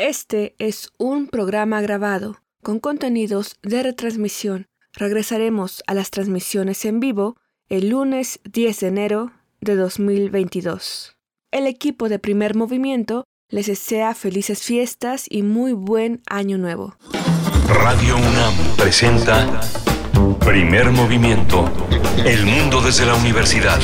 Este es un programa grabado con contenidos de retransmisión. Regresaremos a las transmisiones en vivo el lunes 10 de enero de 2022. El equipo de primer movimiento les desea felices fiestas y muy buen año nuevo. Radio UNAM presenta Primer Movimiento. El mundo desde la universidad.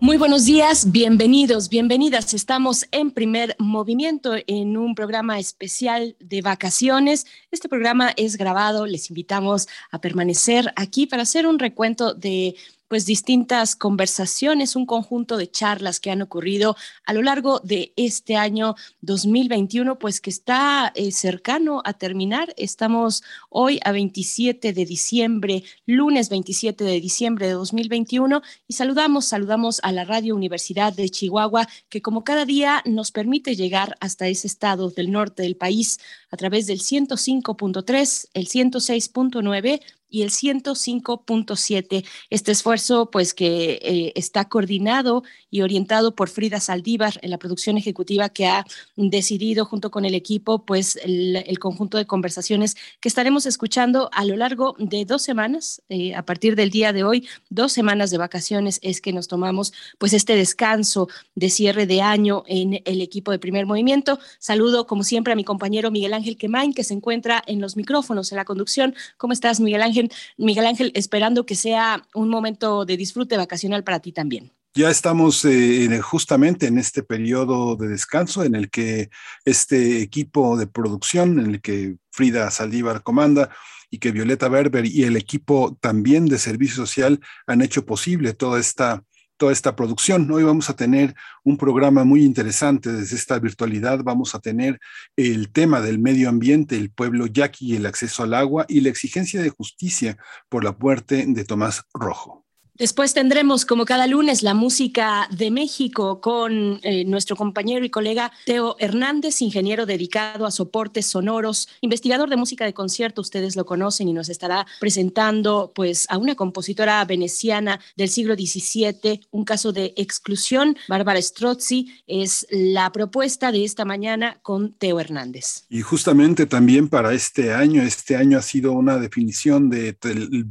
Muy buenos días, bienvenidos, bienvenidas. Estamos en primer movimiento en un programa especial de vacaciones. Este programa es grabado, les invitamos a permanecer aquí para hacer un recuento de pues distintas conversaciones, un conjunto de charlas que han ocurrido a lo largo de este año 2021, pues que está eh, cercano a terminar. Estamos hoy a 27 de diciembre, lunes 27 de diciembre de 2021 y saludamos, saludamos a la Radio Universidad de Chihuahua que como cada día nos permite llegar hasta ese estado del norte del país a través del 105.3, el 106.9 y el 105.7. Este esfuerzo, pues que eh, está coordinado y orientado por Frida Saldívar en la producción ejecutiva que ha decidido junto con el equipo, pues el, conjunto de conversaciones que estaremos escuchando a lo largo de dos semanas, eh, a partir del día de hoy, dos semanas de vacaciones es que nos tomamos pues este descanso de cierre de año en el equipo de primer movimiento. Saludo como siempre a mi compañero Miguel Ángel Quemain, que se encuentra en los micrófonos, en la conducción. ¿Cómo estás, Miguel Ángel? Miguel Ángel, esperando que sea un momento de disfrute vacacional para ti también. Ya estamos eh, justamente en este periodo de descanso en el que este equipo de producción, en el que Frida Saldívar comanda, y que Violeta Berber y el equipo también de servicio social han hecho posible toda esta toda esta producción. Hoy vamos a tener un programa muy interesante desde esta virtualidad. Vamos a tener el tema del medio ambiente, el pueblo yaqui, el acceso al agua y la exigencia de justicia por la muerte de Tomás Rojo. Después tendremos, como cada lunes, la música de México con eh, nuestro compañero y colega Teo Hernández, ingeniero dedicado a soportes sonoros, investigador de música de concierto, ustedes lo conocen y nos estará presentando pues a una compositora veneciana del siglo XVII, un caso de exclusión. Bárbara Strozzi es la propuesta de esta mañana con Teo Hernández. Y justamente también para este año, este año ha sido una definición de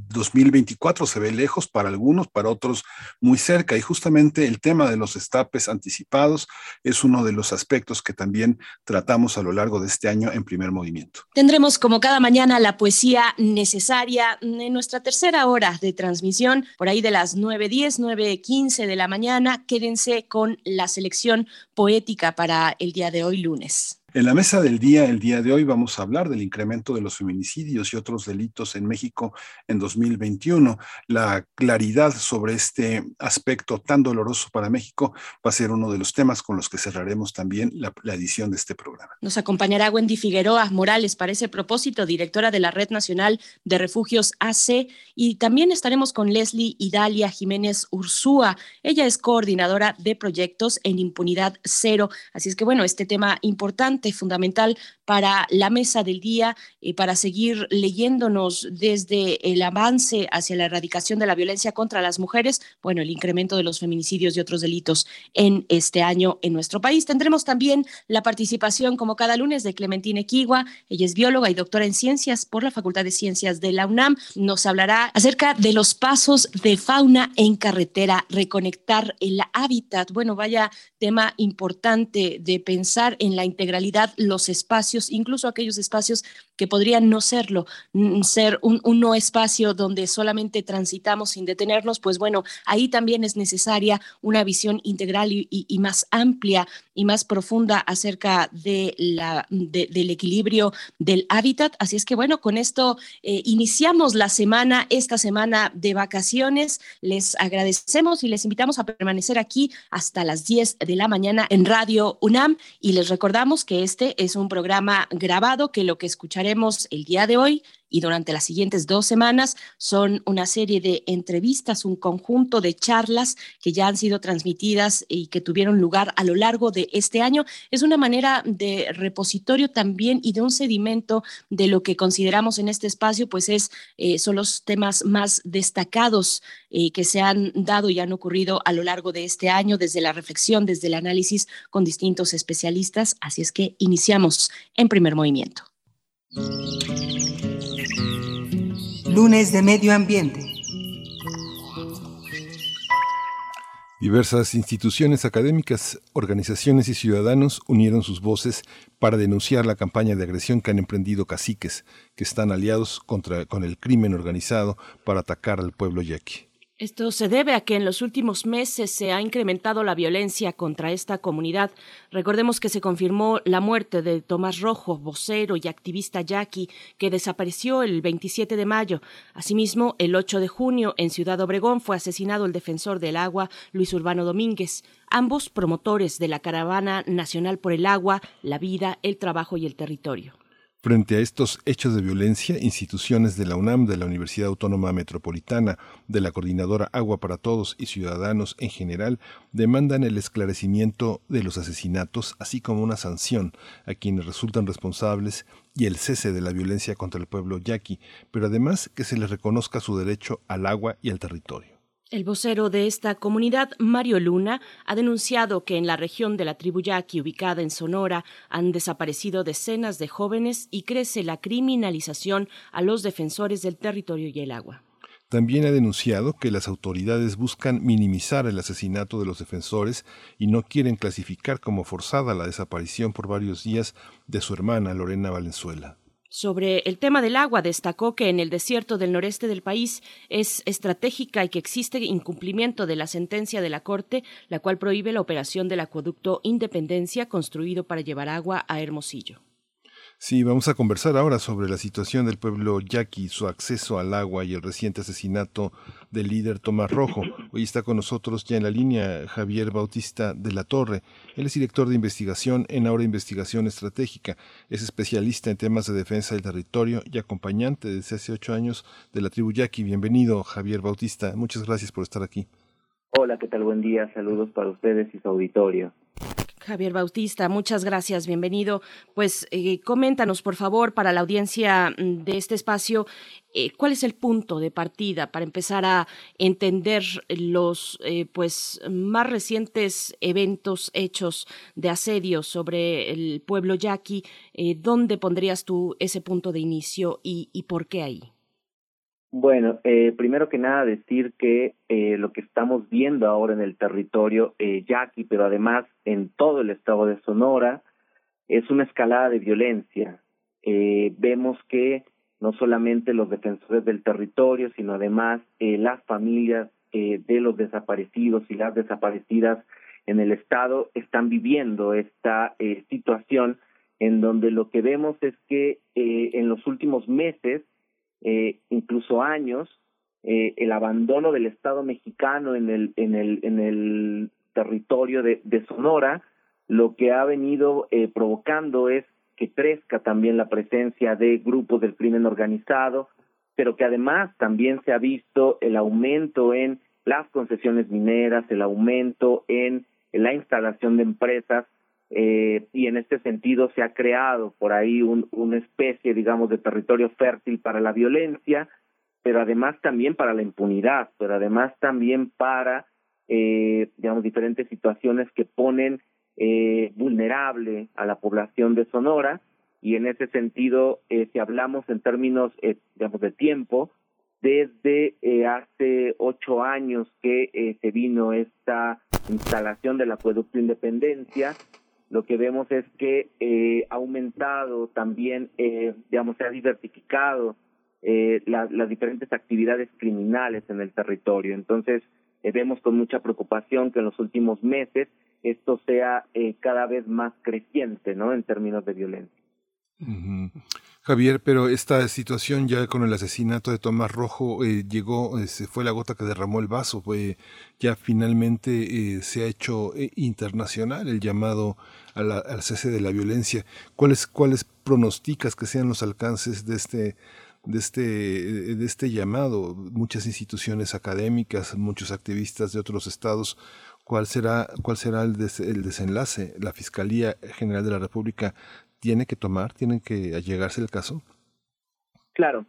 2024, se ve lejos para algunos para otros muy cerca. Y justamente el tema de los estapes anticipados es uno de los aspectos que también tratamos a lo largo de este año en primer movimiento. Tendremos como cada mañana la poesía necesaria en nuestra tercera hora de transmisión, por ahí de las 9.10, 9.15 de la mañana. Quédense con la selección poética para el día de hoy lunes. En la mesa del día, el día de hoy, vamos a hablar del incremento de los feminicidios y otros delitos en México en 2021. La claridad sobre este aspecto tan doloroso para México va a ser uno de los temas con los que cerraremos también la, edición de este programa. Nos acompañará Wendy Figueroa Morales para ese propósito, directora de la Red Nacional de Refugios AC, y también estaremos con Leslie Idalia Jiménez Ursúa. Ella es coordinadora de proyectos en impunidad cero. Así es que, bueno, este tema importante fundamental para la mesa del día y para seguir leyéndonos desde el avance hacia la erradicación de la violencia contra las mujeres, bueno, el incremento de los feminicidios y otros delitos en este año en nuestro país. Tendremos también la participación, como cada lunes, de Clementine Equigua. Ella es bióloga y doctora en ciencias por la Facultad de Ciencias de la UNAM. Nos hablará acerca de los pasos de fauna en carretera, reconectar el hábitat. Bueno, vaya tema importante de pensar en la integralidad los espacios, incluso aquellos espacios que podrían no serlo, ser un, no espacio donde solamente transitamos sin detenernos, pues bueno, ahí también es necesaria una visión integral y, más amplia y más profunda acerca de la, del equilibrio del hábitat. Así es que bueno, con esto eh, iniciamos la semana, esta semana de vacaciones. Les agradecemos y les invitamos a permanecer aquí hasta las 10 de la mañana en Radio UNAM y les recordamos que este es un programa grabado que lo que escucharemos escucharemos el día de hoy y durante las siguientes dos semanas son una serie de entrevistas, un conjunto de charlas que ya han sido transmitidas y que tuvieron lugar a lo largo de este año. Es una manera de repositorio también y de un sedimento de lo que consideramos en este espacio, pues es, eh, son los temas más destacados eh, que se han dado y han ocurrido a lo largo de este año, desde la reflexión, desde el análisis con distintos especialistas. Así es que iniciamos en primer movimiento. Lunes de Medio Ambiente. Diversas instituciones académicas, organizaciones y ciudadanos unieron sus voces para denunciar la campaña de agresión que han emprendido caciques, que están aliados con el crimen organizado para atacar al pueblo yaqui. Esto se debe a que en los últimos meses se ha incrementado la violencia contra esta comunidad. Recordemos que se confirmó la muerte de Tomás Rojo, vocero y activista yaqui, que desapareció el 27 de mayo. Asimismo, el 8 de junio, en Ciudad Obregón, fue asesinado el defensor del agua, Luis Urbano Domínguez, ambos promotores de la Caravana Nacional por el Agua, la Vida, el Trabajo y el Territorio. Frente a estos hechos de violencia, instituciones de la UNAM, de la Universidad Autónoma Metropolitana, de la Coordinadora Agua para Todos y ciudadanos en general demandan el esclarecimiento de los asesinatos, así como una sanción a quienes resultan responsables y el cese de la violencia contra el pueblo yaqui, pero además que se les reconozca su derecho al agua y al territorio. El vocero de esta comunidad, Mario Luna, ha denunciado que en la región de la tribu yaqui, ubicada en Sonora, han desaparecido decenas de jóvenes y crece la criminalización a los defensores del territorio y el agua. También ha denunciado que las autoridades buscan minimizar el asesinato de los defensores y no quieren clasificar como forzada la desaparición por varios días de su hermana Lorena Valenzuela. Sobre el tema del agua, destacó que en el desierto del noreste del país es estratégica y que existe incumplimiento de la sentencia de la Corte, la cual prohíbe la operación del acueducto Independencia construido para llevar agua a Hermosillo. Sí, vamos a conversar ahora sobre la situación del pueblo yaqui, su acceso al agua y el reciente asesinato del líder Tomás Rojo. Hoy está con nosotros ya en la línea Javier Bautista de la Torre. Él es director de investigación en Ahora Investigación Estratégica. Es especialista en temas de defensa del territorio y acompañante desde hace ocho años de la tribu yaqui. Bienvenido, Javier Bautista. Muchas gracias por estar aquí. Hola, ¿qué tal? Buen día. Saludos para ustedes y su auditorio. Javier Bautista, muchas gracias, bienvenido. Pues eh, coméntanos, por favor, para la audiencia mm, de este espacio, eh, cuál es el punto de partida para empezar a entender los eh, pues más recientes eventos hechos de asedio sobre el pueblo yaqui. ¿Dónde pondrías tú ese punto de inicio y, y por qué ahí? Bueno, eh, primero que nada decir que eh, lo que estamos viendo ahora en el territorio eh, yaqui, pero además en todo el estado de Sonora, es una escalada de violencia. Eh, vemos que no solamente los defensores del territorio, sino además eh, las familias eh, de los desaparecidos y las desaparecidas en el estado están viviendo esta eh, situación en donde lo que vemos es que en los últimos meses eh, incluso años, eh, el abandono del Estado mexicano en el, en el, en el territorio de, de Sonora, lo que ha venido eh, provocando es que crezca también la presencia de grupos del crimen organizado, pero que además también se ha visto el aumento en las concesiones mineras, el aumento en la instalación de empresas eh, y en este sentido se ha creado por ahí un, una especie, digamos, de territorio fértil para la violencia, pero además también para la impunidad, pero además también para, eh, digamos, diferentes situaciones que ponen eh, vulnerable a la población de Sonora. Y en ese sentido, eh, si hablamos en términos, eh, digamos, de tiempo, desde eh, hace ocho años que eh, se vino esta instalación del acueducto Independencia, lo que vemos es que eh, ha aumentado también, eh, digamos, se ha diversificado eh, la, las diferentes actividades criminales en el territorio. Entonces, eh, vemos con mucha preocupación que en los últimos meses esto sea eh, cada vez más creciente, ¿no? En términos de violencia. Uh. Javier, pero esta situación ya con el asesinato de Tomás Rojo eh, llegó, eh, fue la gota que derramó el vaso, fue, ya finalmente eh, se ha hecho internacional el llamado a la, al cese de la violencia. ¿Cuáles, cuáles pronosticas que sean los alcances de este de este, de este llamado. Muchas instituciones académicas, muchos activistas de otros estados, ¿cuál será, cuál será el, el desenlace? ¿La Fiscalía General de la República tiene que tomar, tiene que allegarse el caso? Claro.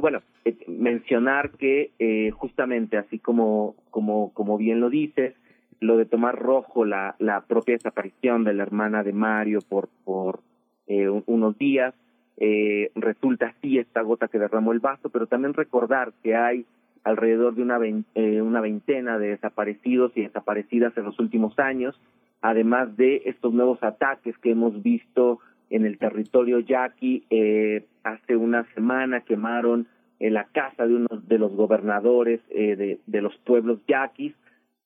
Bueno, eh, mencionar que eh, justamente así como, como, como bien lo dices, lo de tomar rojo la, la propia desaparición de la hermana de Mario por, por eh, unos días, eh, resulta así esta gota que derramó el vaso, pero también recordar que hay alrededor de una, eh, una veintena de desaparecidos y desaparecidas en los últimos años, además de estos nuevos ataques que hemos visto en el territorio yaqui. Eh, hace una semana quemaron en la casa de uno de los gobernadores eh, de, los pueblos yaquis,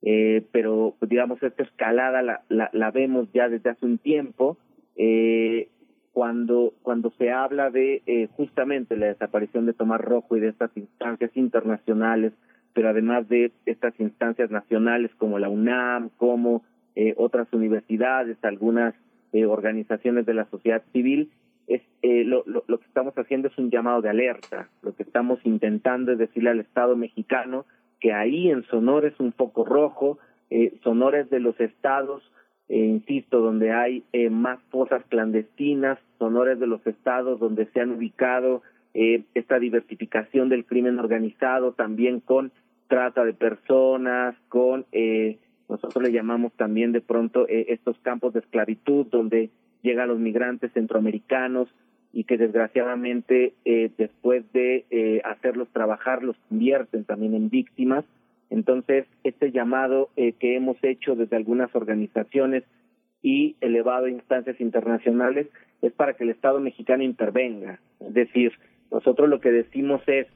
eh, pero digamos esta escalada la, la, la, vemos ya desde hace un tiempo. Eh, cuando, cuando se habla de eh, justamente la desaparición de Tomás Rojo y de estas instancias internacionales, pero además de estas instancias nacionales como la UNAM, como eh, otras universidades, algunas eh, organizaciones de la sociedad civil, es, eh, lo, lo, lo, que estamos haciendo es un llamado de alerta. Lo que estamos intentando es decirle al Estado mexicano que ahí en Sonora es un foco rojo, eh, Sonora es de los estados eh, insisto, donde hay eh, más fosas clandestinas, sonores de los estados donde se han ubicado eh, esta diversificación del crimen organizado, también con trata de personas, con, eh, nosotros le llamamos también de pronto eh, estos campos de esclavitud donde llegan los migrantes centroamericanos y que desgraciadamente eh, después de eh, hacerlos trabajar los convierten también en víctimas entonces, este llamado eh, que hemos hecho desde algunas organizaciones y elevado a instancias internacionales es para que el Estado mexicano intervenga. Es decir, nosotros lo que decimos es,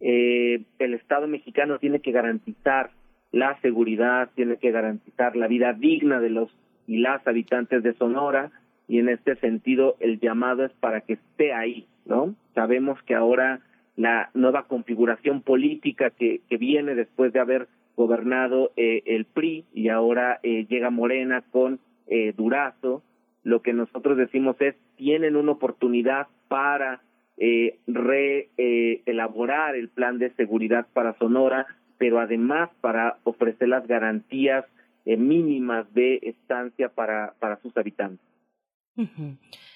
el Estado mexicano tiene que garantizar la seguridad, tiene que garantizar la vida digna de los y las habitantes de Sonora, y en este sentido el llamado es para que esté ahí, ¿no? Sabemos que ahora la nueva configuración política que, que viene después de haber gobernado eh, el PRI y ahora eh, llega Morena con eh, Durazo, lo que nosotros decimos es tienen una oportunidad para eh, reelaborar el plan de seguridad para Sonora, pero además para ofrecer las garantías eh, mínimas de estancia para, para sus habitantes.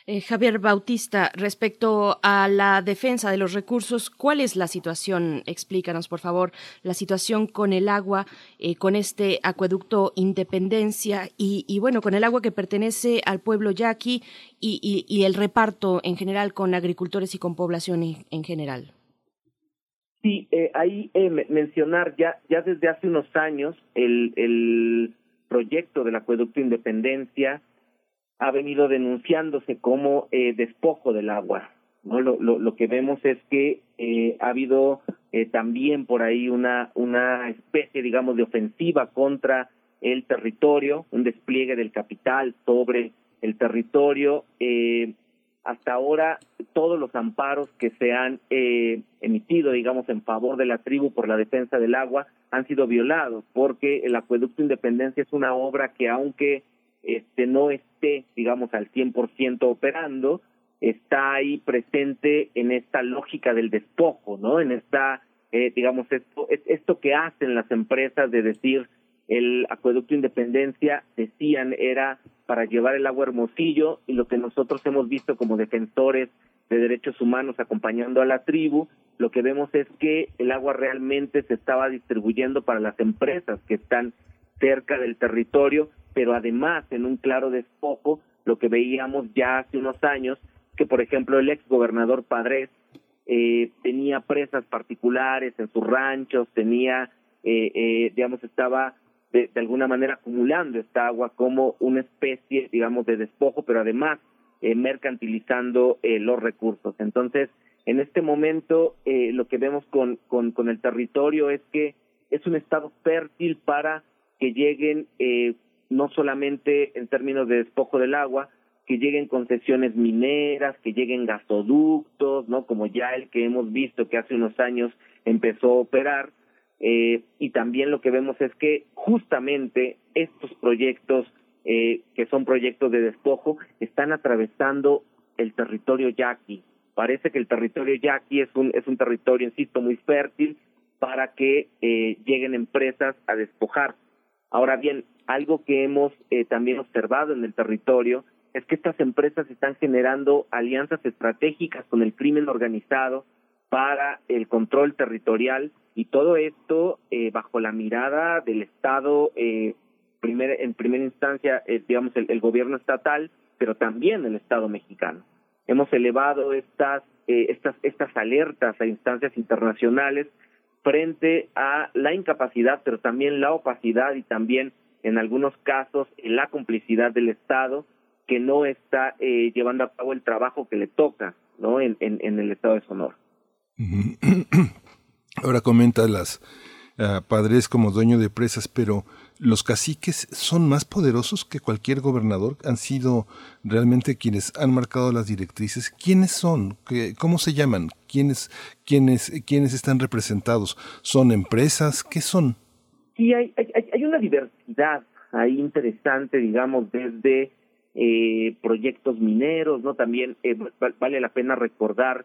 Eh, Javier Bautista, respecto a la defensa de los recursos, ¿cuál es la situación? Explícanos, por favor, la situación con el agua, eh, con este acueducto Independencia y, bueno, con el agua que pertenece al pueblo yaqui y el reparto en general con agricultores y con población en, en general. Sí, eh, ahí eh, mencionar ya, ya desde hace unos años el, el proyecto del acueducto Independencia ha venido denunciándose como eh, despojo del agua. ¿no? Lo, lo, lo que vemos es que eh, ha habido eh, también por ahí una, una especie, digamos, de ofensiva contra el territorio, un despliegue del capital sobre el territorio. Eh, hasta ahora, todos los amparos que se han eh, emitido, digamos, en favor de la tribu por la defensa del agua han sido violados, porque el acueducto Independencia es una obra que, aunque este no esté, digamos, al 100% operando, está ahí presente en esta lógica del despojo, ¿no? En esta, eh, digamos, esto, esto que hacen las empresas de decir el acueducto Independencia, decían, era para llevar el agua Hermosillo y lo que nosotros hemos visto como defensores de derechos humanos acompañando a la tribu, lo que vemos es que el agua realmente se estaba distribuyendo para las empresas que están cerca del territorio pero además en un claro despojo lo que veíamos ya hace unos años, que por ejemplo el ex gobernador Padres eh, tenía presas particulares en sus ranchos, tenía, eh, eh, digamos, estaba de, de, alguna manera acumulando esta agua como una especie, digamos, de despojo, pero además eh, mercantilizando eh, los recursos. Entonces, en este momento, eh, lo que vemos con, con, con el territorio es que es un estado fértil para que lleguen eh, no solamente en términos de despojo del agua, que lleguen concesiones mineras, que lleguen gasoductos, ¿no? Como ya el que hemos visto que hace unos años empezó a operar. Eh, y también lo que vemos es que justamente estos proyectos, eh, que son proyectos de despojo, están atravesando el territorio yaqui. Parece que el territorio yaqui es un, es un territorio, insisto, muy fértil para que eh, lleguen empresas a despojar. Ahora bien, algo que hemos eh, también observado en el territorio es que estas empresas están generando alianzas estratégicas con el crimen organizado para el control territorial y todo esto eh, bajo la mirada del Estado, eh, primer, en primera instancia, eh, digamos, el, el, gobierno estatal, pero también el Estado mexicano. Hemos elevado estas, eh, estas, estas alertas a instancias internacionales frente a la incapacidad, pero también la opacidad y también, en algunos casos, la complicidad del Estado que no está eh, llevando a cabo el trabajo que le toca ¿no? en, en, en el Estado de Sonora. Ahora comenta las uh, padres como dueño de presas, pero los caciques son más poderosos que cualquier gobernador, han sido realmente quienes han marcado las directrices. ¿Quiénes son? ¿Qué, ¿Cómo se llaman? ¿Quiénes, quiénes, ¿Quiénes están representados? ¿Son empresas? ¿Qué son? Sí, hay, hay, hay una diversidad ahí interesante, digamos, desde eh, proyectos mineros, ¿no? También eh, vale la pena recordar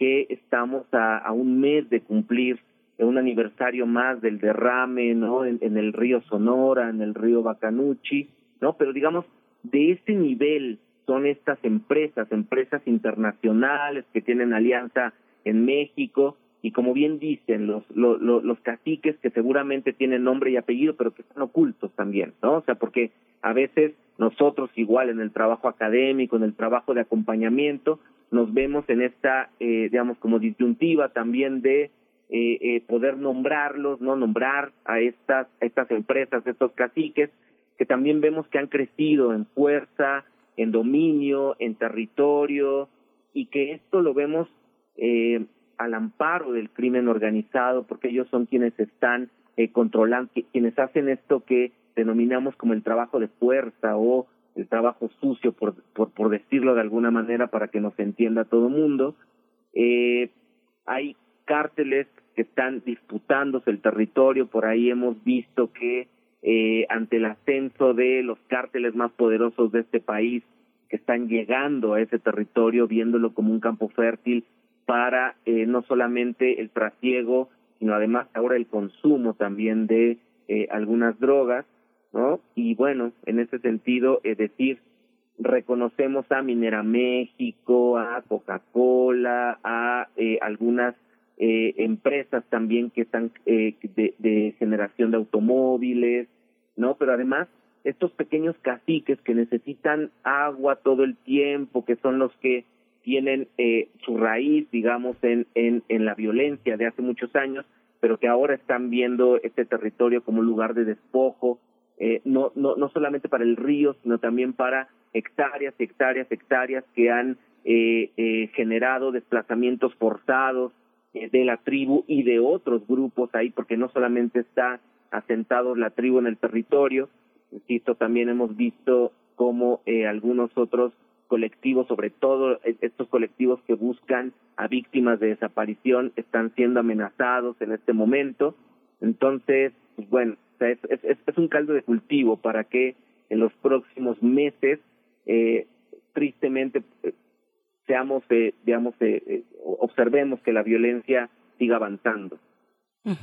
que estamos a, un mes de cumplir un aniversario más del derrame, ¿no? En, en, el río Sonora, en el río Bacanuchi, ¿no? Pero digamos, de ese nivel son estas empresas, empresas internacionales que tienen alianza en México y como bien dicen los, los, los caciques que seguramente tienen nombre y apellido, pero que están ocultos también, ¿no? O sea, porque a veces nosotros igual en el trabajo académico, en el trabajo de acompañamiento, nos vemos en esta, eh, digamos, como disyuntiva también de eh, eh, poder nombrarlos, no nombrar a estas, a estas empresas, estos caciques, que también vemos que han crecido en fuerza, en dominio, en territorio, y que esto lo vemos eh, al amparo del crimen organizado, porque ellos son quienes están eh, controlando, quienes hacen esto que denominamos como el trabajo de fuerza o el trabajo sucio, por, por, decirlo de alguna manera, para que nos entienda todo el mundo. Eh, hay cárteles que están disputándose el territorio, por ahí hemos visto que eh, ante el ascenso de los cárteles más poderosos de este país, que están llegando a ese territorio, viéndolo como un campo fértil para eh, no solamente el trasiego, sino además ahora el consumo también de eh, algunas drogas, ¿no? Y bueno, en ese sentido, es decir, reconocemos a Minera México, a Coca-Cola, a eh, algunas eh, empresas también que están eh, de, de generación de automóviles, ¿no? Pero además estos pequeños caciques que necesitan agua todo el tiempo, que son los que tienen eh, su raíz, digamos, en, en, en la violencia de hace muchos años, pero que ahora están viendo este territorio como un lugar de despojo, eh, no, no, no solamente para el río, sino también para hectáreas, hectáreas, hectáreas que han eh, eh, generado desplazamientos forzados eh, de la tribu y de otros grupos ahí, porque no solamente está asentado la tribu en el territorio, insisto, también hemos visto como eh, algunos otros colectivos, sobre todo estos colectivos que buscan a víctimas de desaparición, están siendo amenazados en este momento. Entonces, pues bueno, es, un caldo de cultivo para que en los próximos meses, eh, tristemente, eh, seamos, eh, digamos, eh, eh, observemos que la violencia siga avanzando. Uh.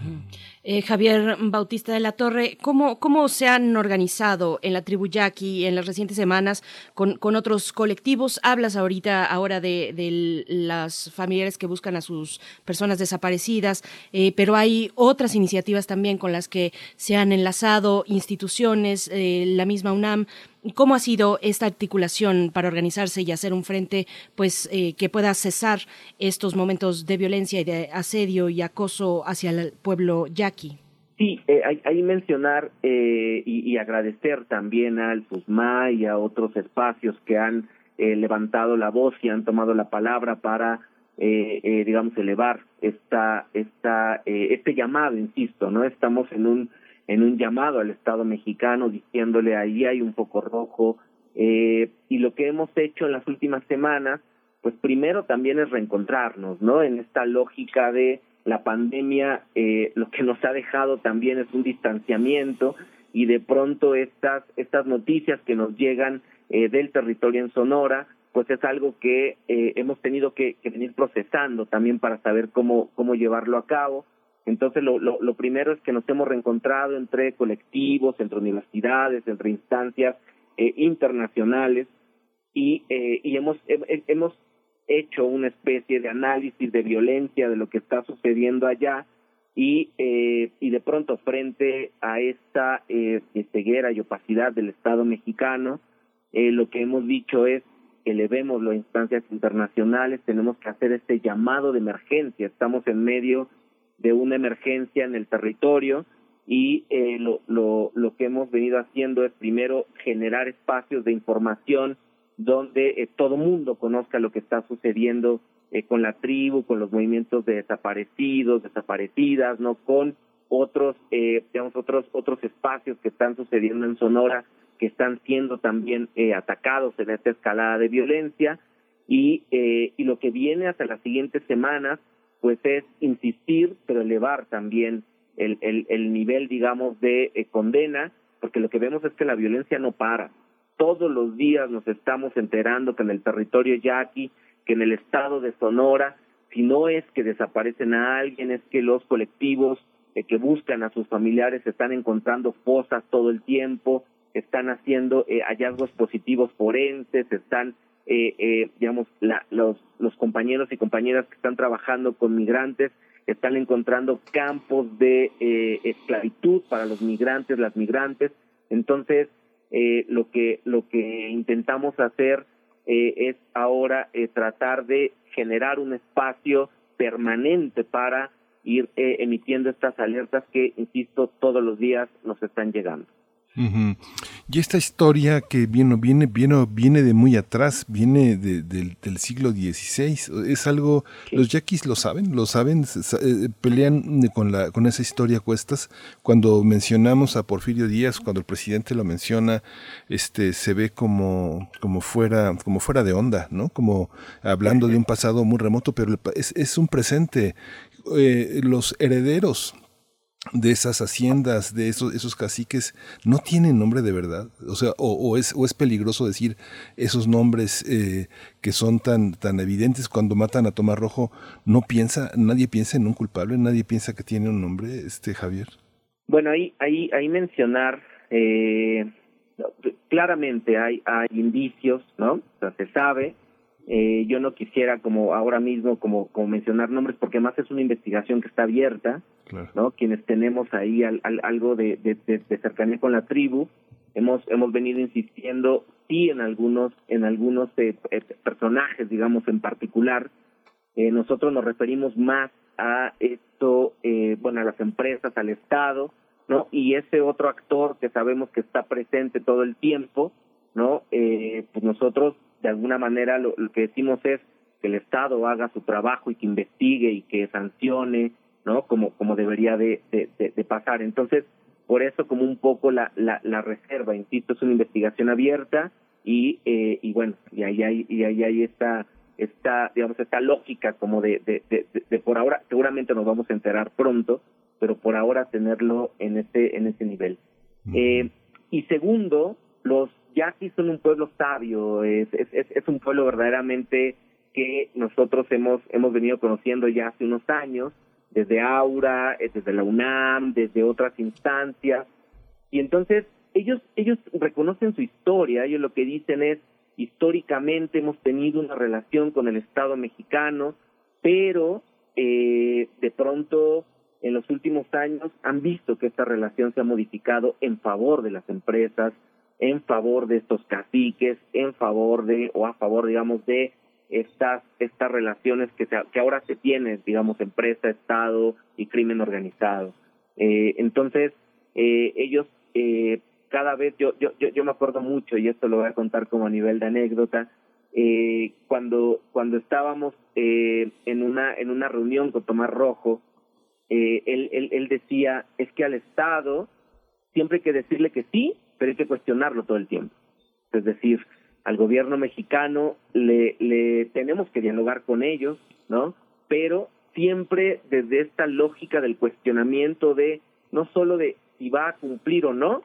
Eh, Javier Bautista de la Torre, ¿cómo, ¿cómo se han organizado en la tribu Yaqui en las recientes semanas con, con otros colectivos? Hablas ahorita ahora de, de, las familiares que buscan a sus personas desaparecidas, eh, pero hay otras iniciativas también con las que se han enlazado instituciones, eh, la misma UNAM. ¿Cómo ha sido esta articulación para organizarse y hacer un frente pues eh, que pueda cesar estos momentos de violencia y de asedio y acoso hacia el pueblo yaqui? Sí, eh, hay, hay, mencionar eh, y, y, agradecer también al SUSMA y a otros espacios que han eh, levantado la voz y han tomado la palabra para, digamos, elevar esta, esta, este llamado, insisto, ¿no? Estamos en un en un llamado al Estado mexicano diciéndole ahí hay un poco rojo eh, y lo que hemos hecho en las últimas semanas pues primero también es reencontrarnos no en esta lógica de la pandemia eh, lo que nos ha dejado también es un distanciamiento y de pronto estas, estas noticias que nos llegan eh, del territorio en Sonora, pues es algo que eh, hemos tenido que, que, venir procesando también para saber cómo, cómo llevarlo a cabo. Entonces, lo, lo, lo, primero es que nos hemos reencontrado entre colectivos, entre universidades, entre instancias eh, internacionales y, eh, y hemos, hemos hecho una especie de análisis de violencia de lo que está sucediendo allá y, eh, y de pronto frente a esta eh, ceguera y opacidad del Estado mexicano, eh, lo que hemos dicho es elevemos las instancias internacionales, tenemos que hacer este llamado de emergencia, estamos en medio de una emergencia en el territorio y eh, lo, lo, lo que hemos venido haciendo es primero generar espacios de información donde eh, todo mundo conozca lo que está sucediendo eh, con la tribu, con los movimientos de desaparecidos, desaparecidas, no con otros, eh, digamos otros otros espacios que están sucediendo en Sonora que están siendo también eh, atacados en esta escalada de violencia. Y eh, y lo que viene hasta las siguientes semanas pues es insistir pero elevar también el el, el nivel digamos de eh, condena porque lo que vemos es que la violencia no para. Todos los días nos estamos enterando que en el territorio yaqui que en el estado de Sonora, si no es que desaparecen a alguien, es que los colectivos eh, que buscan a sus familiares están encontrando fosas todo el tiempo, están haciendo eh, hallazgos positivos forenses, están, eh, eh, digamos, la, los, los compañeros y compañeras que están trabajando con migrantes están encontrando campos de eh, esclavitud para los migrantes, las migrantes. Entonces, eh, lo que lo que intentamos hacer eh, es ahora eh, tratar de generar un espacio permanente para ir emitiendo estas alertas que, insisto, todos los días nos están llegando. Uh -huh. Y esta historia que viene, viene, viene, viene de muy atrás, viene de, de, del siglo XVI, es algo, sí. los yaquis lo saben, lo saben, eh, pelean con, la, con esa historia cuestas. Cuando mencionamos a Porfirio Díaz, cuando el presidente lo menciona, este, se ve como, como, fuera, como fuera de onda, ¿no? Como hablando de un pasado muy remoto, pero es, es un presente. Eh, los herederos de esas haciendas, de esos, esos caciques, no tienen nombre de verdad. O sea, o, es, o es peligroso decir esos nombres eh, que son tan, tan evidentes cuando matan a Tomás Rojo. No piensa, nadie piensa en un culpable, nadie piensa que tiene un nombre, este Javier. Bueno, ahí, ahí, ahí mencionar, eh, claramente hay, hay indicios, ¿no? O sea, se sabe, eh, yo no quisiera como ahora mismo como, como mencionar nombres porque más es una investigación que está abierta, ¿no? Quienes tenemos ahí al, al, algo de, de, cercanía con la tribu, hemos hemos venido insistiendo sí en algunos en algunos eh, eh, personajes, digamos en particular. Eh, nosotros nos referimos más a esto, eh, bueno, a las empresas, al Estado, ¿no? Y ese otro actor que sabemos que está presente todo el tiempo, ¿no? Eh, pues nosotros de alguna manera lo, que decimos es que el Estado haga su trabajo y que investigue y que sancione, ¿no? Como, como debería de, de, de, de pasar. Entonces, por eso como un poco la, la, la reserva, insisto, es una investigación abierta y, eh, y bueno, y ahí hay, y ahí hay esta, esta, digamos, esta lógica como de, de, de, de, por ahora, seguramente nos vamos a enterar pronto, pero por ahora tenerlo en ese, en ese nivel. Eh, y segundo, los yaquis son un pueblo sabio, es, es, es, es un pueblo verdaderamente que nosotros hemos, hemos venido conociendo ya hace unos años, desde Aura, eh, desde la UNAM, desde otras instancias, y entonces ellos, ellos reconocen su historia, ellos lo que dicen es, históricamente hemos tenido una relación con el Estado mexicano, pero eh, de pronto en los últimos años han visto que esta relación se ha modificado en favor de las empresas, en favor de estos caciques, en favor de, o a favor, digamos, de estas, estas relaciones que, se, que ahora se tienen, digamos, empresa, Estado y crimen organizado. Eh, entonces, eh, ellos, eh, cada vez, yo, yo, yo, yo me acuerdo mucho, y esto lo voy a contar como a nivel de anécdota, eh, cuando, cuando estábamos eh, en, una, en una reunión con Tomás Rojo, eh, él, él, él decía, es que al Estado siempre hay que decirle que sí pero hay que cuestionarlo todo el tiempo. Es decir, al gobierno mexicano le, le tenemos que dialogar con ellos, ¿no? Pero siempre desde esta lógica del cuestionamiento de no solo de si va a cumplir o no,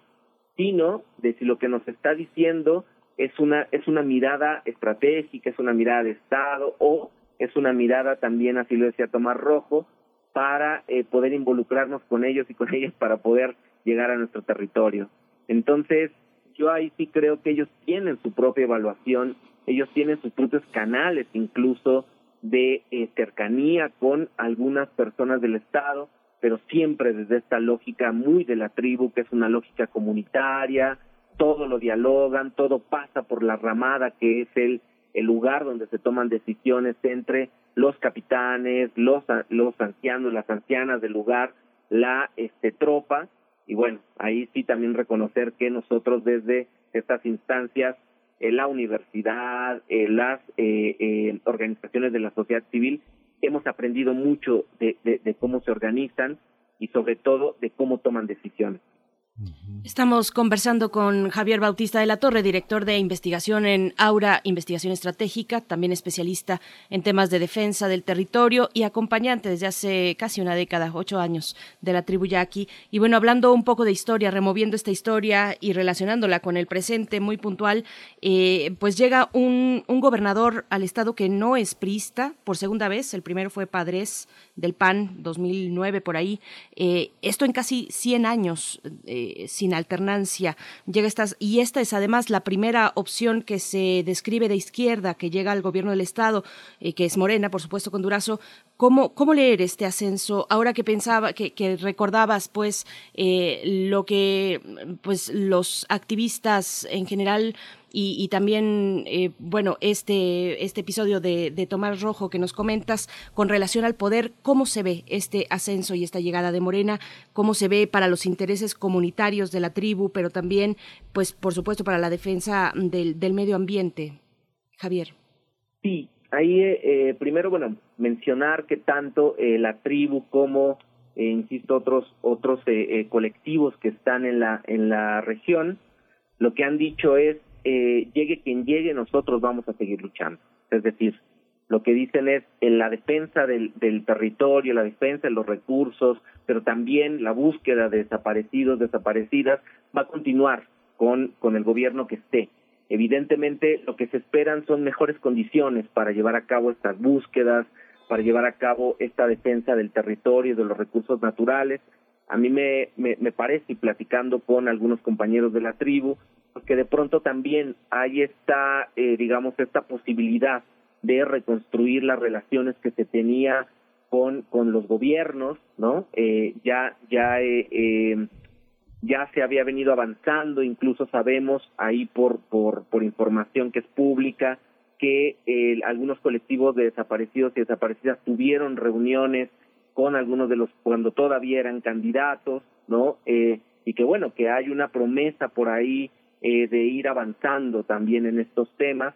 sino de si lo que nos está diciendo es una, es una mirada estratégica, es una mirada de Estado o es una mirada también, así lo decía Tomás Rojo, para eh, poder involucrarnos con ellos y con ellas para poder llegar a nuestro territorio. Entonces, yo ahí sí creo que ellos tienen su propia evaluación, ellos tienen sus propios canales incluso de eh, cercanía con algunas personas del Estado, pero siempre desde esta lógica muy de la tribu, que es una lógica comunitaria, todo lo dialogan, todo pasa por la ramada que es el, el lugar donde se toman decisiones entre los capitanes, los, los ancianos, las ancianas del lugar, la este, tropa, y bueno, ahí sí también reconocer que nosotros desde estas instancias, la universidad, las eh, organizaciones de la sociedad civil, hemos aprendido mucho de cómo se organizan y sobre todo de cómo toman decisiones. Estamos conversando con Javier Bautista de la Torre, director de investigación en Aura Investigación Estratégica, también especialista en temas de defensa del territorio y acompañante desde hace casi una década, ocho años, de la tribu yaqui. Y bueno, hablando un poco de historia, removiendo esta historia y relacionándola con el presente muy puntual, eh, pues llega un, gobernador al estado que no es prista por segunda vez. El primero fue Padres del PAN, 2009 por ahí. Eh, esto en casi 100 años. Eh, sin alternancia. Llega estas, y esta es además la primera opción que se describe de izquierda que llega al gobierno del Estado, eh, que es Morena, por supuesto, con Durazo. ¿Cómo, ¿Cómo leer este ascenso? Ahora que pensaba, que, recordabas, pues, lo que pues los activistas en general y, también, eh, bueno, este, este episodio de, de, Tomás Rojo que nos comentas con relación al poder, ¿cómo se ve este ascenso y esta llegada de Morena? ¿Cómo se ve para los intereses comunitarios de la tribu, pero también, pues, por supuesto, para la defensa del, del medio ambiente? Javier. Sí, ahí eh, primero, bueno, mencionar que tanto eh, la tribu como, insisto, otros, otros colectivos que están en la, en la región, lo que han dicho es eh, llegue quien llegue, nosotros vamos a seguir luchando. Es decir, lo que dicen es en la defensa del, territorio, la defensa de los recursos, pero también la búsqueda de desaparecidos, desaparecidas, va a continuar con, con el gobierno que esté. Evidentemente, lo que se esperan son mejores condiciones para llevar a cabo estas búsquedas, para llevar a cabo esta defensa del territorio de los recursos naturales. A mí me, me, me parece, y platicando con algunos compañeros de la tribu, porque de pronto también hay esta, eh, digamos, esta posibilidad de reconstruir las relaciones que se tenía con, con los gobiernos, ¿no? Eh, ya, ya, eh, eh, ya se había venido avanzando, incluso sabemos ahí por, por, por información que es pública, que eh, algunos colectivos de desaparecidos y desaparecidas tuvieron reuniones con algunos de los cuando todavía eran candidatos, ¿no? Eh, y que bueno, que hay una promesa por ahí eh, de ir avanzando también en estos temas.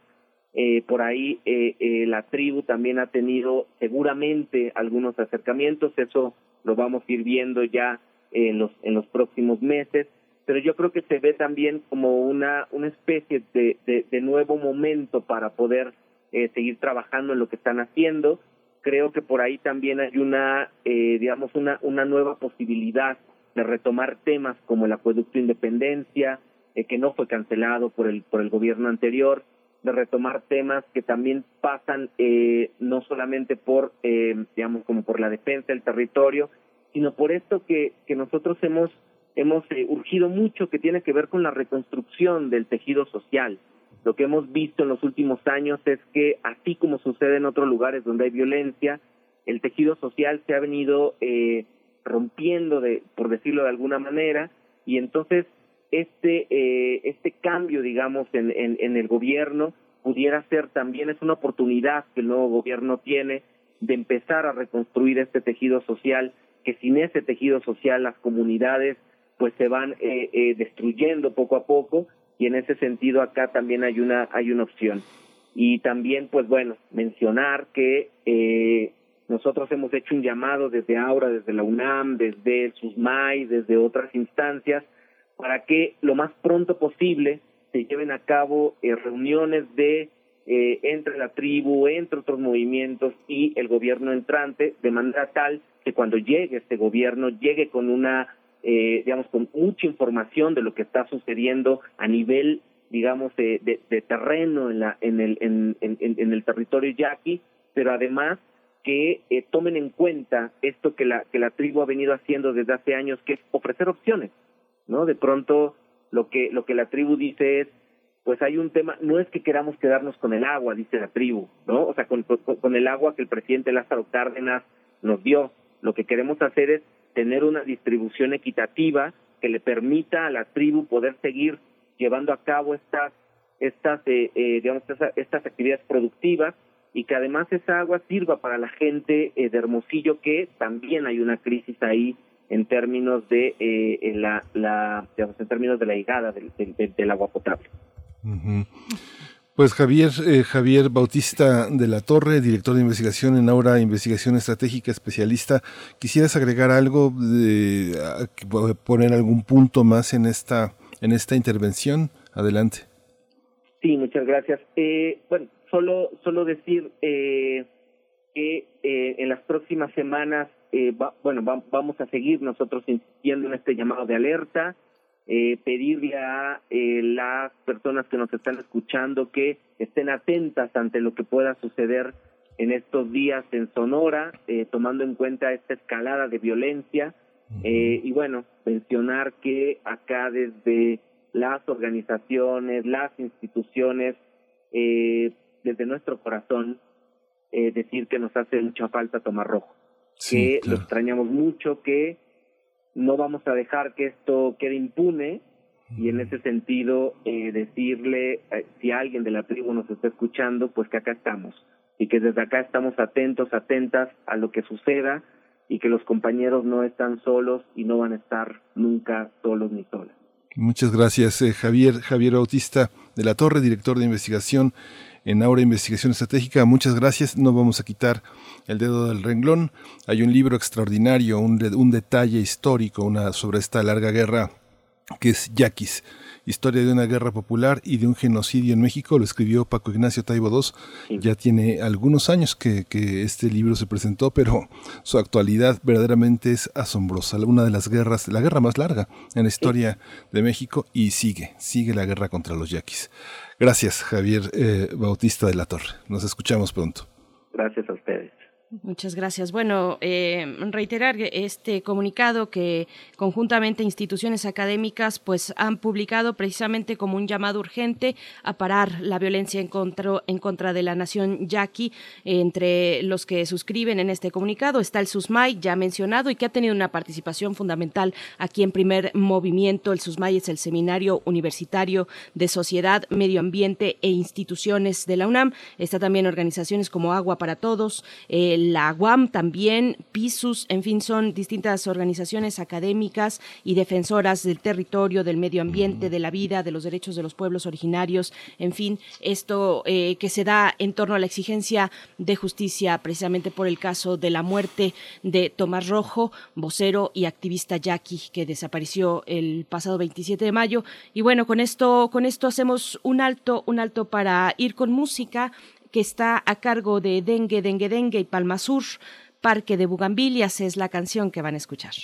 Eh, por ahí eh, eh, la tribu también ha tenido seguramente algunos acercamientos, eso lo vamos a ir viendo ya en los, en los próximos meses, pero yo creo que se ve también como una, una especie de, de, de nuevo momento para poder eh, seguir trabajando en lo que están haciendo. Creo que por ahí también hay una, eh, digamos, una, una nueva posibilidad de retomar temas como el acueducto Independencia, eh, que no fue cancelado por el, por el gobierno anterior, de retomar temas que también pasan eh, no solamente por, eh, digamos, como por la defensa del territorio, sino por esto que, que nosotros hemos, hemos eh, urgido mucho, que tiene que ver con la reconstrucción del tejido social. Lo que hemos visto en los últimos años es que, así como sucede en otros lugares donde hay violencia, el tejido social se ha venido eh, rompiendo, de, por decirlo de alguna manera, y entonces este, eh, este cambio, digamos, en, el gobierno pudiera ser también, es una oportunidad que el nuevo gobierno tiene de empezar a reconstruir este tejido social, que sin ese tejido social las comunidades pues se van eh, eh, destruyendo poco a poco y en ese sentido acá también hay una hay una opción. Y también pues bueno mencionar que eh, nosotros hemos hecho un llamado desde ahora desde la UNAM desde el SUSMAI desde otras instancias para que lo más pronto posible se lleven a cabo eh, reuniones de eh, entre la tribu, entre otros movimientos y el gobierno entrante, de manera tal que cuando llegue este gobierno llegue con una eh, digamos, con mucha información de lo que está sucediendo a nivel, digamos, de, de, terreno en, la, en, el, en, en, en, el territorio yaqui, pero además que eh, tomen en cuenta esto que la, que la tribu ha venido haciendo desde hace años, que es ofrecer opciones, ¿no? De pronto lo que, lo que la tribu dice es, pues hay un tema, no es que queramos quedarnos con el agua, dice la tribu, ¿no? O sea, con, con, el agua que el presidente Lázaro Cárdenas nos dio. Lo que queremos hacer es tener una distribución equitativa que le permita a la tribu poder seguir llevando a cabo estas, estas, eh, eh, digamos, estas, actividades productivas y que además esa agua sirva para la gente eh, de Hermosillo, que también hay una crisis ahí en términos de eh, la, la digamos, en términos de la llegada del, del agua potable. Pues Javier, eh, Javier Bautista de la Torre, director de investigación en Aura Investigación Estratégica, especialista, ¿quisieras agregar algo, de, poner algún punto más en esta, en esta intervención? Adelante. Sí, muchas gracias. Eh, bueno, solo, solo decir eh, que en las próximas semanas, bueno, vamos a seguir nosotros insistiendo en este llamado de alerta eh, pedirle a eh, las personas que nos están escuchando que estén atentas ante lo que pueda suceder en estos días en Sonora, eh, tomando en cuenta esta escalada de violencia. Eh, y bueno, mencionar que acá desde las organizaciones, las instituciones, eh, desde nuestro corazón, eh, decir que nos hace mucha falta tomar rojo, que lo extrañamos mucho, que no vamos a dejar que esto quede impune y en ese sentido eh, decirle eh, si alguien de la tribu nos está escuchando, pues que acá estamos y que desde acá estamos atentos, atentas a lo que suceda y que los compañeros no están solos y no van a estar nunca solos ni solas. Muchas gracias, eh, Javier, Javier Bautista de la Torre, director de investigación en Aura Investigación Estratégica. Muchas gracias. No vamos a quitar el dedo del renglón. Hay un libro extraordinario, un, un detalle histórico una, sobre esta larga guerra que es Yaquis, Historia de una guerra popular y de un genocidio en México, lo escribió Paco Ignacio Taibo II. Ya tiene algunos años que, que, este libro se presentó, pero su actualidad verdaderamente es asombrosa. Una de las guerras, la guerra más larga en la historia de México y sigue, sigue la guerra contra los yaquis. Gracias, Javier eh, Bautista de la Torre. Nos escuchamos pronto. Gracias a ustedes. Muchas gracias. Bueno, eh, reiterar este comunicado que conjuntamente instituciones académicas pues han publicado precisamente como un llamado urgente a parar la violencia en contra, en contra de la nación yaqui. Entre los que suscriben en este comunicado está el SUSMAI, ya mencionado, y que ha tenido una participación fundamental aquí en primer movimiento. El SUSMAI es el Seminario Universitario de Sociedad, Medio Ambiente e Instituciones de la UNAM. Está también organizaciones como Agua para Todos. Eh, la UAM también, PISUS, en fin, son distintas organizaciones académicas y defensoras del territorio, del medio ambiente, de la vida, de los derechos de los pueblos originarios, en fin, esto eh, que se da en torno a la exigencia de justicia precisamente por el caso de la muerte de Tomás Rojo, vocero y activista yaqui que desapareció el pasado 27 de mayo. Y bueno, con esto, con esto hacemos un alto, un alto para ir con música que está a cargo de Dengue, Dengue, Dengue y Palma Sur. Parque de Bugambilias es la canción que van a escuchar.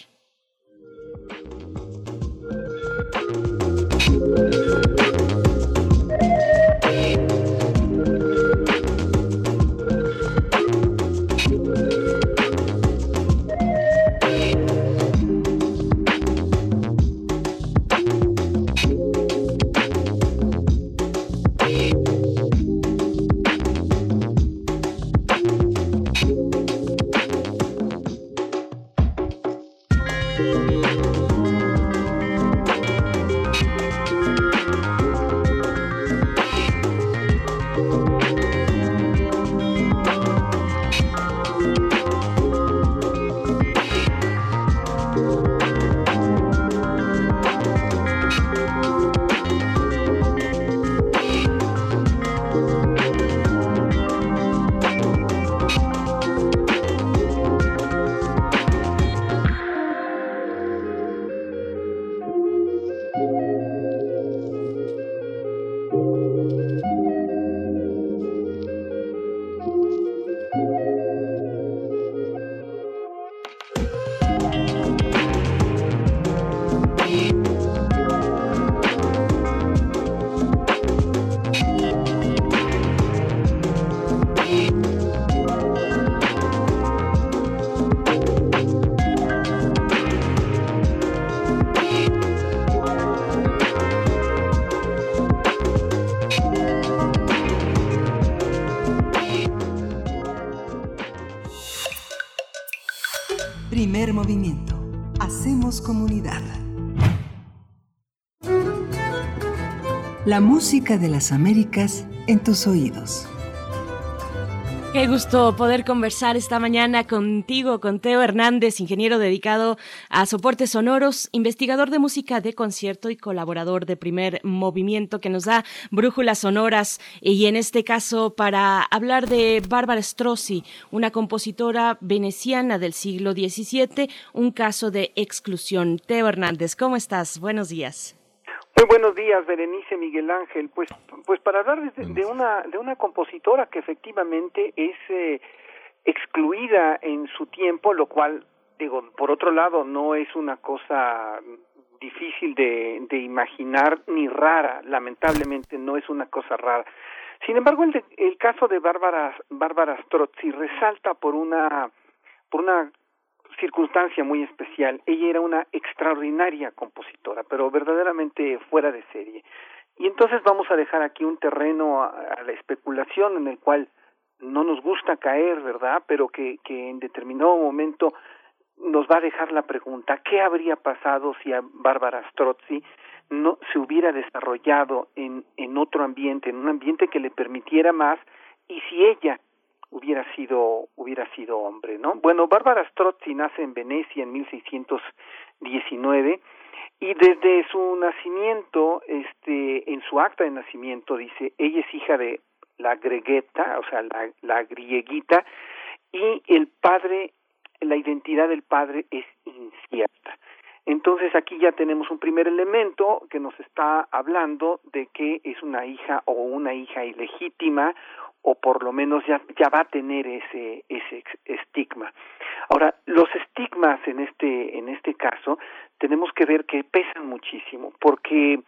Música de las Américas en tus oídos. Qué gusto poder conversar esta mañana contigo, con Teo Hernández, ingeniero dedicado a soportes sonoros, investigador de música de concierto y colaborador de primer movimiento que nos da brújulas sonoras. Y en este caso, para hablar de Bárbara Strozzi, una compositora veneciana del siglo XVII, un caso de exclusión. Teo Hernández, ¿cómo estás? Buenos días. Muy buenos días, Berenice Miguel Ángel. Pues, pues para hablar de, una de una compositora que efectivamente es eh, excluida en su tiempo, lo cual digo, por otro lado, no es una cosa difícil de, de imaginar ni rara. Lamentablemente, no es una cosa rara. Sin embargo, el, el caso de Bárbara Bárbara Strozzi resalta por una por una circunstancia muy especial. Ella era una extraordinaria compositora, pero verdaderamente fuera de serie. Y entonces vamos a dejar aquí un terreno a, la especulación en el cual no nos gusta caer, ¿verdad? Pero que, que en determinado momento nos va a dejar la pregunta, ¿qué habría pasado si a Bárbara Strozzi no se hubiera desarrollado en, en otro ambiente, en un ambiente que le permitiera más, y si ella hubiera sido hubiera sido hombre, ¿no? Bueno, Bárbara Strozzi nace en Venecia en 1619 y desde su nacimiento, este, en su acta de nacimiento dice, ella es hija de la gregueta, o sea, la, la grieguita, y el padre, la identidad del padre es incierta. Entonces aquí ya tenemos un primer elemento que nos está hablando de que es una hija o una hija ilegítima o por lo menos ya, ya va a tener ese, ese estigma. Ahora, los estigmas en este, en este caso tenemos que ver que pesan muchísimo, porque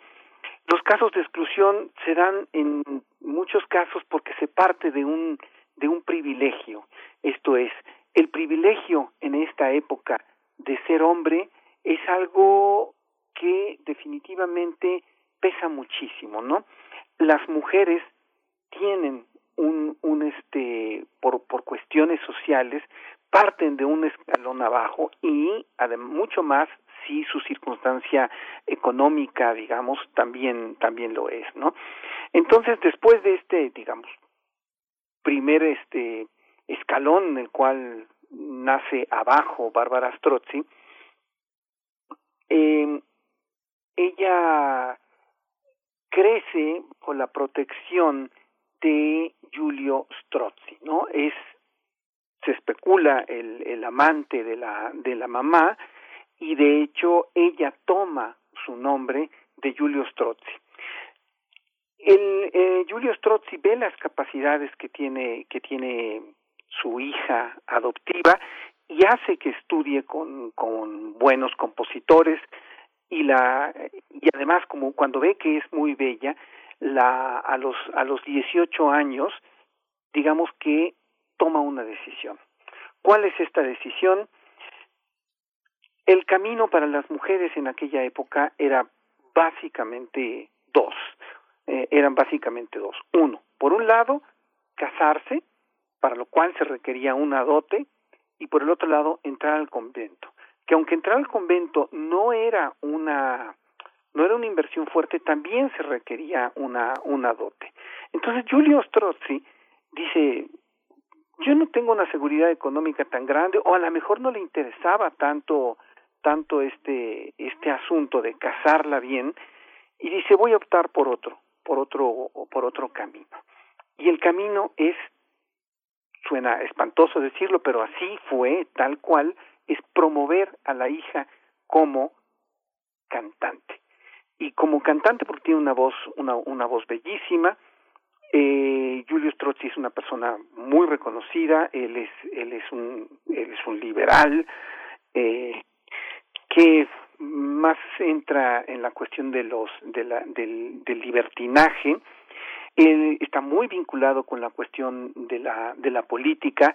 los casos de exclusión se dan en muchos casos porque se parte de un, de un privilegio. Esto es, el privilegio en esta época de ser hombre es algo que definitivamente pesa muchísimo, ¿no? Las mujeres tienen un, un este por, por cuestiones sociales parten de un escalón abajo y mucho más si su circunstancia económica digamos también también lo es no entonces después de este digamos primer este escalón en el cual nace abajo Bárbara Strozzi eh, ella crece con la protección de Giulio Strozzi, ¿no? Es se especula el, el amante de la de la mamá y de hecho ella toma su nombre de Giulio Strozzi. El eh, Giulio Strozzi ve las capacidades que tiene que tiene su hija adoptiva y hace que estudie con, con buenos compositores y la y además como cuando ve que es muy bella la, a los a los 18 años, digamos que toma una decisión. ¿Cuál es esta decisión? El camino para las mujeres en aquella época era básicamente dos. Eh, eran básicamente dos. Uno, por un lado, casarse, para lo cual se requería una dote, y por el otro lado, entrar al convento. Que aunque entrar al convento no era una no era una inversión fuerte, también se requería una, una dote. Entonces Giulio Strozzi dice, yo no tengo una seguridad económica tan grande, o a lo mejor no le interesaba tanto, tanto este, este asunto de casarla bien, y dice voy a optar por otro, por otro, por otro camino. Y el camino es, suena espantoso decirlo, pero así fue, tal cual, es promover a la hija como cantante y como cantante porque tiene una voz una, una voz bellísima eh, Strozzi es una persona muy reconocida él es él es un él es un liberal eh, que más entra en la cuestión de los de la, del, del libertinaje. Él está muy vinculado con la cuestión de la de la política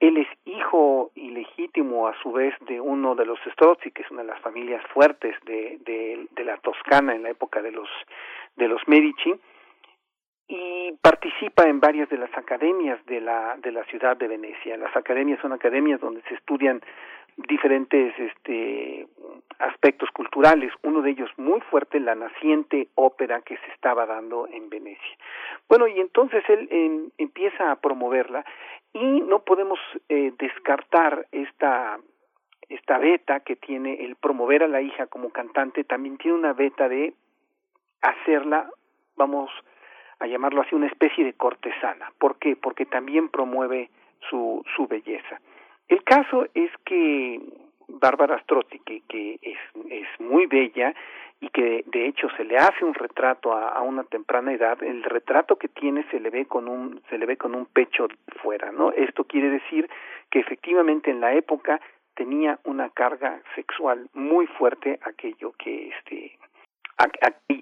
él es hijo ilegítimo, a su vez, de uno de los Strozzi, que es una de las familias fuertes de, de, la Toscana en la época de los, de los Medici, y participa en varias de las academias de la, de la ciudad de Venecia. Las academias son academias donde se estudian diferentes este, aspectos culturales, uno de ellos muy fuerte, la naciente ópera que se estaba dando en Venecia. Bueno, y entonces él empieza a promoverla y no podemos eh, descartar esta esta beta que tiene el promover a la hija como cantante, también tiene una beta de hacerla, vamos a llamarlo así, una especie de cortesana. ¿Por qué? Porque también promueve su, su belleza. El caso es que Bárbara Strozzi, que, es, es muy bella y que de hecho se le hace un retrato a, a, una temprana edad, el retrato que tiene se le ve con un se le ve con un pecho fuera, ¿no? Esto quiere decir que efectivamente en la época tenía una carga sexual muy fuerte aquello que este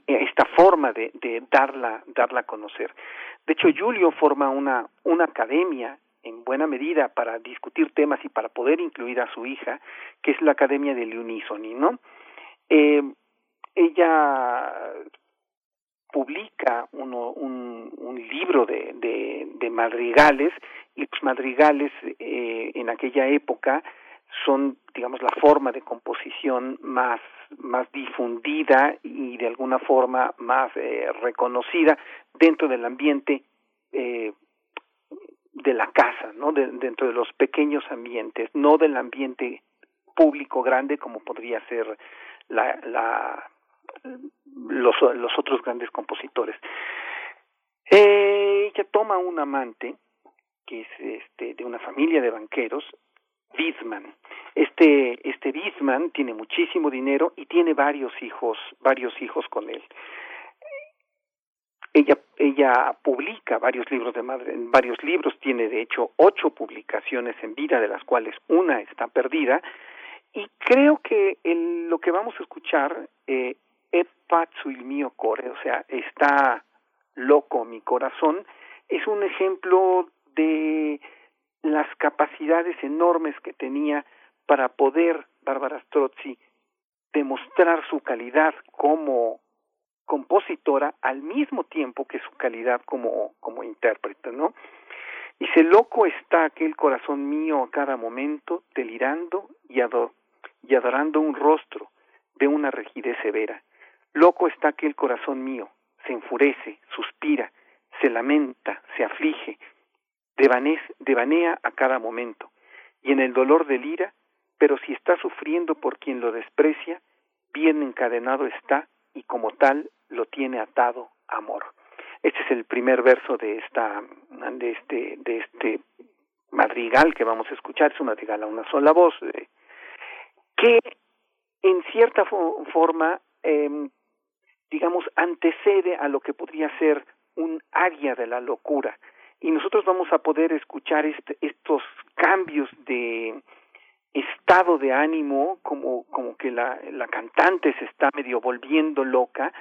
esta forma de, de darla darla a conocer. De hecho, Julio forma una una academia en buena medida para discutir temas y para poder incluir a su hija, que es la Academia del Unisoni, ¿no? Eh, ella publica uno, un, libro de, de, de, madrigales y los madrigales eh, en aquella época son digamos la forma de composición más más difundida y de alguna forma más eh, reconocida dentro del ambiente eh, de la casa, ¿no? De, dentro de los pequeños ambientes, no del ambiente público grande como podría ser la, la los, los otros grandes compositores. Eh, ella toma un amante que es este de una familia de banqueros, Wiesmann. Este este Wiesmann tiene muchísimo dinero y tiene varios hijos, varios hijos con él. Ella, ella publica varios libros de madre, varios libros, tiene de hecho ocho publicaciones en vida, de las cuales una está perdida, y creo que lo que vamos a escuchar, eh, mio core, o sea, está loco mi corazón, es un ejemplo de las capacidades enormes que tenía para poder Bárbara Strozzi demostrar su calidad como compositora al mismo tiempo que su calidad como, como intérprete, ¿no? Dice, loco está aquel corazón mío a cada momento, delirando y, ador y adorando un rostro de una rigidez severa. Loco está aquel corazón mío, se enfurece, suspira, se lamenta, se aflige, devanea a cada momento, y en el dolor delira, pero si está sufriendo por quien lo desprecia, bien encadenado está y como tal lo tiene atado amor. Este es el primer verso de esta de este de este madrigal que vamos a escuchar, es un madrigal a una sola voz eh, que en cierta forma eh, digamos antecede a lo que podría ser un área de la locura y nosotros vamos a poder escuchar este, estos cambios de estado de ánimo como como que la, la cantante se está medio volviendo loca.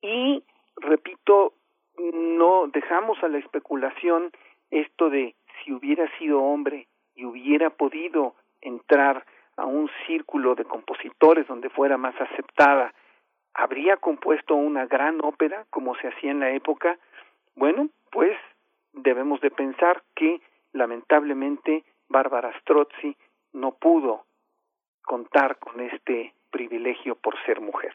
Y repito no dejamos a la especulación esto de si hubiera sido hombre y hubiera podido entrar a un círculo de compositores donde fuera más aceptada habría compuesto una gran ópera como se hacía en la época bueno pues debemos de pensar que lamentablemente Bárbara Strozzi no pudo contar con este privilegio por ser mujer.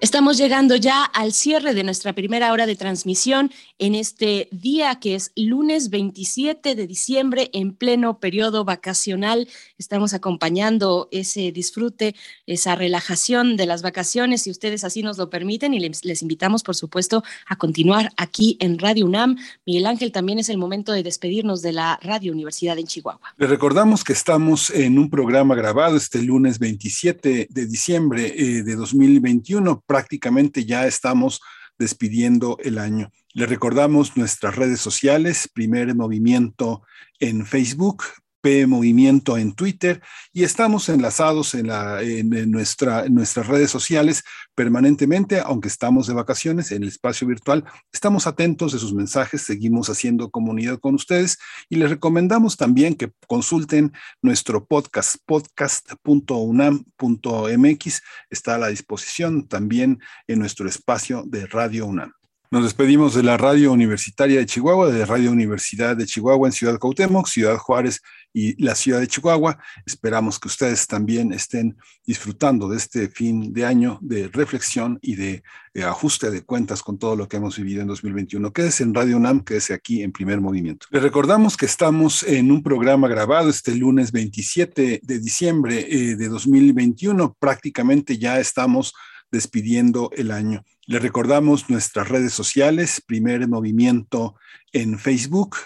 Estamos llegando ya al cierre de nuestra primera hora de transmisión en este día que es lunes 27 de diciembre en pleno periodo vacacional. Estamos acompañando ese disfrute, esa relajación de las vacaciones, si ustedes así nos lo permiten, y les, invitamos, por supuesto, a continuar aquí en Radio UNAM. Miguel Ángel, también es el momento de despedirnos de la Radio Universidad en Chihuahua. Les recordamos que estamos en un programa grabado este lunes 27 de diciembre eh, de 2021 prácticamente ya estamos despidiendo el año. Le recordamos nuestras redes sociales, primer movimiento en Facebook, P Movimiento en Twitter y estamos enlazados en, la, en, nuestra, en nuestras redes sociales permanentemente, aunque estamos de vacaciones en el espacio virtual. Estamos atentos de sus mensajes, seguimos haciendo comunidad con ustedes y les recomendamos también que consulten nuestro podcast, podcast.unam.mx. Está a la disposición también en nuestro espacio de Radio UNAM. Nos despedimos de la Radio Universitaria de Chihuahua, de Radio Universidad de Chihuahua en Ciudad Cuauhtémoc, Ciudad Juárez y la Ciudad de Chihuahua. Esperamos que ustedes también estén disfrutando de este fin de año de reflexión y de, de ajuste de cuentas con todo lo que hemos vivido en 2021. Quédese en Radio UNAM, quédese aquí en primer movimiento. Les recordamos que estamos en un programa grabado este lunes 27 de diciembre eh, de 2021. Prácticamente ya estamos despidiendo el año. Le recordamos nuestras redes sociales, Primer Movimiento en Facebook,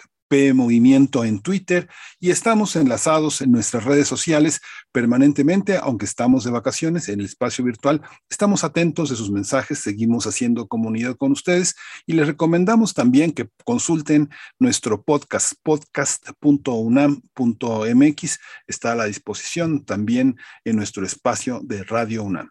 Movimiento en Twitter y estamos enlazados en nuestras redes sociales permanentemente, aunque estamos de vacaciones en el espacio virtual. Estamos atentos de sus mensajes, seguimos haciendo comunidad con ustedes y les recomendamos también que consulten nuestro podcast, podcast.unam.mx. Está a la disposición también en nuestro espacio de Radio UNAM.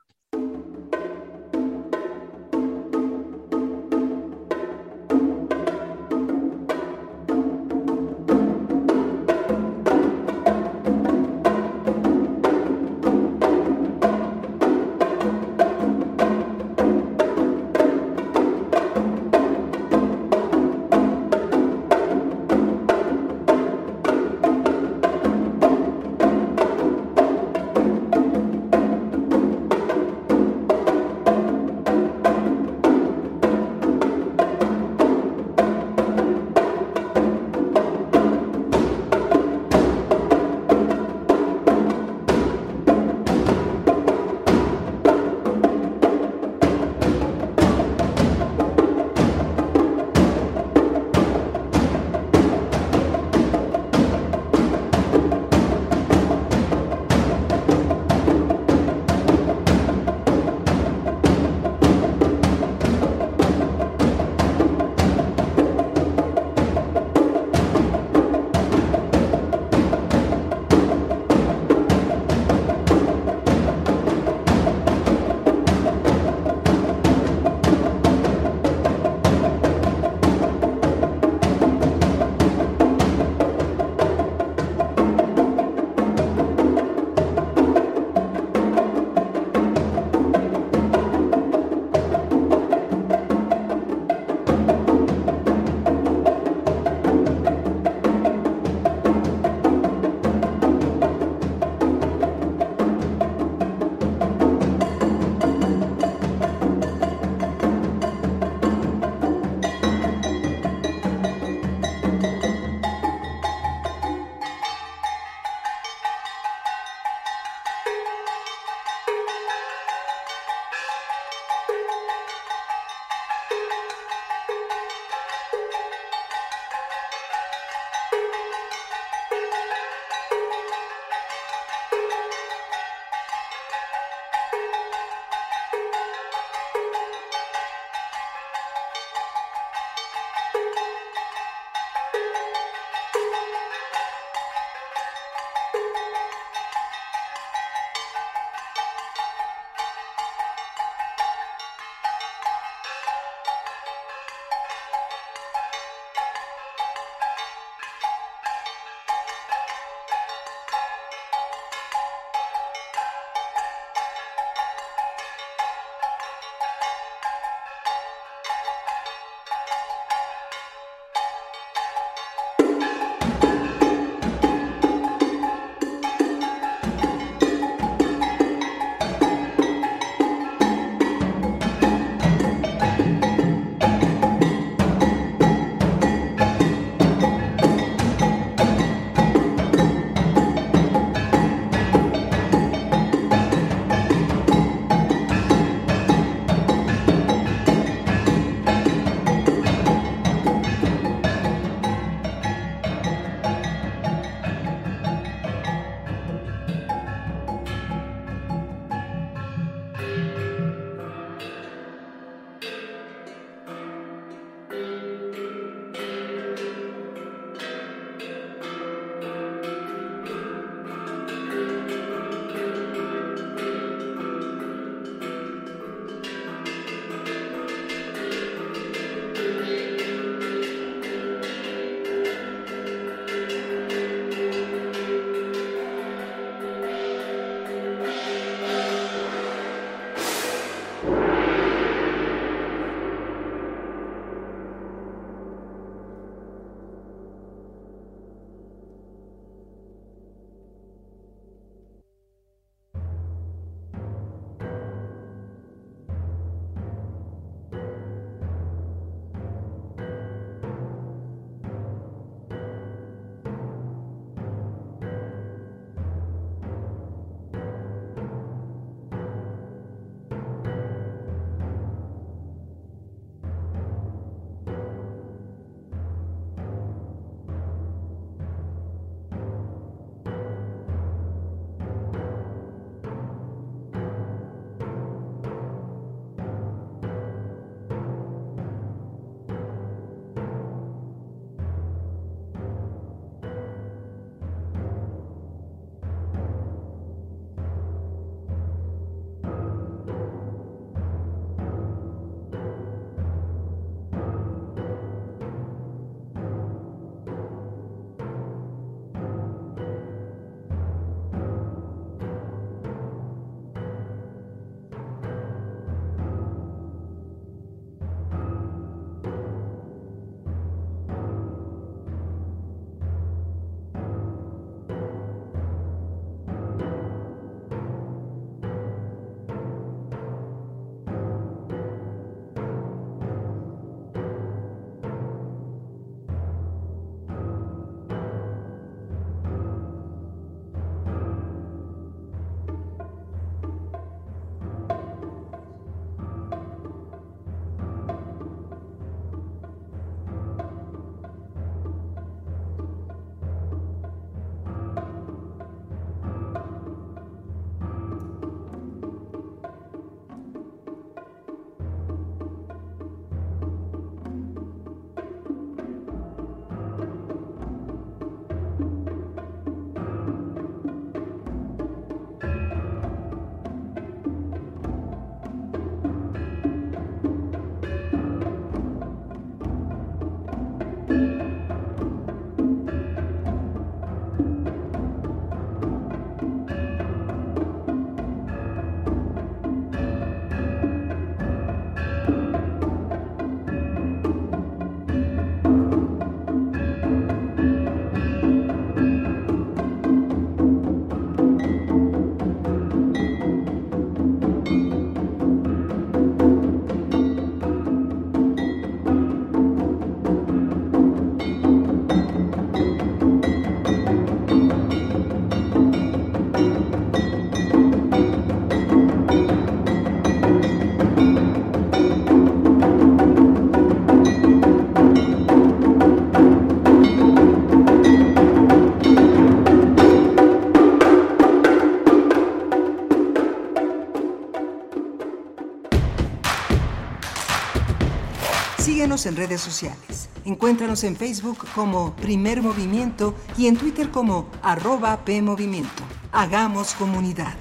En redes sociales. Encuéntranos en Facebook como Primer Movimiento y en Twitter como arroba PMovimiento. Hagamos comunidad.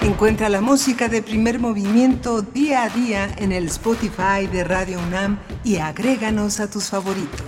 Encuentra la música de primer movimiento día a día en el Spotify de Radio UNAM y agréganos a tus favoritos.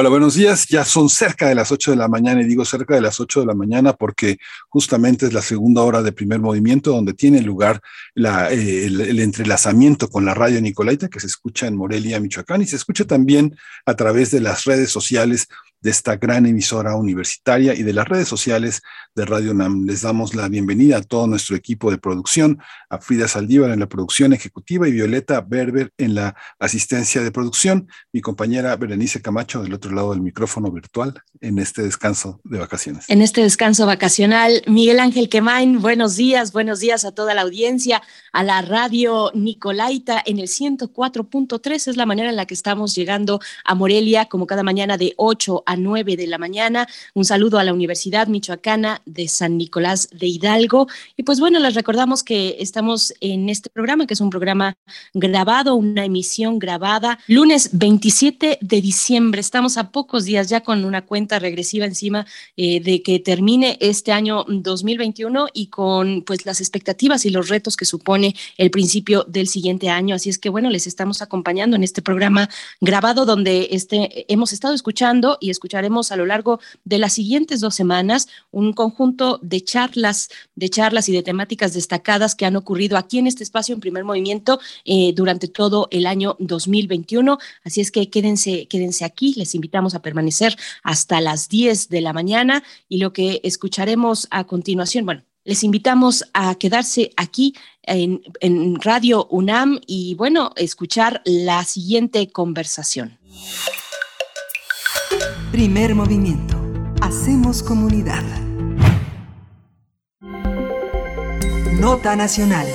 Hola, buenos días. Ya son cerca de las 8 de la mañana y digo cerca de las 8 de la mañana porque justamente es la segunda hora de primer movimiento donde tiene lugar eh, el, el, entrelazamiento con la radio Nicolaita que se escucha en Morelia, Michoacán y se escucha también a través de las redes sociales de esta gran emisora universitaria y de las redes sociales de Radio NAM. Les damos la bienvenida a todo nuestro equipo de producción, a Frida Saldívar en la producción ejecutiva y Violeta Berber en la asistencia de producción, mi compañera Berenice Camacho del otro lado del micrófono virtual en este descanso de vacaciones. En este descanso vacacional, Miguel Ángel Quemain, buenos días, buenos días a toda la audiencia, a la radio Nicolaita en el 104.3, es la manera en la que estamos llegando a Morelia como cada mañana de 8 a 9 de la mañana. Un saludo a la Universidad Michoacana de San Nicolás de Hidalgo. Y pues bueno, les recordamos que estamos en este programa, que es un programa grabado, una emisión grabada, lunes 27 de diciembre. Estamos a pocos días ya con una cuenta regresiva encima eh, de que termine este año 2021 y con pues las expectativas y los retos que supone el principio del siguiente año. Así es que bueno, les estamos acompañando en este programa grabado donde este, hemos estado escuchando y escucharemos a lo largo de las siguientes dos semanas un conjunto de charlas, de charlas y de temáticas destacadas que han ocurrido aquí en este espacio en primer movimiento eh, durante todo el año 2021. Así es que quédense, quédense aquí, les invitamos a permanecer hasta las 10 de la mañana y lo que escucharemos a continuación, bueno, les invitamos a quedarse aquí en, en, Radio UNAM y bueno, escuchar la siguiente conversación. Primer movimiento. Hacemos comunidad. Nota nacional.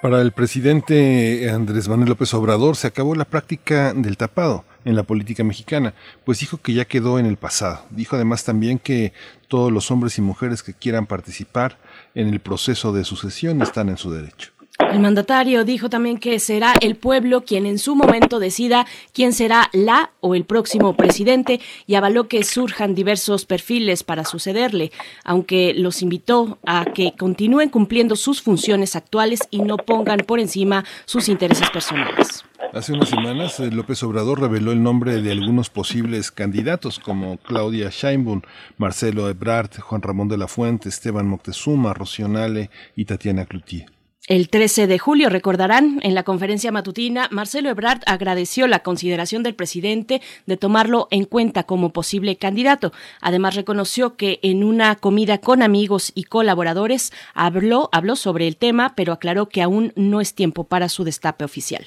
Para el presidente Andrés Manuel López Obrador se acabó la práctica del tapado en la política mexicana, pues dijo que ya quedó en el pasado. Dijo además también que todos los hombres y mujeres que quieran participar en el proceso de sucesión están en su derecho. El mandatario dijo también que será el pueblo quien en su momento decida quién será la o el próximo presidente y avaló que surjan diversos perfiles para sucederle, aunque los invitó a que continúen cumpliendo sus funciones actuales y no pongan por encima sus intereses personales. Hace unas semanas, López Obrador reveló el nombre de algunos posibles candidatos como Claudia Sheinbaum, Marcelo Ebrard, Juan Ramón de la Fuente, Esteban Moctezuma, Rocío Nale y Tatiana Cloutier. El 13 de julio, recordarán, en la conferencia matutina, Marcelo Ebrard agradeció la consideración del presidente de tomarlo en cuenta como posible candidato. Además, reconoció que en una comida con amigos y colaboradores habló, habló sobre el tema, pero aclaró que aún no es tiempo para su destape oficial.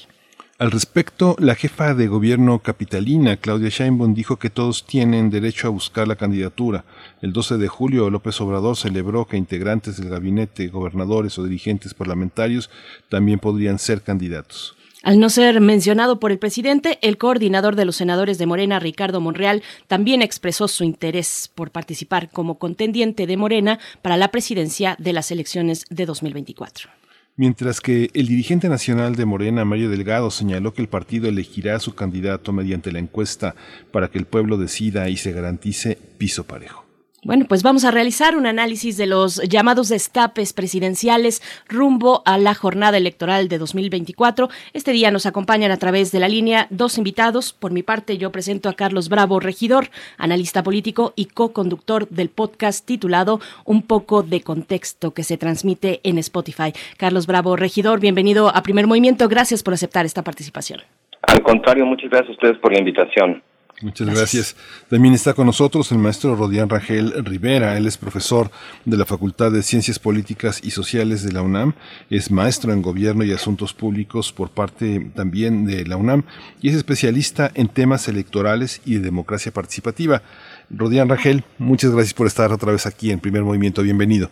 Al respecto, la jefa de gobierno capitalina, Claudia Sheinbaum, dijo que todos tienen derecho a buscar la candidatura. El 12 de julio, López Obrador celebró que integrantes del gabinete, gobernadores o dirigentes parlamentarios también podrían ser candidatos. Al no ser mencionado por el presidente, el coordinador de los senadores de Morena, Ricardo Monreal, también expresó su interés por participar como contendiente de Morena para la presidencia de las elecciones de 2024 mientras que el dirigente nacional de Morena, Mario Delgado, señaló que el partido elegirá a su candidato mediante la encuesta para que el pueblo decida y se garantice piso parejo. Bueno, pues vamos a realizar un análisis de los llamados destapes presidenciales rumbo a la jornada electoral de 2024. Este día nos acompañan a través de la línea dos invitados. Por mi parte, yo presento a Carlos Bravo, regidor, analista político y co-conductor del podcast titulado Un poco de contexto que se transmite en Spotify. Carlos Bravo, regidor, bienvenido a Primer Movimiento. Gracias por aceptar esta participación. Al contrario, muchas gracias a ustedes por la invitación. Muchas gracias. También está con nosotros el maestro Rodián Rangel Rivera. Él es profesor de la Facultad de Ciencias Políticas y Sociales de la UNAM. Es maestro en Gobierno y Asuntos Públicos por parte también de la UNAM y es especialista en temas electorales y de democracia participativa. Rodián Rangel, muchas gracias por estar otra vez aquí en Primer Movimiento. Bienvenido.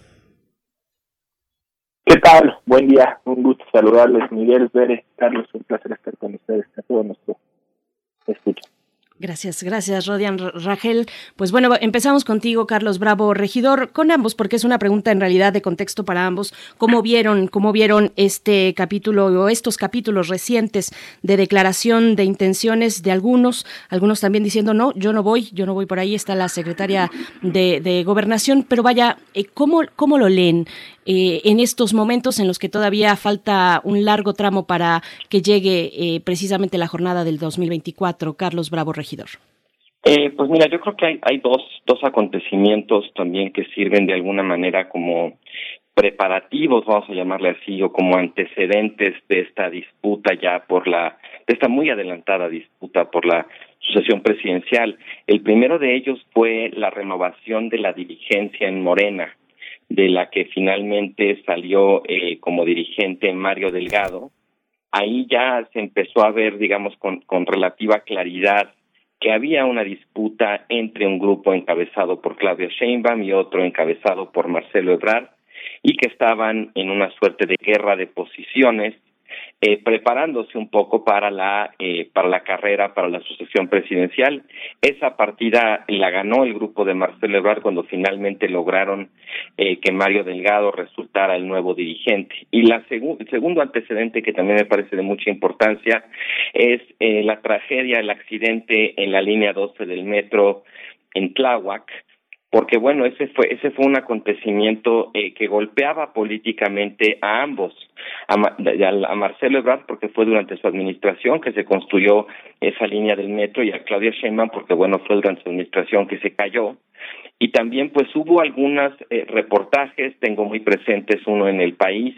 ¿Qué tal? Buen día. Un gusto saludarles. Miguel Pérez, Carlos, un placer estar con ustedes. A todo nuestro escucho. Gracias, gracias, Rodian Rachel. Pues bueno, empezamos contigo, Carlos Bravo, regidor, con ambos, porque es una pregunta en realidad de contexto para ambos. ¿Cómo vieron, cómo vieron este capítulo o estos capítulos recientes de declaración de intenciones de algunos, algunos también diciendo no, yo no voy, yo no voy por ahí, está la secretaria de, gobernación, pero vaya, eh, ¿cómo, cómo lo leen? Eh, en estos momentos en los que todavía falta un largo tramo para que llegue eh, precisamente la jornada del 2024. Carlos Bravo, regidor. Eh, pues mira, yo creo que hay, hay dos, dos acontecimientos también que sirven de alguna manera como preparativos, vamos a llamarle así, o como antecedentes de esta disputa ya por la, de esta muy adelantada disputa por la sucesión presidencial. El primero de ellos fue la renovación de la dirigencia en Morena, de la que finalmente salió eh, como dirigente Mario Delgado. Ahí ya se empezó a ver, digamos, con, con relativa claridad que había una disputa entre un grupo encabezado por Claudia Sheinbaum y otro encabezado por Marcelo Ebrard y que estaban en una suerte de guerra de posiciones eh, preparándose un poco para la eh, para la carrera para la sucesión presidencial. Esa partida la ganó el grupo de Marcelo Ebrard cuando finalmente lograron eh, que Mario Delgado resultara el nuevo dirigente. Y la el segundo antecedente que también me parece de mucha importancia es eh, la tragedia el accidente en la línea 12 del metro en Tláhuac porque bueno ese fue ese fue un acontecimiento eh, que golpeaba políticamente a ambos a, a, Marcelo Ebrard porque fue durante su administración que se construyó esa línea del metro y a Claudia Sheinbaum porque bueno fue durante su administración que se cayó. Y también pues hubo algunos eh, reportajes tengo muy presentes uno en el país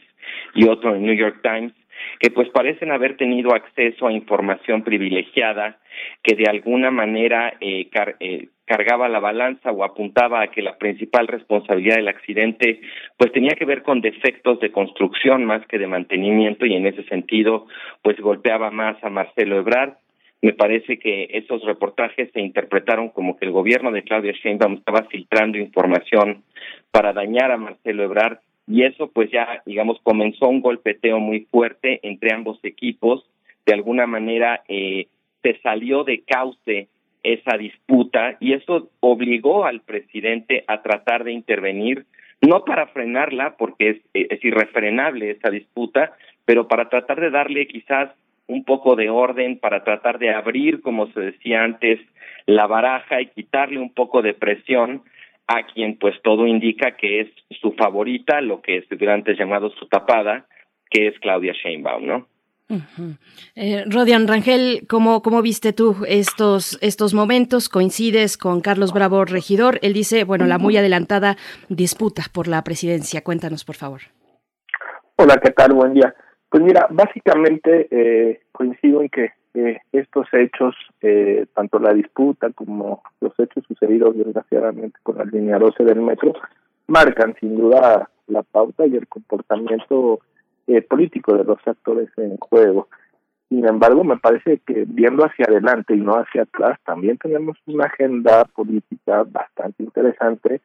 y otro en New York Times que pues parecen haber tenido acceso a información privilegiada que de alguna manera eh, eh, cargaba la balanza o apuntaba a que la principal responsabilidad del accidente pues tenía que ver con defectos de construcción más que de mantenimiento y en ese sentido pues golpeaba más a Marcelo Ebrard. Me parece que esos reportajes se interpretaron como que el gobierno de Claudia Sheinbaum estaba filtrando información para dañar a Marcelo Ebrard y eso pues ya digamos comenzó un golpeteo muy fuerte entre ambos equipos. De alguna manera eh, se salió de cauce esa disputa y eso obligó al presidente a tratar de intervenir, no para frenarla, porque es, es irrefrenable esa disputa, pero para tratar de darle quizás un poco de orden, para tratar de abrir, como se decía antes, la baraja y quitarle un poco de presión a quien pues todo indica que es su favorita, lo que es antes llamado su tapada, que es Claudia Sheinbaum, ¿no? Eh, Rodian Rangel, ¿cómo, ¿cómo viste tú estos, estos momentos? ¿Coincides con Carlos Bravo, regidor? Él dice, bueno, la muy adelantada disputa por la presidencia. Cuéntanos, por favor. Hola, ¿qué tal? Buen día. Pues mira, básicamente eh, coincido en que eh, estos hechos, eh, tanto la disputa como los hechos sucedidos desgraciadamente con la línea 12 del metro, marcan sin duda la pauta y el comportamiento eh, político de los actores en juego. Sin embargo, me parece que viendo hacia adelante y no hacia atrás, también tenemos una agenda política bastante interesante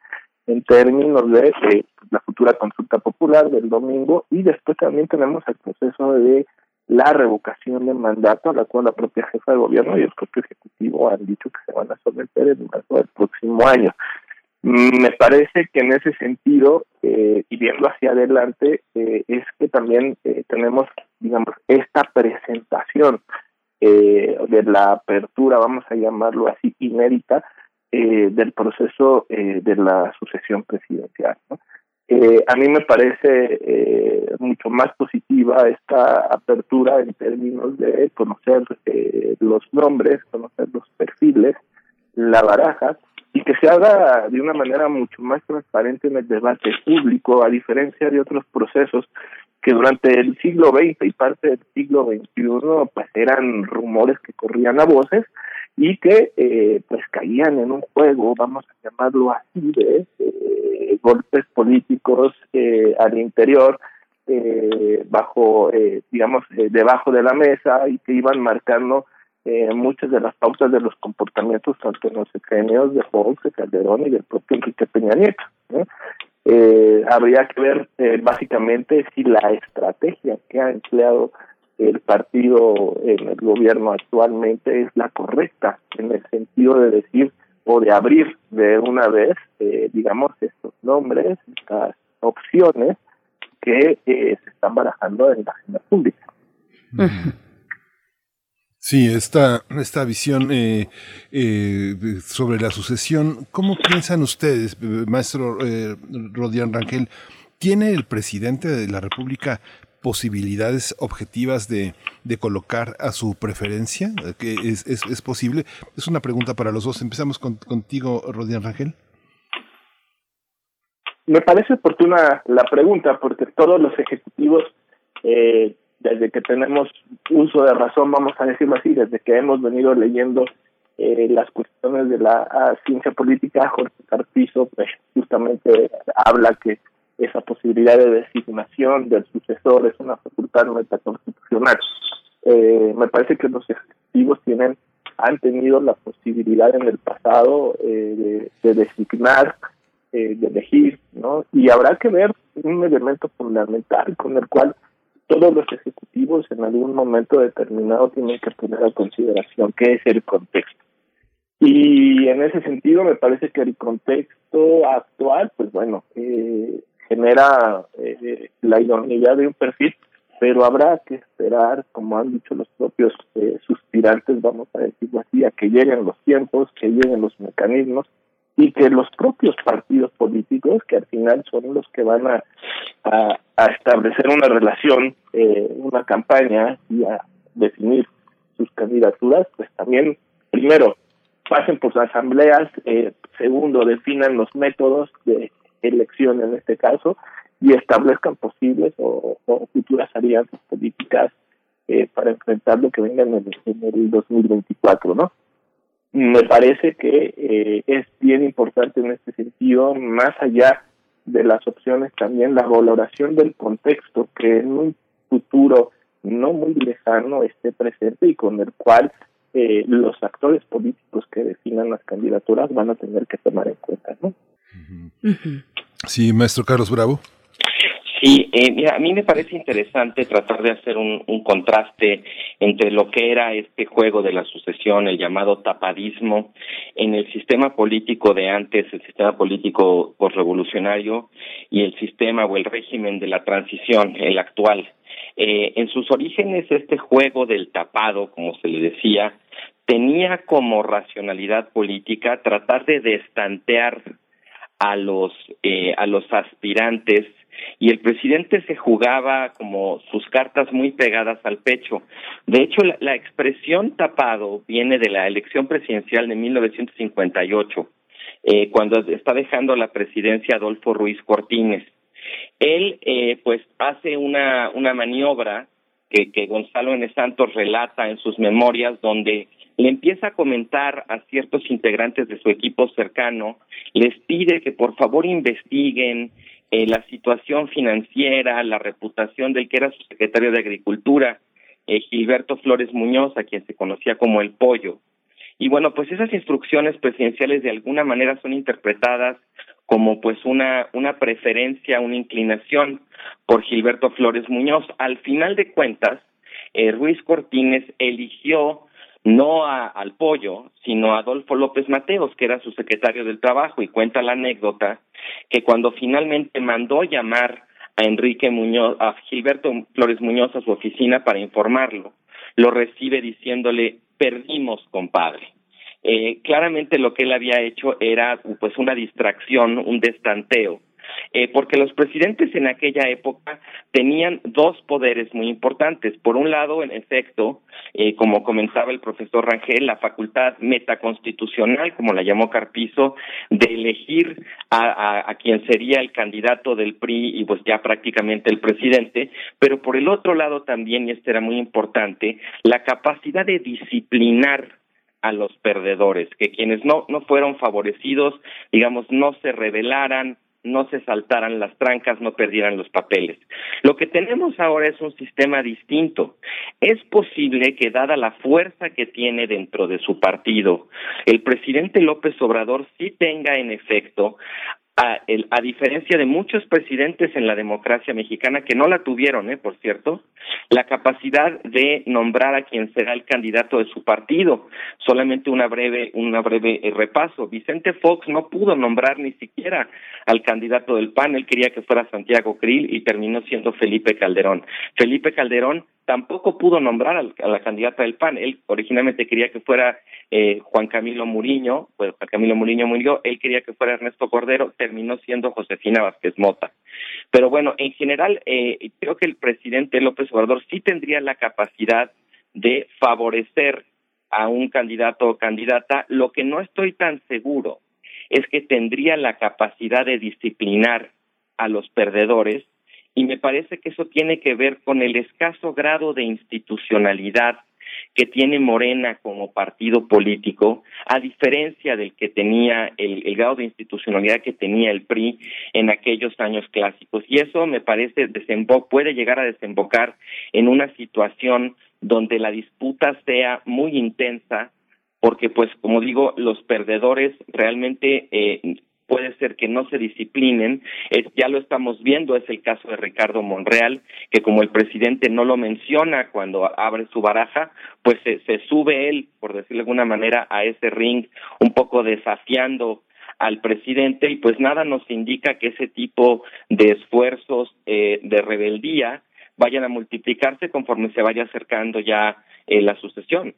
en términos de eh, la futura consulta popular del domingo y después también tenemos el proceso de la revocación del mandato a la cual la propia jefa de gobierno y el propio ejecutivo han dicho que se van a someter en marzo del próximo año. Mm, me parece que en ese sentido, eh, y viendo hacia adelante, eh, es que también eh, tenemos, digamos, esta presentación eh, de la apertura, vamos a llamarlo así, inédita, eh, del proceso eh, de la sucesión presidencial. ¿no? Eh, a mí me parece eh, mucho más positiva esta apertura en términos de conocer eh, los nombres, conocer los perfiles, la baraja, y que se haga de una manera mucho más transparente en el debate público, a diferencia de otros procesos que durante el siglo XX y parte del siglo XXI pues eran rumores que corrían a voces y que eh, pues caían en un juego, vamos a llamarlo así, de eh, golpes políticos eh, al interior, eh, bajo, eh, digamos, debajo de la mesa y que iban marcando eh, muchas de las pautas de los comportamientos tanto en los secrenios de Fox, de Calderón y del propio Enrique Peña Nieto. Eh, habría que ver eh, básicamente si la estrategia que ha empleado el partido en el gobierno actualmente es la correcta, en el sentido de decir o de abrir de una vez, eh, digamos, estos nombres, estas opciones que eh, se están barajando en la agenda pública. Sí, esta, esta visión eh, eh, sobre la sucesión, ¿cómo piensan ustedes, maestro eh, Rodian Rangel? ¿Tiene el presidente de la República posibilidades objetivas de, de colocar a su preferencia? ¿Que es, es, es, posible? Es una pregunta para los dos. Empezamos con, contigo, Rodian Rangel. Me parece oportuna la pregunta porque todos los ejecutivos eh, desde que tenemos uso de razón, vamos a decirlo así, desde que hemos venido leyendo eh, las cuestiones de la ah, ciencia política, Jorge Carpizo pues, justamente habla que esa posibilidad de designación del sucesor es una facultad metaconstitucional. Eh, me parece que los ejecutivos tienen han tenido la posibilidad en el pasado eh, de, de, designar, eh, de elegir, ¿no? Y habrá que ver un elemento fundamental con el cual todos los ejecutivos en algún momento determinado tienen que poner a consideración qué es el contexto. Y en ese sentido me parece que el contexto actual, pues bueno, eh, genera eh, la idoneidad de un perfil, pero habrá que esperar, como han dicho los propios eh, suspirantes, vamos a decirlo así, a que lleguen los tiempos, que lleguen los mecanismos y que los propios partidos políticos, que al final son los que van a, a, establecer una relación, eh, una campaña y a definir sus candidaturas, pues también, primero, pasen por sus asambleas, eh, segundo, definan los métodos de elección en este caso y establezcan posibles o, futuras alianzas políticas eh, para enfrentar lo que venga en el, en el 2024, ¿no? Me parece que eh, es bien importante en este sentido, más allá de las opciones, también la valoración del contexto que en un futuro no muy lejano esté presente y con el cual eh, los actores políticos que definan las candidaturas van a tener que tomar en cuenta. ¿no? Sí, maestro Carlos Bravo. Sí, eh, mira, a mí me parece interesante tratar de hacer un, un, contraste entre lo que era este juego de la sucesión, el llamado tapadismo, en el sistema político de antes, el sistema político postrevolucionario, y el sistema o el régimen de la transición, el actual. Eh, en sus orígenes, este juego del tapado, como se le decía, tenía como racionalidad política tratar de destantear a los eh, a los aspirantes y el presidente se jugaba como sus cartas muy pegadas al pecho. De hecho, la, expresión tapado viene de la elección presidencial de 1958, eh, cuando está dejando la presidencia Adolfo Ruiz Cortines. Él, eh, pues, hace una, una maniobra que, que Gonzalo N. Santos relata en sus memorias, donde le empieza a comentar a ciertos integrantes de su equipo cercano, les pide que por favor investiguen eh, la situación financiera, la reputación del que era su secretario de Agricultura, eh, Gilberto Flores Muñoz, a quien se conocía como el pollo. Y bueno, pues esas instrucciones presidenciales de alguna manera son interpretadas como pues una, una preferencia, una inclinación por Gilberto Flores Muñoz. Al final de cuentas, eh, Ruiz Cortines eligió no a, al pollo, sino a Adolfo López Mateos, que era su secretario del Trabajo, y cuenta la anécdota que cuando finalmente mandó llamar a Enrique Muñoz, a Gilberto Flores Muñoz a su oficina para informarlo, lo recibe diciéndole, perdimos, compadre. Eh, claramente lo que él había hecho era pues una distracción, un destanteo, eh, porque los presidentes en aquella época tenían dos poderes muy importantes. Por un lado, en efecto, eh, como comentaba el profesor Rangel, la facultad metaconstitucional, como la llamó Carpizo, de elegir a, a, quien sería el candidato del PRI y pues ya prácticamente el presidente, pero por el otro lado también, y esto era muy importante, la capacidad de disciplinar a los perdedores, que quienes no, no fueron favorecidos, digamos, no se rebelaran, no se saltaran las trancas, no perdieran los papeles. Lo que tenemos ahora es un sistema distinto. Es posible que, dada la fuerza que tiene dentro de su partido, el presidente López Obrador sí tenga en efecto a, el, a diferencia de muchos presidentes en la democracia mexicana que no la tuvieron, ¿eh? por cierto, la capacidad de nombrar a quien será el candidato de su partido. Solamente una breve, una breve eh, repaso. Vicente Fox no pudo nombrar ni siquiera al candidato del PAN. Él quería que fuera Santiago Krill y terminó siendo Felipe Calderón. Felipe Calderón tampoco pudo nombrar a la candidata del PAN. Él originalmente quería que fuera eh, Juan Camilo Muriño, pues Juan Camilo Muriño murió, él quería que fuera Ernesto Cordero, terminó siendo Josefina Vázquez Mota. Pero bueno, en general, eh, creo que el presidente López Obrador sí tendría la capacidad de favorecer a un candidato o candidata. Lo que no estoy tan seguro es que tendría la capacidad de disciplinar a los perdedores y me parece que eso tiene que ver con el escaso grado de institucionalidad que tiene Morena como partido político, a diferencia del que tenía el, grado de institucionalidad que tenía el PRI en aquellos años clásicos. Y eso me parece puede llegar a desembocar en una situación donde la disputa sea muy intensa, porque pues como digo, los perdedores realmente eh, puede ser que no se disciplinen, es, ya lo estamos viendo, es el caso de Ricardo Monreal, que como el presidente no lo menciona cuando abre su baraja, pues se, se sube él, por decirlo de alguna manera, a ese ring, un poco desafiando al presidente y pues nada nos indica que ese tipo de esfuerzos eh, de rebeldía vayan a multiplicarse conforme se vaya acercando ya eh, la sucesión.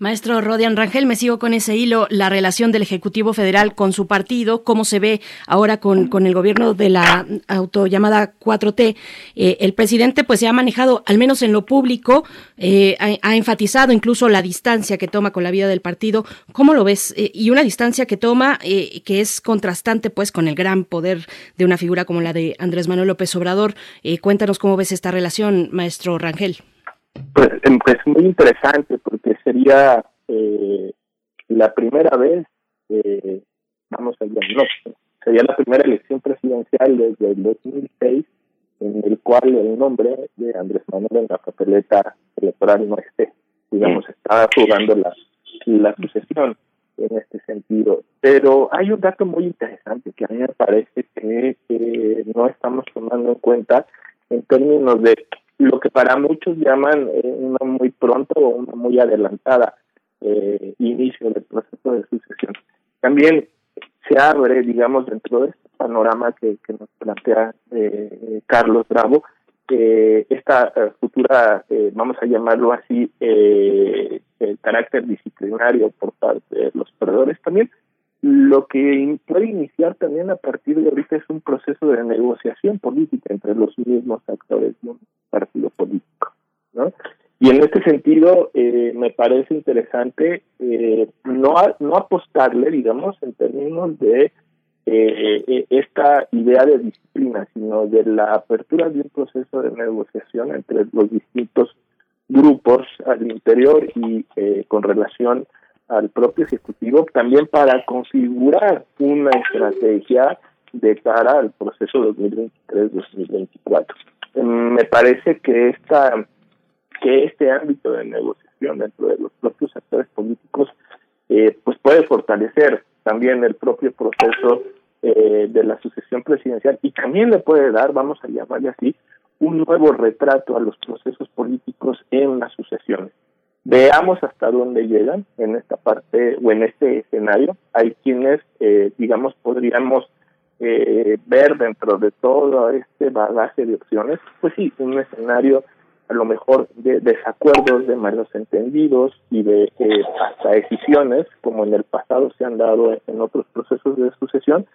Maestro Rodian Rangel, me sigo con ese hilo, la relación del Ejecutivo Federal con su partido, cómo se ve ahora con, el gobierno de la autollamada 4T. Eh, el presidente pues se ha manejado, al menos en lo público, eh, ha, enfatizado incluso la distancia que toma con la vida del partido. ¿Cómo lo ves? Eh, y una distancia que toma que es contrastante pues con el gran poder de una figura como la de Andrés Manuel López Obrador. cuéntanos cómo ves esta relación, maestro Rangel. Pues, em, pues muy interesante porque sería eh, la primera vez, vamos a no, sería la primera elección presidencial desde el 2006 en el cual el nombre de Andrés Manuel en la papeleta electoral no esté, digamos, está jugando la, la sucesión en este sentido. Pero hay un dato muy interesante que a mí me parece que no estamos tomando en cuenta en términos de lo que para muchos llaman eh, una muy pronto o una muy adelantada eh, inicio del proceso de sucesión. También se abre, digamos, dentro de este panorama que, nos plantea eh, Carlos Bravo, eh, esta futura, vamos a llamarlo así, el carácter disciplinario por parte de los perdedores también, lo que puede iniciar también a partir de ahorita es un proceso de negociación política entre los mismos actores de un partido político. Y en este sentido eh, me parece interesante eh, no no apostarle, digamos, en términos de eh, esta idea de disciplina, sino de la apertura de un proceso de negociación entre los distintos grupos al interior y con relación al propio Ejecutivo también para configurar una estrategia de cara al proceso 2023-2024. Em, me parece que esta que este ámbito de negociación dentro de los propios actores políticos eh, pues puede fortalecer también el propio proceso eh, de la sucesión presidencial y también le puede dar, vamos a llamarle así, un nuevo retrato a los procesos políticos en las sucesiones. Veamos hasta dónde llegan en esta parte o en este escenario. Hay quienes, eh, digamos, podríamos eh, ver dentro de todo este bagaje de opciones, pues sí, un escenario a lo mejor de desacuerdos, de malos entendidos y de eh, hasta decisiones, como en el pasado se han dado en otros procesos de sucesión,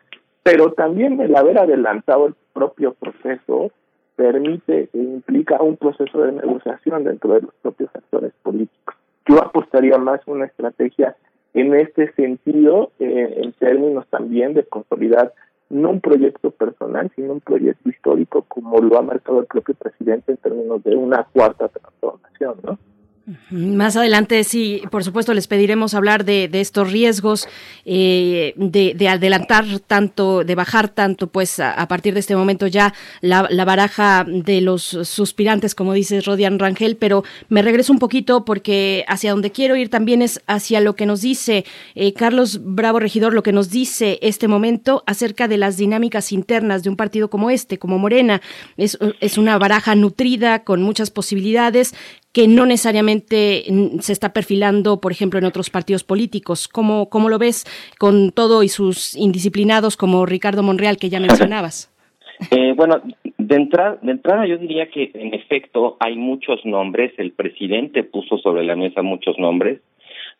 pero también el haber adelantado el propio proceso permite e implica un proceso de negociación dentro de los propios actores políticos. Yo apostaría más una estrategia en este sentido, eh, en términos también de consolidar no un proyecto personal, sino un proyecto histórico, como lo ha marcado el propio presidente en términos de una cuarta transformación, ¿no? Más adelante, sí, por supuesto, les pediremos hablar de, estos riesgos, eh, de, adelantar tanto, de bajar tanto, pues a, partir de este momento ya la, baraja de los suspirantes, como dice Rodian Rangel, pero me regreso un poquito porque hacia donde quiero ir también es hacia lo que nos dice eh, Carlos Bravo Regidor, lo que nos dice este momento acerca de las dinámicas internas de un partido como este, como Morena. Es, es una baraja nutrida con muchas posibilidades que no necesariamente mm, se está perfilando, por ejemplo, en otros partidos políticos. ¿Cómo, cómo lo ves con todo y sus indisciplinados como Ricardo Monreal, que ya mencionabas? Eh, bueno, de entrada, de entrada yo diría que en efecto hay muchos nombres, el presidente puso sobre la mesa muchos nombres,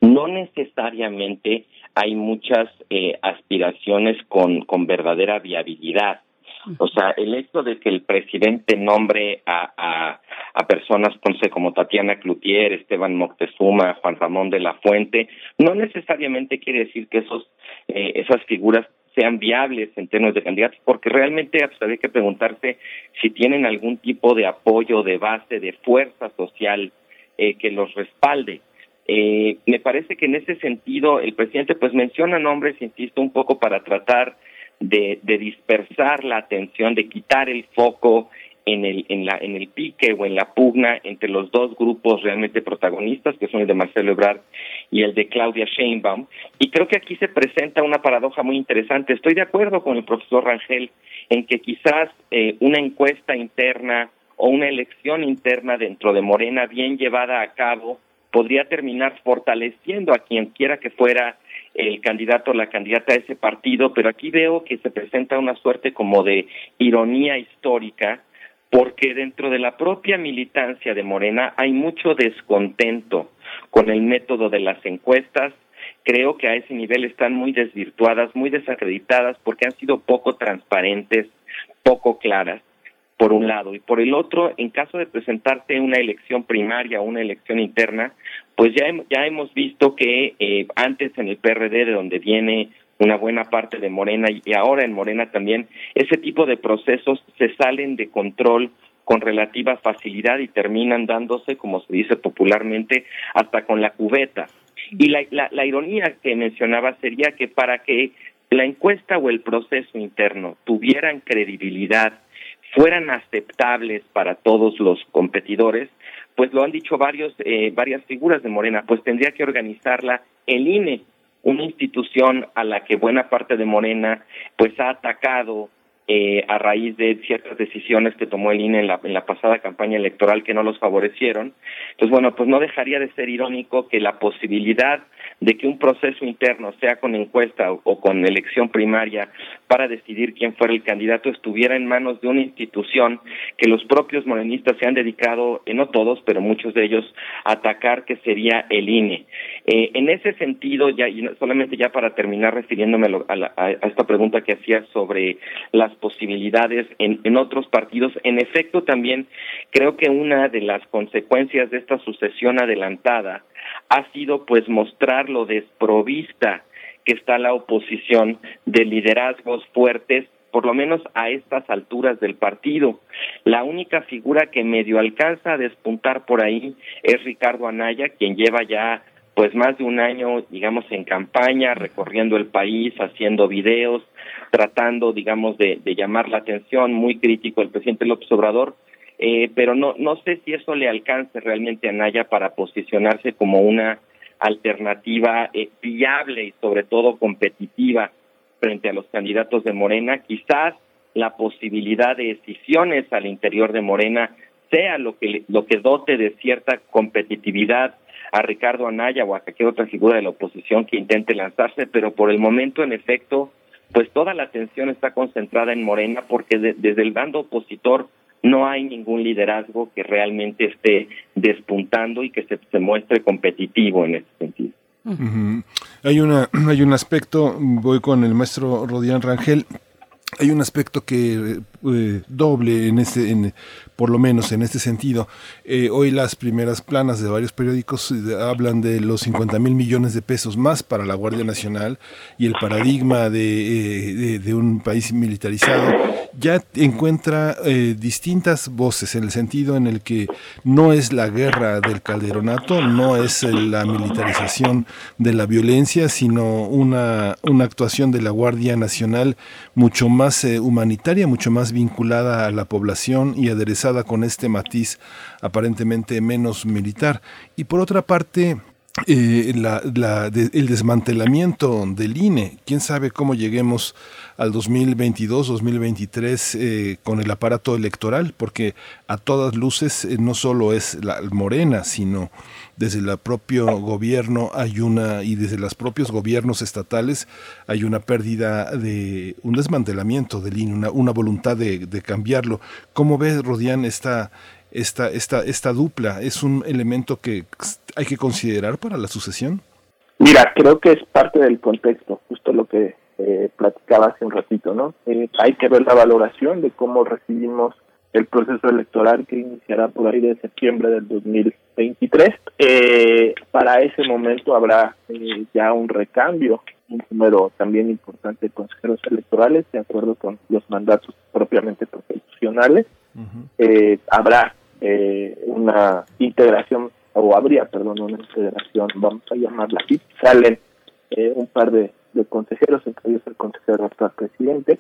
no necesariamente hay muchas eh, aspiraciones con, con verdadera viabilidad. O sea, el hecho de que el presidente nombre a, a, a personas, sé, como Tatiana Cloutier, Esteban Moctezuma, Juan Ramón de la Fuente, no necesariamente quiere decir que esos eh, esas figuras sean viables en términos de candidatos, porque realmente pues, habría que preguntarse si tienen algún tipo de apoyo, de base, de fuerza social eh, que los respalde. Eh, me parece que en ese sentido el presidente pues menciona nombres, insisto, un poco para tratar de dispersar la atención, de quitar el foco en el, en, la, en el pique o en la pugna entre los dos grupos realmente protagonistas, que son el de Marcelo Ebrard y el de Claudia Sheinbaum. Y creo que aquí se presenta una paradoja muy interesante. Estoy de acuerdo con el profesor Rangel en que quizás eh, una encuesta interna o una elección interna dentro de Morena bien llevada a cabo podría terminar fortaleciendo a quien quiera que fuera el candidato o la candidata a ese partido, pero aquí veo que se presenta una suerte como de ironía histórica, porque dentro de la propia militancia de Morena hay mucho descontento con el método de las encuestas. Creo que a ese nivel están muy desvirtuadas, muy desacreditadas, porque han sido poco transparentes, poco claras por un lado, y por el otro, en caso de presentarte una elección primaria o una elección interna, pues ya, ya hemos visto que eh, antes en el PRD, de donde viene una buena parte de Morena y ahora en Morena también, ese tipo de procesos se salen de control con relativa facilidad y terminan dándose, como se dice popularmente, hasta con la cubeta. Y la, la, ironía que mencionaba sería que para que la encuesta o el proceso interno tuvieran credibilidad fueran aceptables para todos los competidores, pues lo han dicho varios, eh, varias figuras de Morena, pues tendría que organizarla el INE, una institución a la que buena parte de Morena pues ha atacado eh, a raíz de ciertas decisiones que tomó el INE en la, en la pasada campaña electoral que no los favorecieron. Entonces, bueno, pues no dejaría de ser irónico que la posibilidad de que un proceso interno, sea con encuesta o, con elección primaria, para decidir quién fuera el candidato, estuviera en manos de una institución que los propios morenistas se han dedicado, eh, no todos, pero muchos de ellos, a atacar, que sería el INE. Eh, en ese sentido, ya y solamente ya para terminar refiriéndome a, a, esta pregunta que hacía sobre las posibilidades en, en otros partidos, en efecto también creo que una de las consecuencias de esta sucesión adelantada ha sido pues mostrar lo desprovista que está la oposición de liderazgos fuertes por lo menos a estas alturas del partido. La única figura que medio alcanza a despuntar por ahí es Ricardo Anaya, quien lleva ya pues más de un año, digamos, en campaña, recorriendo el país, haciendo videos, tratando, digamos, de, de llamar la atención, muy crítico el presidente López Obrador, eh, pero no, no sé si eso le alcance realmente a Naya para posicionarse como una alternativa eh, viable y sobre todo competitiva frente a los candidatos de Morena. Quizás la posibilidad de decisiones al interior de Morena sea lo que lo que dote de cierta competitividad a Ricardo Anaya o a cualquier otra figura de la oposición que intente lanzarse, pero por el momento, en efecto, pues toda la atención está concentrada en Morena porque desde el bando opositor no hay ningún liderazgo que realmente esté despuntando y que se, se muestre competitivo en ese sentido. Hay una hay un aspecto, voy con el maestro Rodián Rangel, hay un aspecto que eh, doble en este, por lo menos en este sentido. Eh, hoy las primeras planas de varios periódicos eh, hablan de los 50 mil millones de pesos más para la Guardia Nacional y el paradigma de, de, un país militarizado ya encuentra distintas voces en el sentido en el que no es la guerra del calderonato, no es la militarización de la violencia, sino una, una actuación de la Guardia Nacional mucho más humanitaria, mucho más vinculada a la población y aderezada con este matiz aparentemente menos militar. Y por otra parte, eh, el desmantelamiento del INE. ¿Quién sabe cómo lleguemos al 2022, 2023 eh, con el aparato electoral? Porque a todas luces eh, no solo es la Morena, sino desde el propio gobierno hay una, y desde los propios gobiernos estatales hay una pérdida de, un desmantelamiento del INE, una, una voluntad de, cambiarlo. ¿Cómo ves, Rodián, esta, esta, esta, esta dupla? ¿Es un elemento que hay que considerar para la sucesión? Mira, creo que es parte del contexto, justo lo que eh, platicaba hace un ratito, ¿no? Eh, hay que ver la valoración de cómo recibimos el proceso electoral que iniciará por ahí de septiembre del 2023. Eh, para ese momento habrá eh, ya un recambio, un número también importante de consejeros electorales, de acuerdo con los mandatos propiamente constitucionales. eh, habrá eh, una integración, o habría, perdón, una integración, vamos a llamarla así. Salen eh, un par de, de consejeros, entre ellos el consejero actual presidente,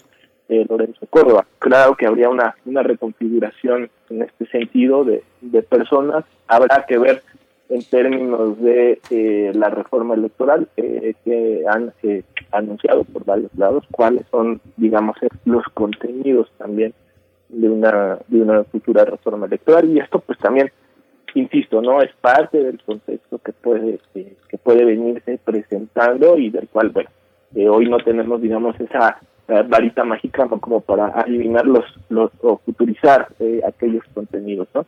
eh, Lorenzo Córdoba. Claro que habría una, una reconfiguración en este sentido de, de personas. Habrá que ver en términos de eh, la reforma electoral eh, que han eh, anunciado por varios lados cuáles son, digamos, los contenidos también de una de una futura reforma electoral y esto pues también insisto no es parte del contexto que puede que puede venirse presentando y del cual bueno hoy no tenemos digamos esa eh, varita mágica como para adivinar los, los o futurizar eh, aquellos contenidos no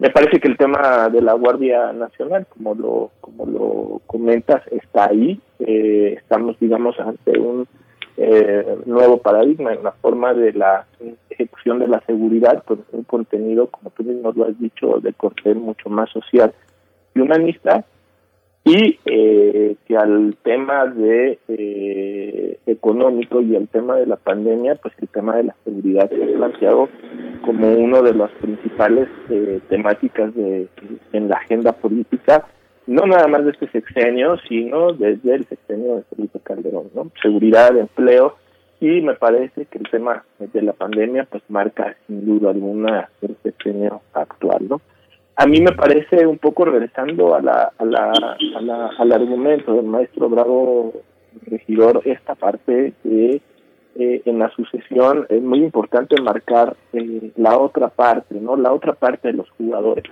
me parece que el tema de la Guardia Nacional como lo como lo comentas está ahí. Eh, estamos digamos ante un eh, nuevo paradigma en la forma de la ejecución de la seguridad con un contenido como tú mismo lo has dicho de corte mucho más social y humanista y eh, que al tema de eh, económico y al tema de la pandemia, pues el tema de la seguridad se ha planteado como uno de las principales eh, temáticas de, en la agenda política, no nada más de este sexenio, sino desde el sexenio de Felipe Calderón, ¿no? Seguridad, empleo, y me parece que el tema de la pandemia pues marca sin duda alguna el sexenio actual, ¿no? A mí me parece un poco regresando a la, a la, a la, al argumento del maestro Bravo Regidor, esta parte de eh, en la sucesión es muy importante marcar eh, la otra parte, ¿no? La otra parte de los jugadores.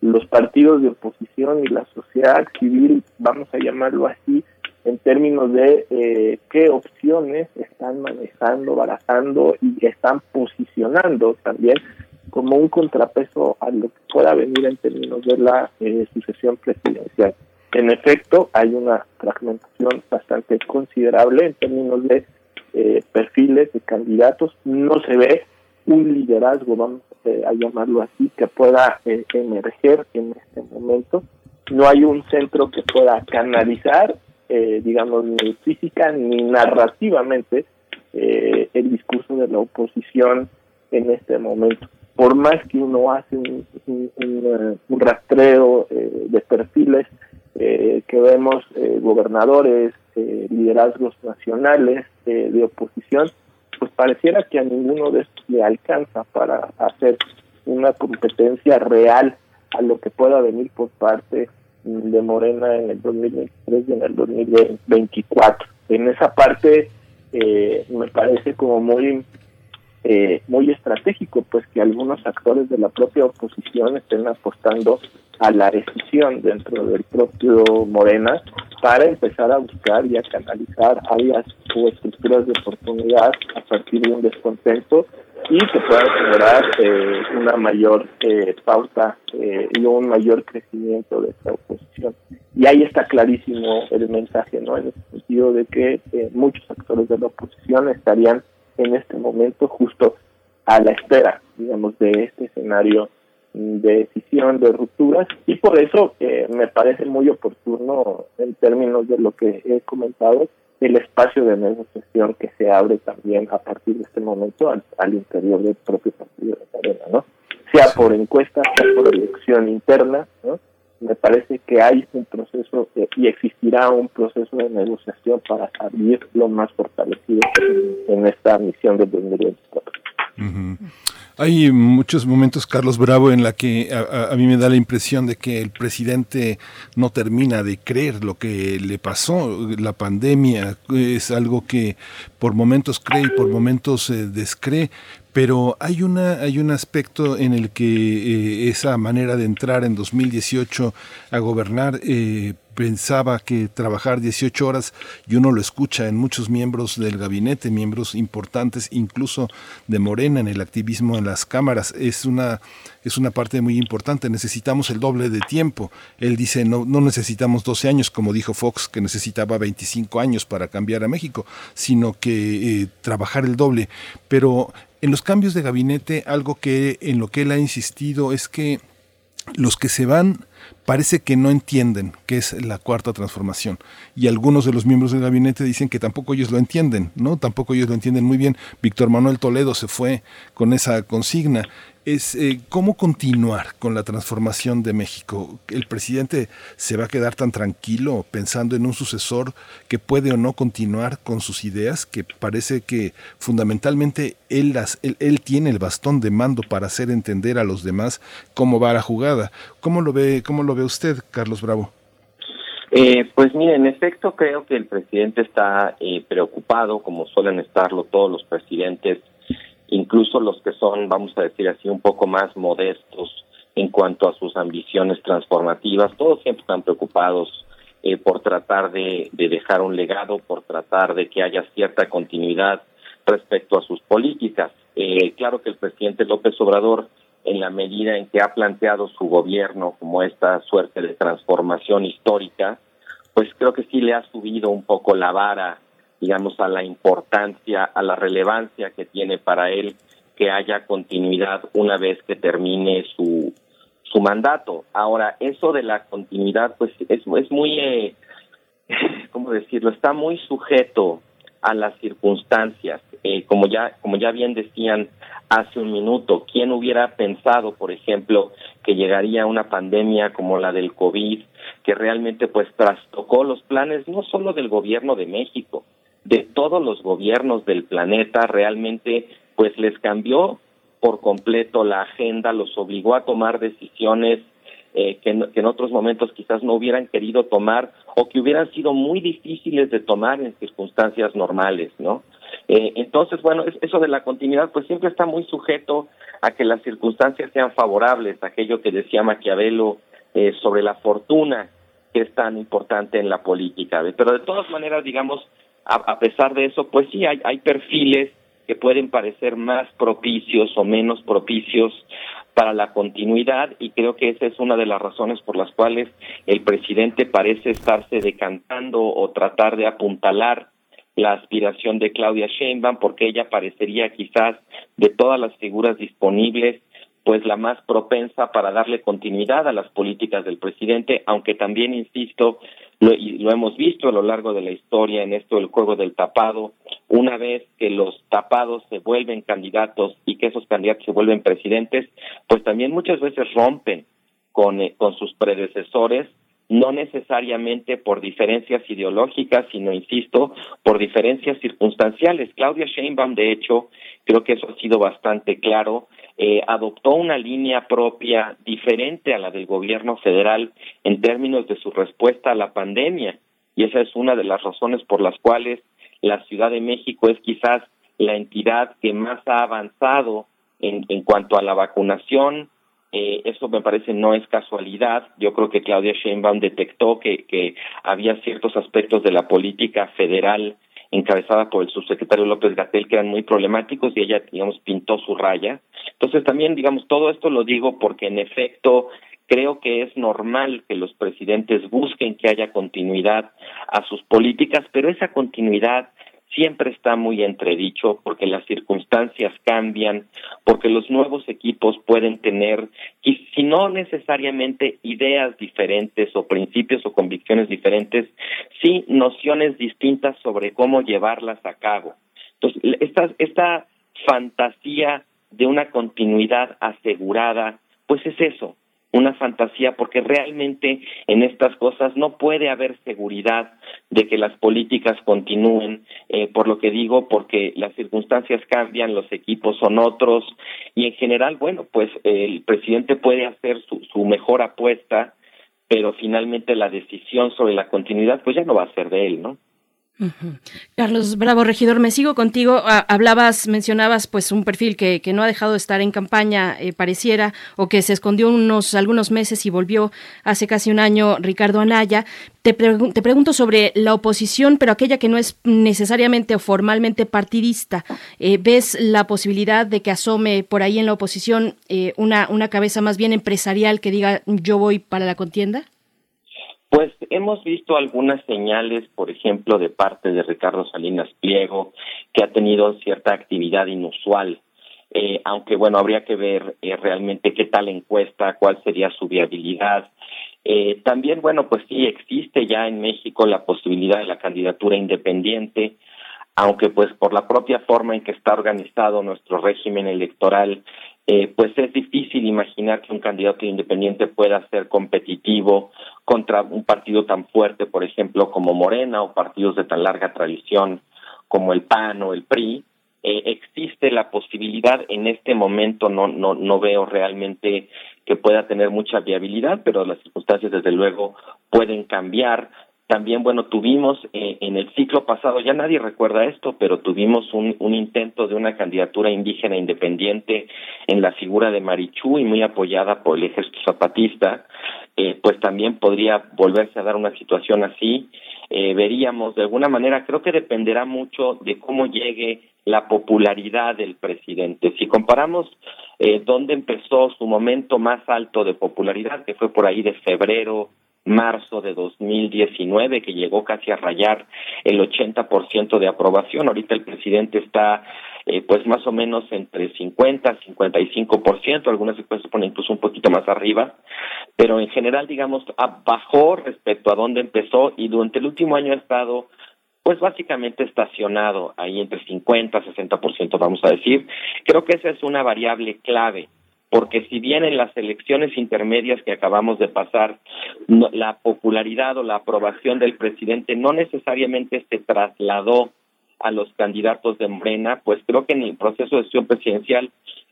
Los partidos de oposición y la sociedad civil, vamos a llamarlo así, en términos de eh, qué opciones están manejando, barajando y están posicionando también como un contrapeso a lo que pueda venir en términos de la eh, sucesión presidencial. En efecto, hay una fragmentación bastante considerable en términos de eh, perfiles de candidatos. No se ve un liderazgo, vamos eh, a llamarlo así, que pueda emerger en este momento. No hay un centro que pueda canalizar, digamos, ni física ni narrativamente el discurso de la oposición en este momento por más que uno hace un, eh, rastreo eh, de perfiles eh, que vemos eh, gobernadores, eh, liderazgos nacionales de oposición, pues pareciera que a ninguno de estos le alcanza para hacer una competencia real a lo que pueda venir por parte de Morena en el 2023 y en el 2024. En esa parte me parece como muy eh, muy estratégico, pues que algunos actores de la propia oposición estén apostando a la decisión dentro del propio Morena para empezar a buscar y a canalizar áreas o estructuras de oportunidad a partir de un descontento y que puedan generar eh, una mayor eh, pauta eh, y un mayor crecimiento de esta oposición. Y ahí está clarísimo el mensaje, ¿no? En el sentido de que eh, muchos actores de la oposición estarían en este momento justo a la espera, digamos, de este escenario de decisión, de rupturas, y por eso eh, me parece muy oportuno en términos de lo que he comentado, el espacio de negociación que se abre también a partir de este momento al, interior del propio partido de Arena, ¿no? Sea por encuesta, sea por elección interna, ¿no? Me parece que hay un proceso eh, y existirá un proceso de negociación para salir lo más fortalecido en, esta misión de 2024. Hay muchos momentos, Carlos Bravo, en la que a, mí me da la impresión de que el presidente no termina de creer lo que le pasó. La pandemia es algo que por momentos cree y por momentos eh, descree, pero hay una hay un aspecto en el que eh, esa manera de entrar en 2018 a gobernar eh, pensaba que trabajar 18 horas, y uno lo escucha en muchos miembros del gabinete, miembros importantes, incluso de Morena, en el activismo en las cámaras, es una, es una parte muy importante. Necesitamos el doble de tiempo. Él dice, no, no necesitamos 12 años, como dijo Fox, que necesitaba 25 años para cambiar a México, sino que eh, trabajar el doble. Pero en los cambios de gabinete, algo que en lo que él ha insistido es que los que se van parece que no entienden qué es la cuarta transformación. Y algunos de los miembros del gabinete dicen que tampoco ellos lo entienden, ¿no? Tampoco ellos lo entienden muy bien. Víctor Manuel Toledo se fue con esa consigna es eh, cómo continuar con la transformación de México. ¿El presidente se va a quedar tan tranquilo pensando en un sucesor que puede o no continuar con sus ideas? Que parece que fundamentalmente él, las, él, tiene el bastón de mando para hacer entender a los demás cómo va la jugada. ¿Cómo lo ve, cómo lo ve usted, Carlos Bravo? Eh, pues mire, en efecto creo que el presidente está eh, preocupado, como suelen estarlo todos los presidentes incluso los que son, vamos a decir así, un poco más modestos en cuanto a sus ambiciones transformativas, todos siempre están preocupados eh, por tratar de, dejar un legado, por tratar de que haya cierta continuidad respecto a sus políticas. Eh, claro que el presidente López Obrador, en la medida en que ha planteado su gobierno como esta suerte de transformación histórica, pues creo que sí le ha subido un poco la vara digamos, a la importancia, a la relevancia que tiene para él que haya continuidad una vez que termine su, su mandato. Ahora, eso de la continuidad, pues es, es muy, eh, ¿cómo decirlo? Está muy sujeto a las circunstancias. Eh, como ya como ya bien decían hace un minuto, ¿quién hubiera pensado, por ejemplo, que llegaría una pandemia como la del COVID, que realmente pues trastocó los planes no solo del gobierno de México, de todos los gobiernos del planeta realmente pues les cambió por completo la agenda, los obligó a tomar decisiones eh, que, en, otros momentos quizás no hubieran querido tomar o que hubieran sido muy difíciles de tomar en circunstancias normales, ¿no? Eh, entonces, bueno, eso de la continuidad pues siempre está muy sujeto a que las circunstancias sean favorables, aquello que decía Maquiavelo eh, sobre la fortuna que es tan importante en la política. Pero de todas maneras, digamos, a, pesar de eso, pues sí, hay, hay perfiles que pueden parecer más propicios o menos propicios para la continuidad y creo que esa es una de las razones por las cuales el presidente parece estarse decantando o tratar de apuntalar la aspiración de Claudia Sheinbaum porque ella parecería quizás de todas las figuras disponibles pues la más propensa para darle continuidad a las políticas del presidente, aunque también, insisto, lo, y lo hemos visto a lo largo de la historia en esto del juego del tapado, una vez que los tapados se vuelven candidatos y que esos candidatos se vuelven presidentes, pues también muchas veces rompen con, eh, con sus predecesores no necesariamente por diferencias ideológicas, sino, insisto, por diferencias circunstanciales. Claudia Sheinbaum, de hecho, creo que eso ha sido bastante claro, eh, adoptó una línea propia diferente a la del gobierno federal en términos de su respuesta a la pandemia. Y esa es una de las razones por las cuales la Ciudad de México es quizás la entidad que más ha avanzado en, en cuanto a la vacunación, eh, eso me parece no es casualidad. Yo creo que Claudia Sheinbaum detectó que, que había ciertos aspectos de la política federal encabezada por el subsecretario López Gatel que eran muy problemáticos y ella, digamos, pintó su raya. Entonces también, digamos, todo esto lo digo porque en efecto creo que es normal que los presidentes busquen que haya continuidad a sus políticas, pero esa continuidad siempre está muy entredicho porque las circunstancias cambian, porque los nuevos equipos pueden tener, si no necesariamente ideas diferentes o principios o convicciones diferentes, sí nociones distintas sobre cómo llevarlas a cabo. Entonces, esta, esta fantasía de una continuidad asegurada, pues es eso, una fantasía porque realmente en estas cosas no puede haber seguridad de que las políticas continúen, eh, por lo que digo, porque las circunstancias cambian, los equipos son otros y en general, bueno, pues el presidente puede hacer su, su mejor apuesta, pero finalmente la decisión sobre la continuidad pues ya no va a ser de él, ¿no? Carlos Bravo, regidor, me sigo contigo. Hablabas, mencionabas pues un perfil que, que no ha dejado de estar en campaña, eh, pareciera, o que se escondió unos algunos meses y volvió hace casi un año, Ricardo Anaya. Te, te pregunto sobre la oposición, pero aquella que no es necesariamente o formalmente partidista. Eh, ¿Ves la posibilidad de que asome por ahí en la oposición eh, una, una cabeza más bien empresarial que diga yo voy para la contienda? Pues hemos visto algunas señales, por ejemplo, de parte de Ricardo Salinas Pliego, que ha tenido cierta actividad inusual, eh, aunque bueno, habría que ver eh, realmente qué tal encuesta, cuál sería su viabilidad. Eh, también, bueno, pues sí existe ya en México la posibilidad de la candidatura independiente, aunque pues por la propia forma en que está organizado nuestro régimen electoral, eh, pues es difícil imaginar que un candidato independiente pueda ser competitivo contra un partido tan fuerte, por ejemplo, como Morena o partidos de tan larga tradición como el PAN o el PRI. Eh, existe la posibilidad, en este momento no, no, no veo realmente que pueda tener mucha viabilidad, pero las circunstancias desde luego pueden cambiar. También, bueno, tuvimos eh, en el ciclo pasado, ya nadie recuerda esto, pero tuvimos un, intento de una candidatura indígena independiente en la figura de Marichú y muy apoyada por el ejército zapatista, eh, pues también podría volverse a dar una situación así. Eh, veríamos de alguna manera, creo que dependerá mucho de cómo llegue la popularidad del presidente. Si comparamos eh, dónde empezó su momento más alto de popularidad, que fue por ahí de febrero marzo de 2019, que llegó casi a rayar el 80% de aprobación. Ahorita el presidente está eh, pues más o menos entre 50 y 55%, algunas encuestas ponen incluso un poquito más arriba, pero en general, digamos, bajó respecto a donde empezó y durante el último año ha estado pues básicamente estacionado ahí entre 50 y 60%, vamos a decir. Creo que esa es una variable clave porque si bien en las elecciones intermedias que acabamos de pasar, la popularidad o la aprobación del presidente no necesariamente se trasladó a los candidatos de Morena, pues creo que en el proceso de elección presidencial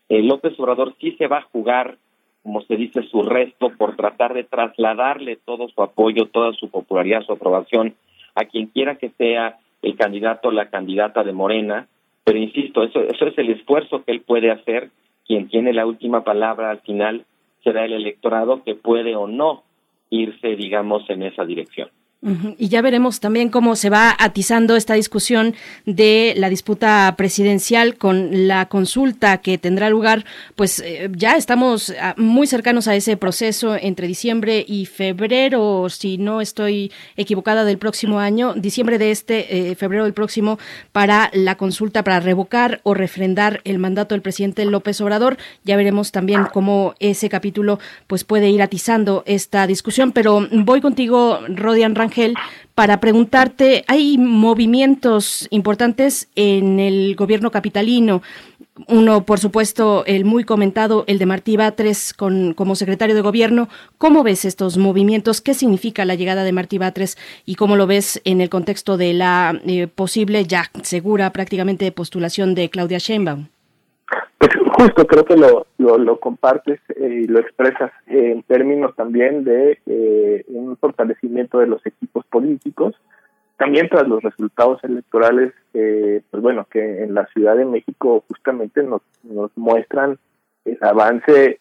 eh, López Obrador sí se va a jugar, como se dice, su resto por tratar de trasladarle todo su apoyo, toda su popularidad, su aprobación a quien quiera que sea el candidato o la candidata de Morena. Pero insisto, eso, eso es el esfuerzo que él puede hacer quien tiene la última palabra al final será el electorado que puede o no irse, digamos, en esa dirección. Y ya veremos también cómo se va atizando esta discusión de la disputa presidencial con la consulta que tendrá lugar, pues eh, ya estamos ah, muy cercanos a ese proceso entre diciembre y febrero, si no estoy equivocada, del próximo año, diciembre de este, eh, febrero del próximo, para la consulta para revocar o refrendar el mandato del presidente López Obrador. Ya veremos también cómo ese capítulo pues puede ir atizando esta discusión, pero voy contigo, Rodian Rangel para preguntarte, hay movimientos importantes en el gobierno capitalino. Uno, por supuesto, el muy comentado, el de Martí Batres con, como secretario de gobierno. ¿Cómo ves estos movimientos? ¿Qué significa la llegada de Martí Batres y cómo lo ves en el contexto de la eh, posible, ya segura prácticamente, postulación de Claudia Sheinbaum? Pues justo creo que lo, lo, compartes eh, y lo expresas en términos también de eh, un fortalecimiento de los equipos políticos, también tras los resultados electorales, eh, pues bueno, que en la Ciudad de México justamente nos, nos muestran el avance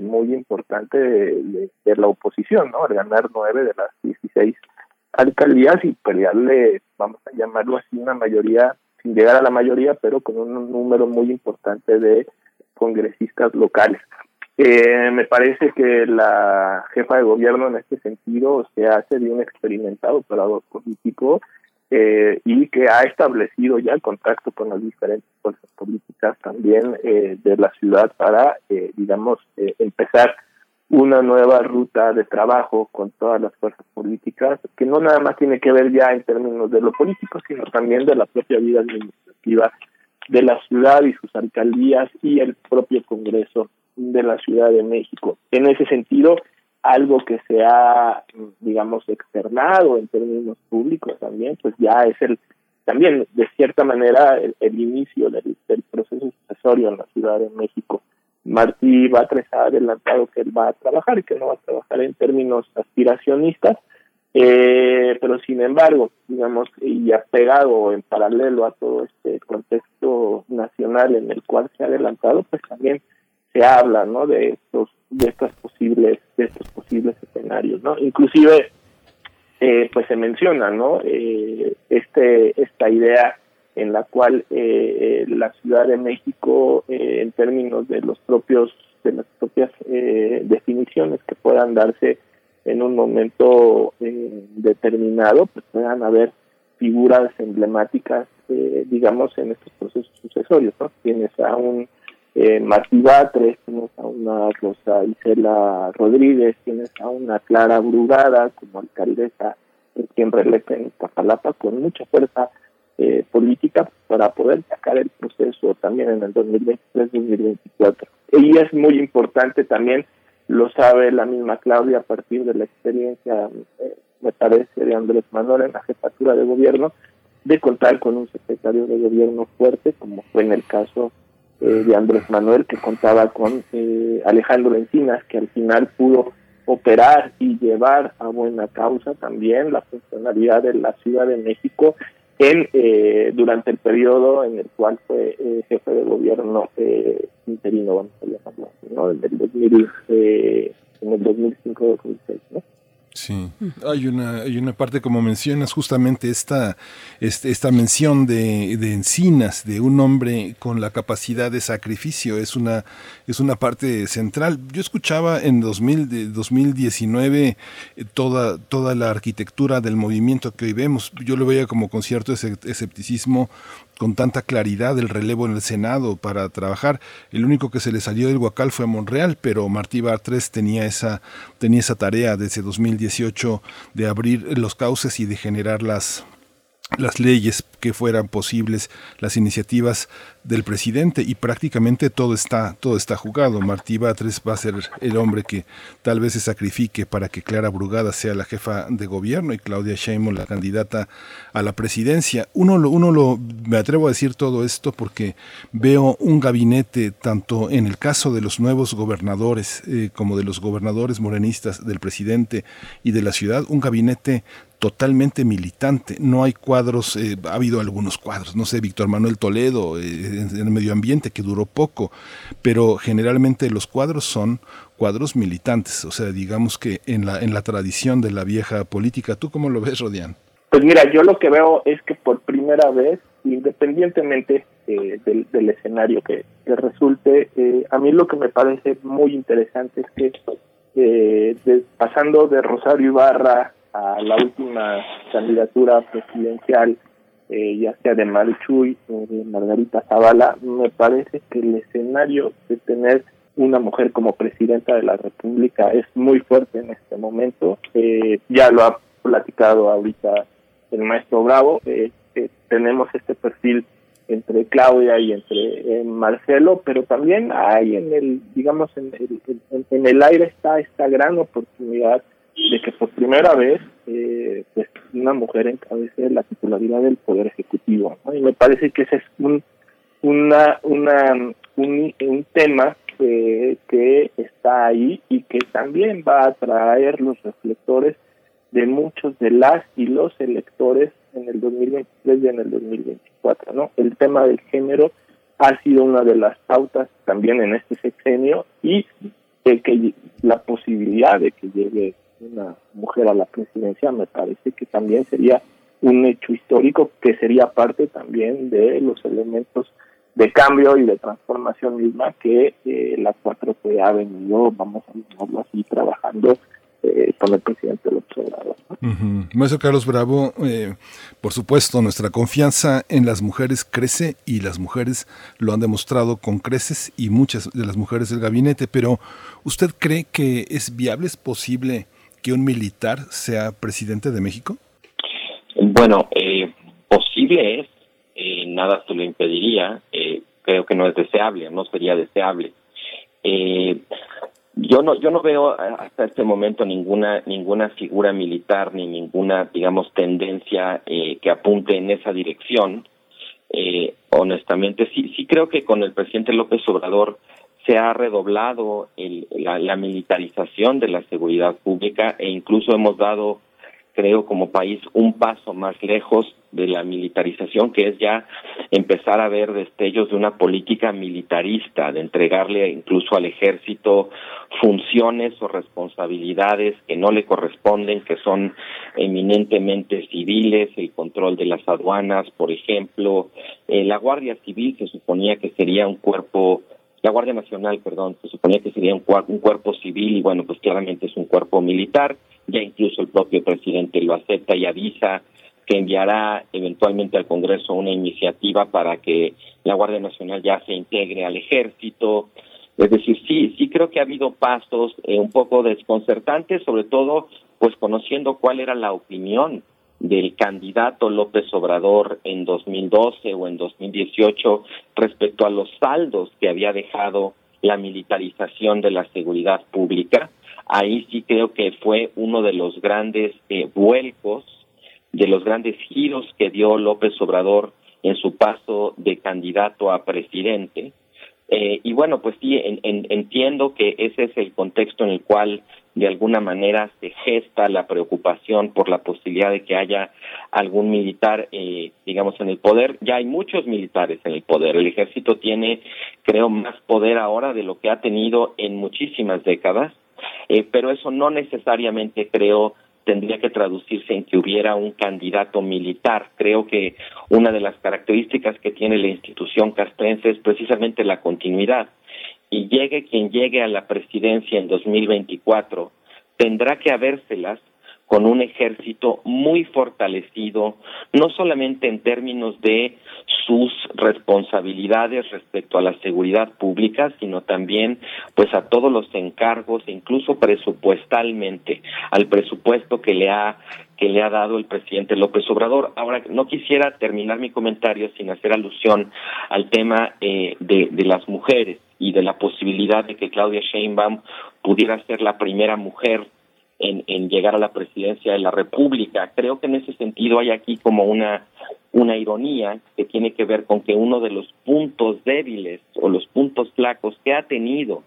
muy importante de, la oposición, ¿no? Al ganar nueve de las 16 alcaldías y pelearle, vamos a llamarlo así, una mayoría sin llegar a la mayoría, pero con un número muy importante de congresistas locales. Eh, me parece que la jefa de gobierno en este sentido se hace de un experimentado operador político eh, y que ha establecido ya contacto con las diferentes fuerzas políticas también eh, de la ciudad para, digamos, empezar una nueva ruta de trabajo con todas las fuerzas políticas, que no nada más tiene que ver ya en términos de lo político, sino también de la propia vida administrativa de la ciudad y sus alcaldías y el propio Congreso de la Ciudad de México. En ese sentido, algo que se ha, digamos, externado en términos públicos también, pues ya es el, también de cierta manera, el, inicio del, proceso sucesorio en la Ciudad de México. Martí Batres ha adelantado que él va a trabajar y que no va a trabajar en términos aspiracionistas, eh, pero sin embargo, digamos, y pegado en paralelo a todo este contexto nacional en el cual se ha adelantado, pues también se habla, ¿no? De estos, de estas posibles, de estos posibles escenarios, ¿no? Inclusive, eh, pues se menciona, ¿no? Eh, este, esta idea en la cual eh, la Ciudad de México, en términos de los propios, de las propias definiciones que puedan darse en un momento determinado, pues puedan haber figuras emblemáticas, digamos, en estos procesos sucesorios, ¿no? Tienes a un eh, Martí Batres, tienes a una Rosa Isela Rodríguez, tienes a una Clara Brugada como alcaldesa quien reelecta en Iztapalapa con mucha fuerza eh, política para poder sacar el proceso también en el 2023-2024. Y es muy importante también, lo sabe la misma Claudia a partir de la experiencia, eh, me parece, de Andrés Manuel en la jefatura de gobierno, de contar con un secretario de gobierno fuerte, como fue en el caso eh, de Andrés Manuel, que contaba con eh, Alejandro Encinas, que al final pudo operar y llevar a buena causa también la funcionalidad de la Ciudad de México en eh, durante el periodo en el cual fue jefe de gobierno interino, vamos a llamarlo, ¿no? En el, 2000, en el 2005-2006, ¿no? Sí, hay una, hay una parte, como mencionas, justamente esta, este, esta mención de, de, encinas, de un hombre con la capacidad de sacrificio, es una, es una parte central. Yo escuchaba en 2000, de 2019 eh, toda, toda la arquitectura del movimiento que hoy vemos. Yo lo veía como con cierto escepticismo con tanta claridad el relevo en el Senado para trabajar. El único que se le salió del Huacal fue a Monreal, pero Martí Bartres tenía esa, tenía esa tarea desde 2018 de abrir los cauces y de generar las, las leyes que fueran posibles, las iniciativas del presidente y prácticamente todo está, todo está jugado. Martí Batres va a ser el hombre que tal vez se sacrifique para que Clara Brugada sea la jefa de gobierno y Claudia Sheinbaum la candidata a la presidencia. Uno lo, uno lo, me atrevo a decir todo esto porque veo un gabinete tanto en el caso de los nuevos gobernadores eh, como de los gobernadores morenistas del presidente y de la ciudad, un gabinete totalmente militante. No hay cuadros, eh, ha habido algunos cuadros, no sé, Víctor Manuel Toledo eh, en, el medio ambiente que duró poco, pero generalmente los cuadros son cuadros militantes, o sea, digamos que en la, en la tradición de la vieja política. ¿Tú cómo lo ves, Rodián? Pues mira, yo lo que veo es que por primera vez, independientemente eh, del, escenario que, resulte, a mí lo que me parece muy interesante es que pasando de Rosario Ibarra a la última candidatura presidencial, eh, ya sea de Marichuy o de Margarita Zavala, me parece que el escenario de tener una mujer como presidenta de la República es muy fuerte en este momento. Eh, ya lo ha platicado ahorita el maestro Bravo. Eh, tenemos este perfil entre Claudia y entre Marcelo, pero también hay en el, digamos, en el, en el aire está esta gran oportunidad de que por primera vez eh, pues una mujer encabece la titularidad del poder ejecutivo y me parece que ese es un una una un, tema que, que está ahí y que también va a atraer los reflectores de muchos de las y los electores en el 2023 y en el 2024 no el tema del género ha sido una de las pautas también en este sexenio y de que la posibilidad de que llegue una mujer a la presidencia, me parece que también sería un hecho histórico que sería parte también de los elementos de cambio y de transformación misma que eh, la 4T ha venido, vamos a llamarlo así, trabajando eh, con el presidente López Obrador. Maestro Carlos Bravo, eh, por supuesto, nuestra confianza en las mujeres crece y las mujeres lo han demostrado con creces y muchas de las mujeres del gabinete, pero ¿usted cree que es viable, es posible que un militar sea presidente de México? Bueno, eh, posible es, eh, nada se lo impediría, creo que no es deseable, no sería deseable. Eh, yo no yo no veo hasta este momento ninguna ninguna figura militar ni ninguna digamos tendencia eh, que apunte en esa dirección eh, honestamente sí sí creo que con el presidente López Obrador se ha redoblado el, la, la militarización de la seguridad pública e incluso hemos dado creo, como país un paso más lejos de la militarización, que es ya empezar a ver destellos de una política militarista, de entregarle incluso al ejército funciones o responsabilidades que no le corresponden, que son eminentemente civiles, el control de las aduanas, por ejemplo. Eh, la Guardia Civil se suponía que sería un cuerpo la Guardia Nacional, perdón, se suponía que sería un, un cuerpo civil y bueno, pues claramente es un cuerpo militar ya incluso el propio presidente lo acepta y avisa que enviará eventualmente al Congreso una iniciativa para que la Guardia Nacional ya se integre al ejército. Es decir, sí, sí creo que ha habido pasos eh, un poco desconcertantes, sobre todo pues conociendo cuál era la opinión del candidato López Obrador en 2012 o en 2018 respecto a los saldos que había dejado la militarización de la seguridad pública ahí sí creo que fue uno de los grandes eh, vuelcos, de los grandes giros que dio López Obrador en su paso de candidato a presidente. Eh, y bueno, pues sí, entiendo que ese es el contexto en el cual de alguna manera se gesta la preocupación por la posibilidad de que haya algún militar, eh, digamos, en el poder. Ya hay muchos militares en el poder. El ejército tiene, creo, más poder ahora de lo que ha tenido en muchísimas décadas. Eh, pero eso no necesariamente creo tendría que traducirse en que hubiera un candidato militar. Creo que una de las características que tiene la institución castrense es precisamente la continuidad. Y llegue quien llegue a la presidencia en 2024, tendrá que habérselas con un ejército muy fortalecido, no solamente en términos de sus responsabilidades respecto a la seguridad pública, sino también pues a todos los encargos, incluso presupuestalmente, al presupuesto que le ha que le ha dado el presidente López Obrador. Ahora, no quisiera terminar mi comentario sin hacer alusión al tema eh, de, de las mujeres y de la posibilidad de que Claudia Sheinbaum pudiera ser la primera mujer en, en llegar a la presidencia de la República. Creo que en ese sentido hay aquí como una una ironía que tiene que ver con que uno de los puntos débiles o los puntos flacos que ha tenido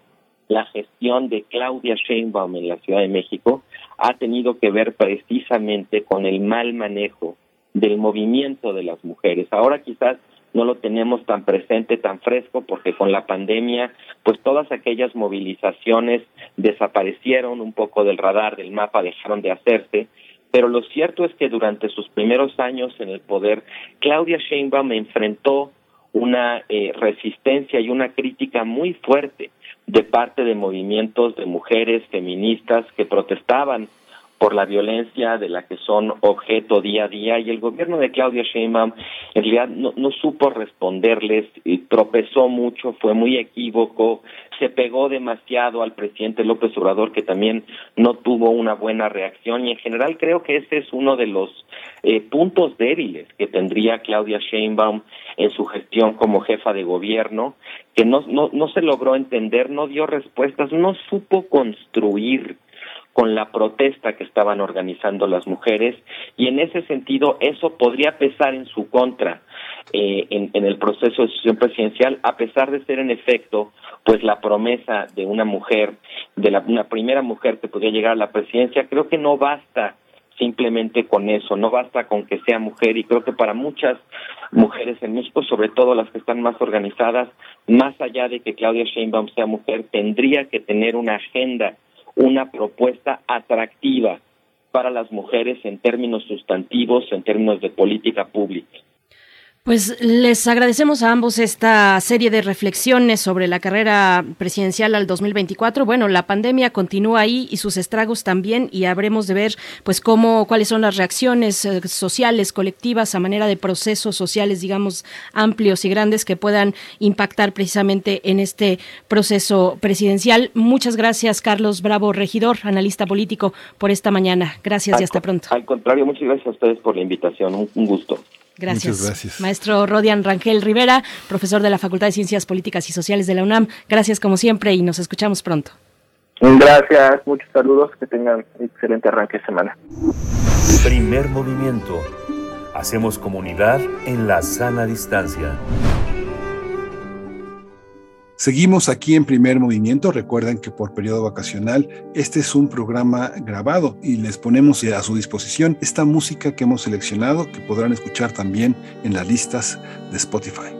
la gestión de Claudia Sheinbaum en la Ciudad de México ha tenido que ver precisamente con el mal manejo del movimiento de las mujeres. Ahora quizás no lo tenemos tan presente, tan fresco, porque con la pandemia, pues todas aquellas movilizaciones desaparecieron un poco del radar, del mapa, dejaron de hacerse, pero lo cierto es que durante sus primeros años en el poder, Claudia Sheinbaum enfrentó una eh, resistencia y una crítica muy fuerte de parte de movimientos de mujeres feministas que protestaban por la violencia de la que son objeto día a día y el gobierno de Claudia Sheinbaum en realidad no, no supo responderles, y tropezó mucho, fue muy equívoco, se pegó demasiado al presidente López Obrador que también no tuvo una buena reacción y en general creo que ese es uno de los eh, puntos débiles que tendría Claudia Sheinbaum en su gestión como jefa de gobierno que no, no, no se logró entender, no dio respuestas, no supo construir con la protesta que estaban organizando las mujeres y en ese sentido eso podría pesar en su contra eh, en, el proceso de decisión presidencial a pesar de ser en efecto pues la promesa de una mujer de la, una primera mujer que podría llegar a la presidencia. Creo que no basta simplemente con eso, no basta con que sea mujer y creo que para muchas mujeres en México, sobre todo las que están más organizadas, más allá de que Claudia Sheinbaum sea mujer, tendría que tener una agenda una propuesta atractiva para las mujeres en términos sustantivos, en términos de política pública. Pues les agradecemos a ambos esta serie de reflexiones sobre la carrera presidencial al 2024. Bueno, la pandemia continúa ahí y sus estragos también y habremos de ver pues cómo cuáles son las reacciones eh, sociales colectivas a manera de procesos sociales digamos amplios y grandes que puedan impactar precisamente en este proceso presidencial. Muchas gracias Carlos Bravo, regidor, analista político por esta mañana. Gracias y hasta pronto. Al contrario, muchas gracias a ustedes por la invitación. un gusto. Gracias. gracias. Maestro Rodian Rangel Rivera, profesor de la Facultad de Ciencias Políticas y Sociales de la UNAM. Gracias como siempre y nos escuchamos pronto. Gracias, muchos saludos, que tengan excelente arranque de semana. Primer movimiento. Hacemos comunidad en la sana distancia. Seguimos aquí en primer movimiento. Recuerden que por periodo vacacional este es un programa grabado y les ponemos a su disposición esta música que hemos seleccionado que podrán escuchar también en las listas de Spotify.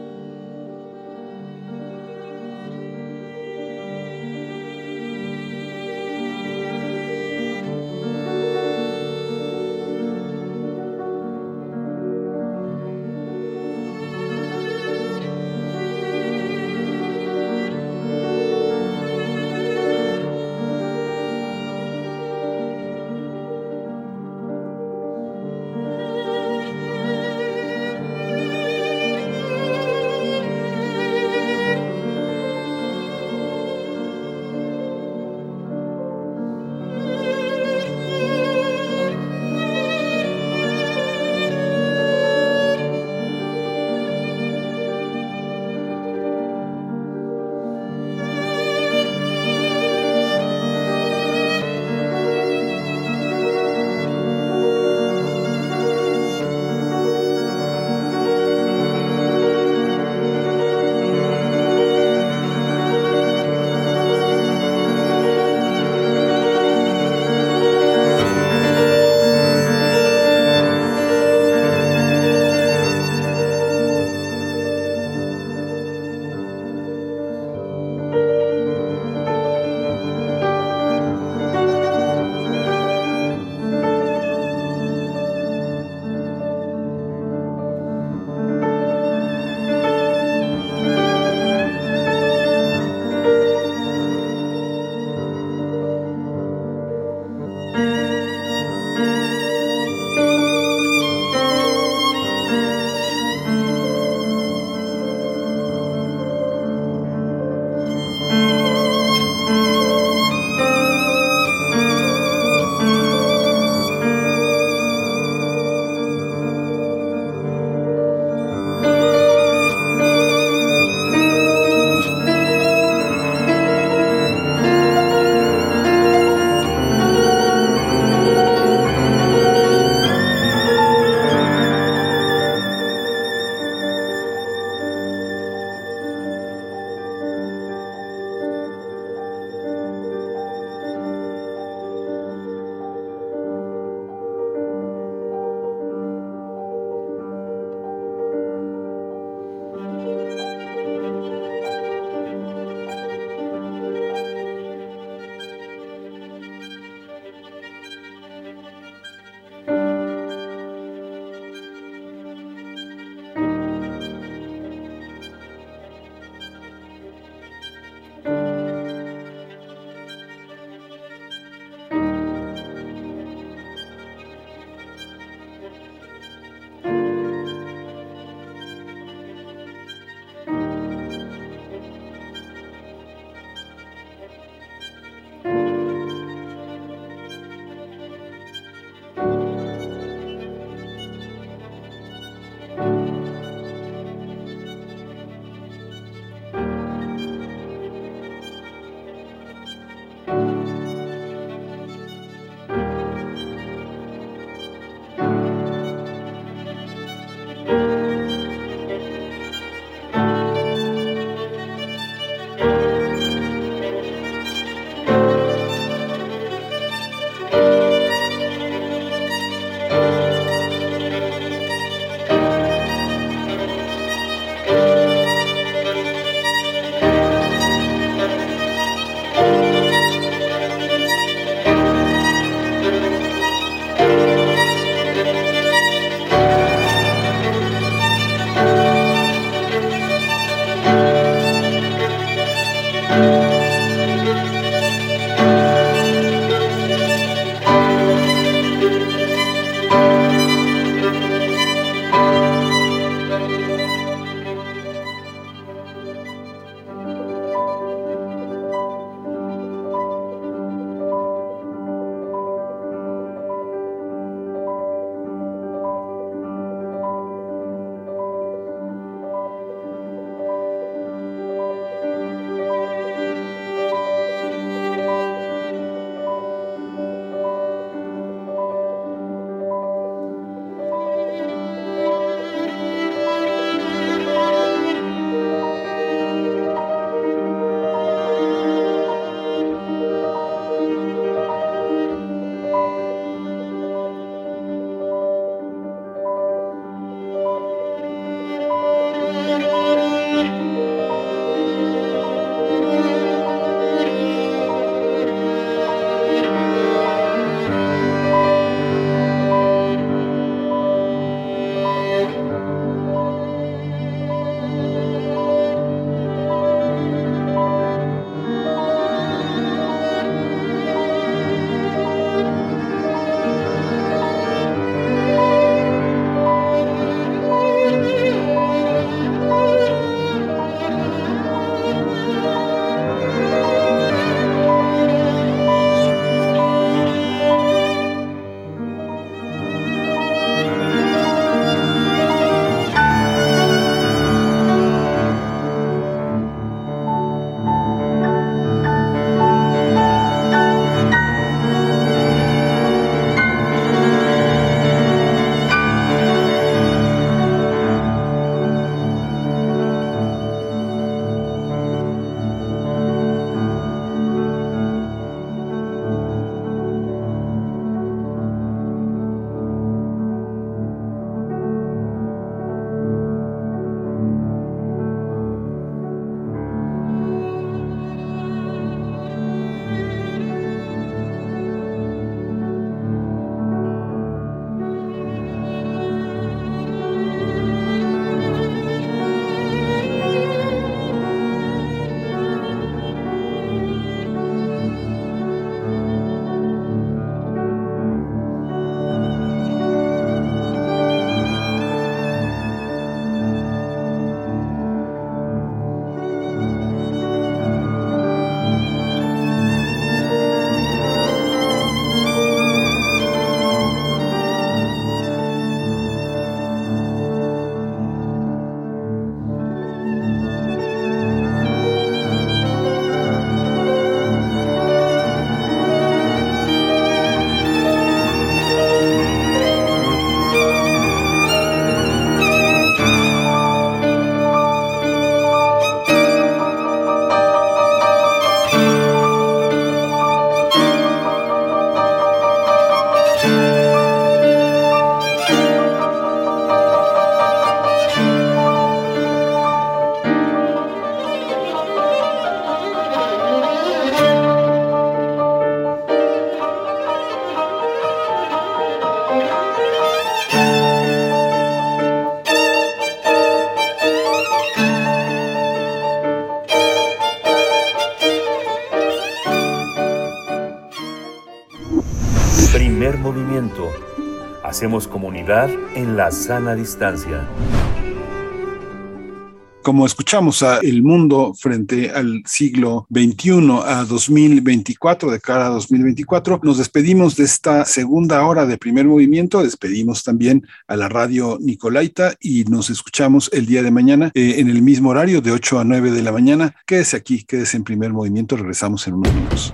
Hacemos comunidad en la sana distancia como escuchamos a el mundo frente al siglo XXI, a 2024, de cara a 2024, nos despedimos de esta segunda hora de primer movimiento, despedimos también a la radio Nicolaita y nos escuchamos el día de mañana eh, en el mismo horario de 8 a 9 de la mañana. Quédese aquí, quédese en primer movimiento, regresamos en unos minutos.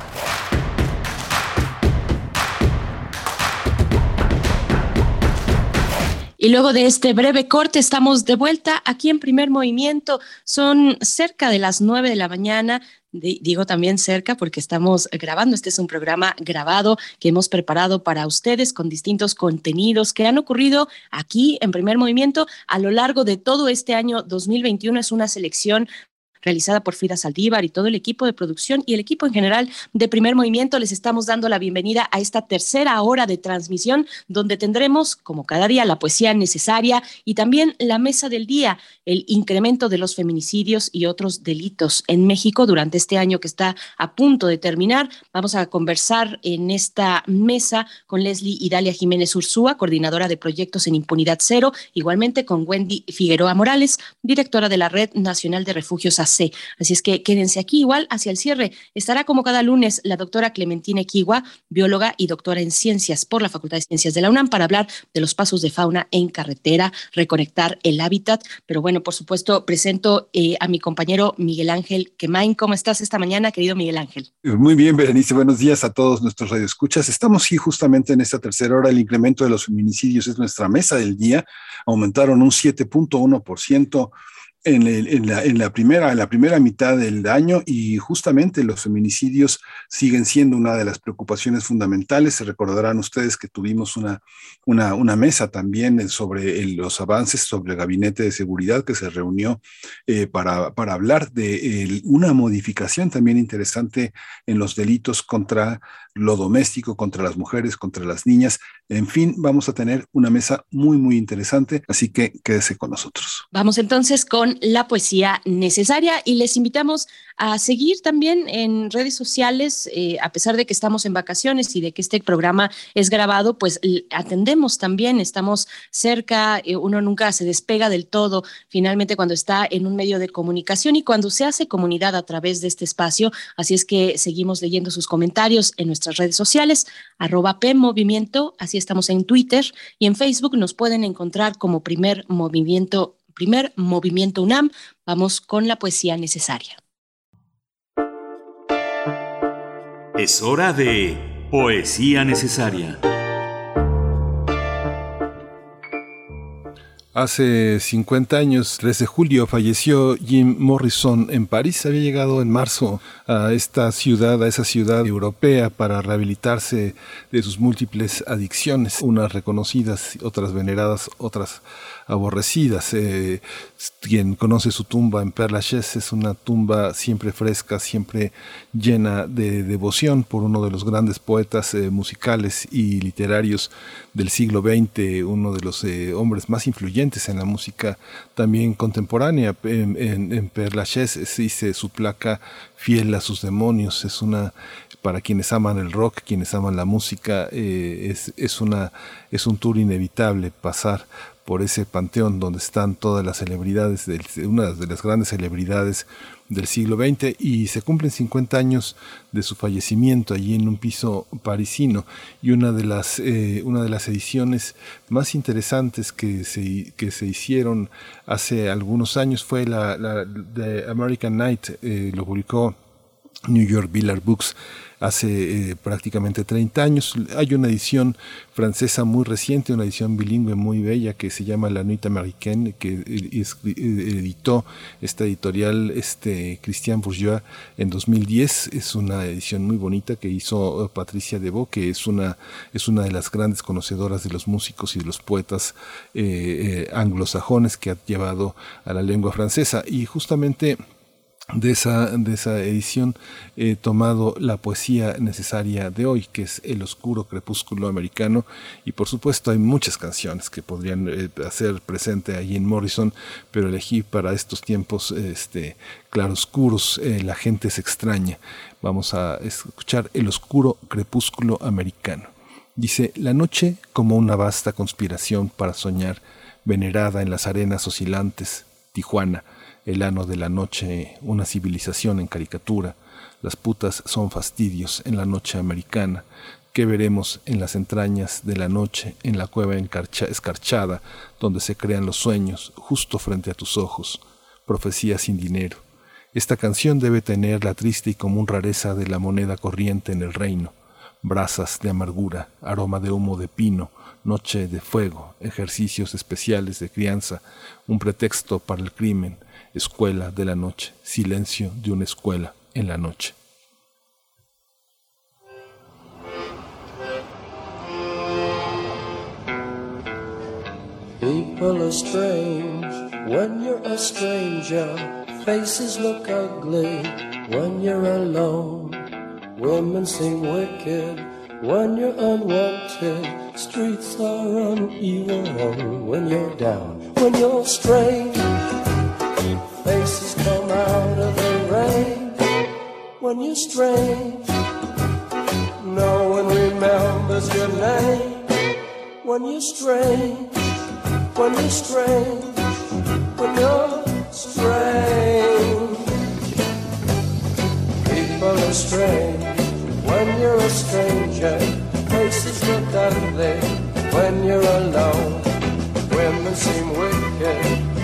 Y luego de este breve corte estamos de vuelta aquí en primer movimiento. Son cerca de las nueve de la mañana. Digo también cerca porque estamos grabando. Este es un programa grabado que hemos preparado para ustedes con distintos contenidos que han ocurrido aquí en primer movimiento a lo largo de todo este año 2021. Es una selección realizada por Frida Saldívar y todo el equipo de producción y el equipo en general de Primer Movimiento. Les estamos dando la bienvenida a esta tercera hora de transmisión donde tendremos, como cada día, la poesía necesaria y también la mesa del día, el incremento de los feminicidios y otros delitos en México durante este año que está a punto de terminar. Vamos a conversar en esta mesa con Leslie Idalia Jiménez Ursúa, coordinadora de proyectos en impunidad cero, igualmente con Wendy Figueroa Morales, directora de la Red Nacional de Refugios es que quédense aquí. Igual hacia el cierre estará como cada lunes la doctora Clementina Equigua, bióloga y doctora en ciencias por la Facultad de Ciencias de la UNAM, para hablar de los pasos de fauna en carretera, reconectar el hábitat. Pero bueno, por supuesto, presento eh, a mi compañero Miguel Ángel Quemain. ¿Cómo estás esta mañana, querido Miguel Ángel? Muy bien, Berenice. Buenos días a todos nuestros radioescuchas. Estamos sí justamente en esta tercera hora. El incremento de los feminicidios es nuestra mesa del día. Aumentaron un 7.1% en, la, primera, en la primera mitad del año y justamente los feminicidios siguen siendo una de las preocupaciones fundamentales. Se recordarán ustedes que tuvimos una, una, una mesa también sobre los avances sobre el gabinete de seguridad que se reunió eh, para, para, hablar de una modificación también interesante en los delitos contra lo doméstico, contra las mujeres, contra las niñas. En fin, vamos a tener una mesa muy, muy interesante, así que quédese con nosotros. Vamos entonces con la poesía necesaria y les invitamos a seguir también en redes sociales, eh, a pesar de que estamos en vacaciones y de que este programa es grabado, pues atendemos también, estamos cerca, eh, uno nunca se despega del todo, finalmente cuando está en un medio de comunicación y cuando se hace comunidad a través de este espacio, así es que seguimos leyendo sus comentarios en nuestras redes sociales, arroba PMovimiento, así estamos en Twitter y en Facebook nos pueden encontrar como primer movimiento primer movimiento UNAM. Vamos con la poesía necesaria. Es hora de poesía necesaria. Hace 50 años, 3 de julio, falleció Jim Morrison en París. Había llegado en marzo a esta ciudad, a esa ciudad europea, para rehabilitarse de sus múltiples adicciones, unas reconocidas, otras veneradas, otras aborrecidas. Eh, quien conoce su tumba en Père Lachaise es una tumba siempre fresca, siempre llena de devoción por uno de los grandes poetas eh, musicales y literarios del siglo XX, uno de los eh, hombres más influyentes en la música también contemporánea. En, en, en se dice su placa fiel a sus demonios, es una para quienes aman el rock, quienes aman la música, es, es, una, es un tour inevitable pasar por ese panteón donde están todas las celebridades, de, una de las grandes celebridades del siglo XX y se cumplen 50 años de su fallecimiento allí en un piso parisino. Y una de las, eh, una de las ediciones más interesantes que se, que se hicieron hace algunos años fue la, de American Night, eh, lo publicó New York Villar Books hace eh, prácticamente 30 años. Hay una edición francesa muy reciente, una edición bilingüe muy bella que se llama La Nuit Américaine, que eh, editó esta editorial este, Christian Bourgeois en 2010. Es una edición muy bonita que hizo eh, Patricia Debo, que es una, es una de las grandes conocedoras de los músicos y de los poetas anglosajones que ha llevado a la lengua francesa. Y justamente de esa, de esa edición he tomado la poesía necesaria de hoy, que es El oscuro crepúsculo americano, y por supuesto hay muchas canciones que podrían eh, hacer presente ahí en Morrison, pero elegí para estos tiempos este, claroscuros, eh, La gente se extraña. Vamos a escuchar El oscuro crepúsculo americano. Dice, la noche como una vasta conspiración para soñar, venerada en las arenas oscilantes, Tijuana, el ano de la noche, una civilización en caricatura, las putas son fastidios en la noche americana, ¿Qué veremos en las entrañas de la noche, en la cueva escarchada, donde se crean los sueños, justo frente a tus ojos? Profecía sin dinero. Esta canción debe tener la triste y común rareza de la moneda corriente en el reino. Brasas de amargura, aroma de humo de pino, noche de fuego, ejercicios especiales de crianza, un pretexto para el crimen, escuela de la noche, silencio de una escuela en la noche. People are strange when you're a stranger. Faces look ugly when you're alone. Women seem wicked when you're unwanted. Streets are uneven when you're down. When you're strange faces come out of the rain when you're strange. No one remembers your name when you're strange. When you're strange. When you're strange. People are strange when you're a stranger. Faces look ugly when you're alone. Women seem wicked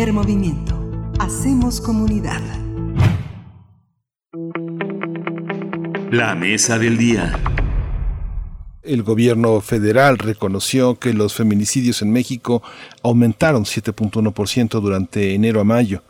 Primer movimiento. Hacemos comunidad. La mesa del día. El gobierno federal reconoció que los feminicidios en México aumentaron 7.1% durante enero a mayo,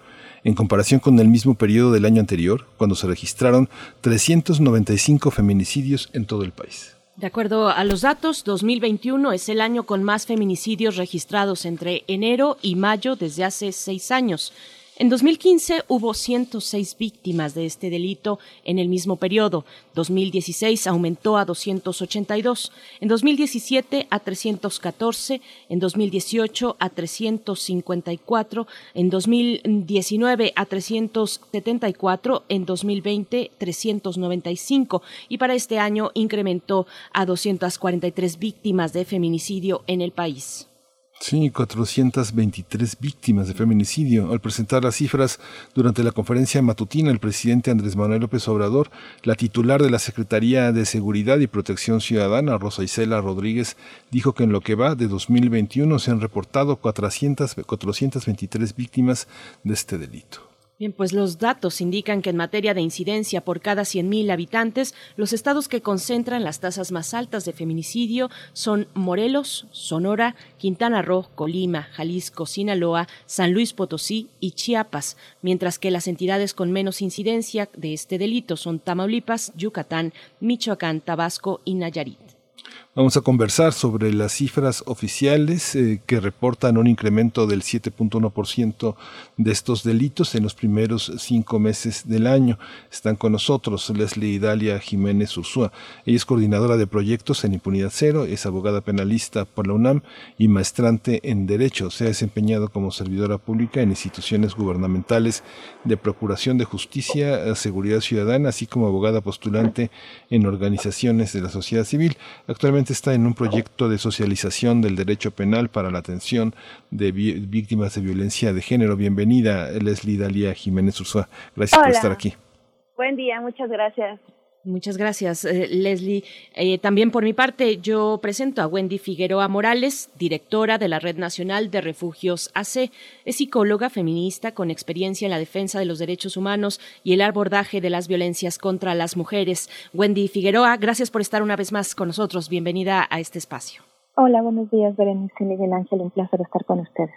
en comparación con el mismo periodo del año anterior, cuando se registraron 395 feminicidios en todo el país. De acuerdo a los datos, 2021 es el año con más feminicidios registrados entre enero y mayo desde hace seis años. En 2015 hubo 106 víctimas de este delito en el mismo periodo. 2016 aumentó a 282. En 2017 a 314. En 2018 a 354. En 2019 a 374. En 2020 395. Y para este año incrementó a 243 víctimas de feminicidio en el país. Sí, 423 víctimas de feminicidio. Al presentar las cifras durante la conferencia matutina, el presidente Andrés Manuel López Obrador, la titular de la Secretaría de Seguridad y Protección Ciudadana, Rosa Isela Rodríguez, dijo que en lo que va de 2021 se han reportado 400, 423 víctimas de este delito. Bien, pues los datos indican que en materia de incidencia por cada 100.000 habitantes, los estados que concentran las tasas más altas de feminicidio son Morelos, Sonora, Quintana Roo, Colima, Jalisco, Sinaloa, San Luis Potosí y Chiapas, mientras que las entidades con menos incidencia de este delito son Tamaulipas, Yucatán, Michoacán, Tabasco y Nayarit. Vamos a conversar sobre las cifras oficiales eh, que reportan un incremento del 7.1% de estos delitos en los primeros cinco meses del año. Están con nosotros Leslie Dalia Jiménez Ursúa. Ella es coordinadora de proyectos en Impunidad Cero, es abogada penalista por la UNAM y maestrante en Derecho. Se ha desempeñado como servidora pública en instituciones gubernamentales de Procuración de Justicia, Seguridad Ciudadana, así como abogada postulante en organizaciones de la sociedad civil. Actualmente está en un proyecto de socialización del derecho penal para la atención de víctimas de violencia de género. Bienvenida, Leslie Dalia Jiménez Ursúa. Gracias por estar aquí. Buen día, muchas gracias. Muchas gracias, eh, Leslie. Eh, también por mi parte, yo presento a Wendy Figueroa Morales, directora de la Red Nacional de Refugios AC. Es psicóloga feminista con experiencia en la defensa de los derechos humanos y el abordaje de las violencias contra las mujeres. Wendy Figueroa, gracias por estar una vez más con nosotros. Bienvenida a este espacio. Hola, buenos días, Berenice y Miguel Ángel. Un placer estar con ustedes.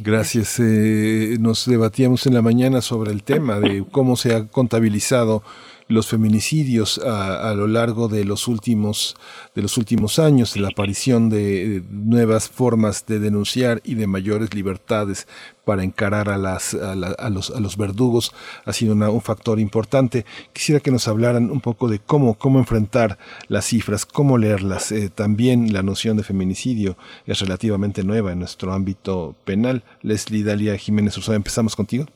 Gracias. Eh, nos debatíamos en la mañana sobre el tema de cómo se ha contabilizado los feminicidios a, lo largo de los últimos de los últimos años, la aparición de nuevas formas de denunciar y de mayores libertades para encarar a, las, a, los, a los verdugos ha sido un factor importante. Quisiera que nos hablaran un poco de cómo, cómo enfrentar las cifras, cómo leerlas. Eh, también la noción de feminicidio es relativamente nueva en nuestro ámbito penal. Leslie Dalia Jiménez Ursula, empezamos contigo.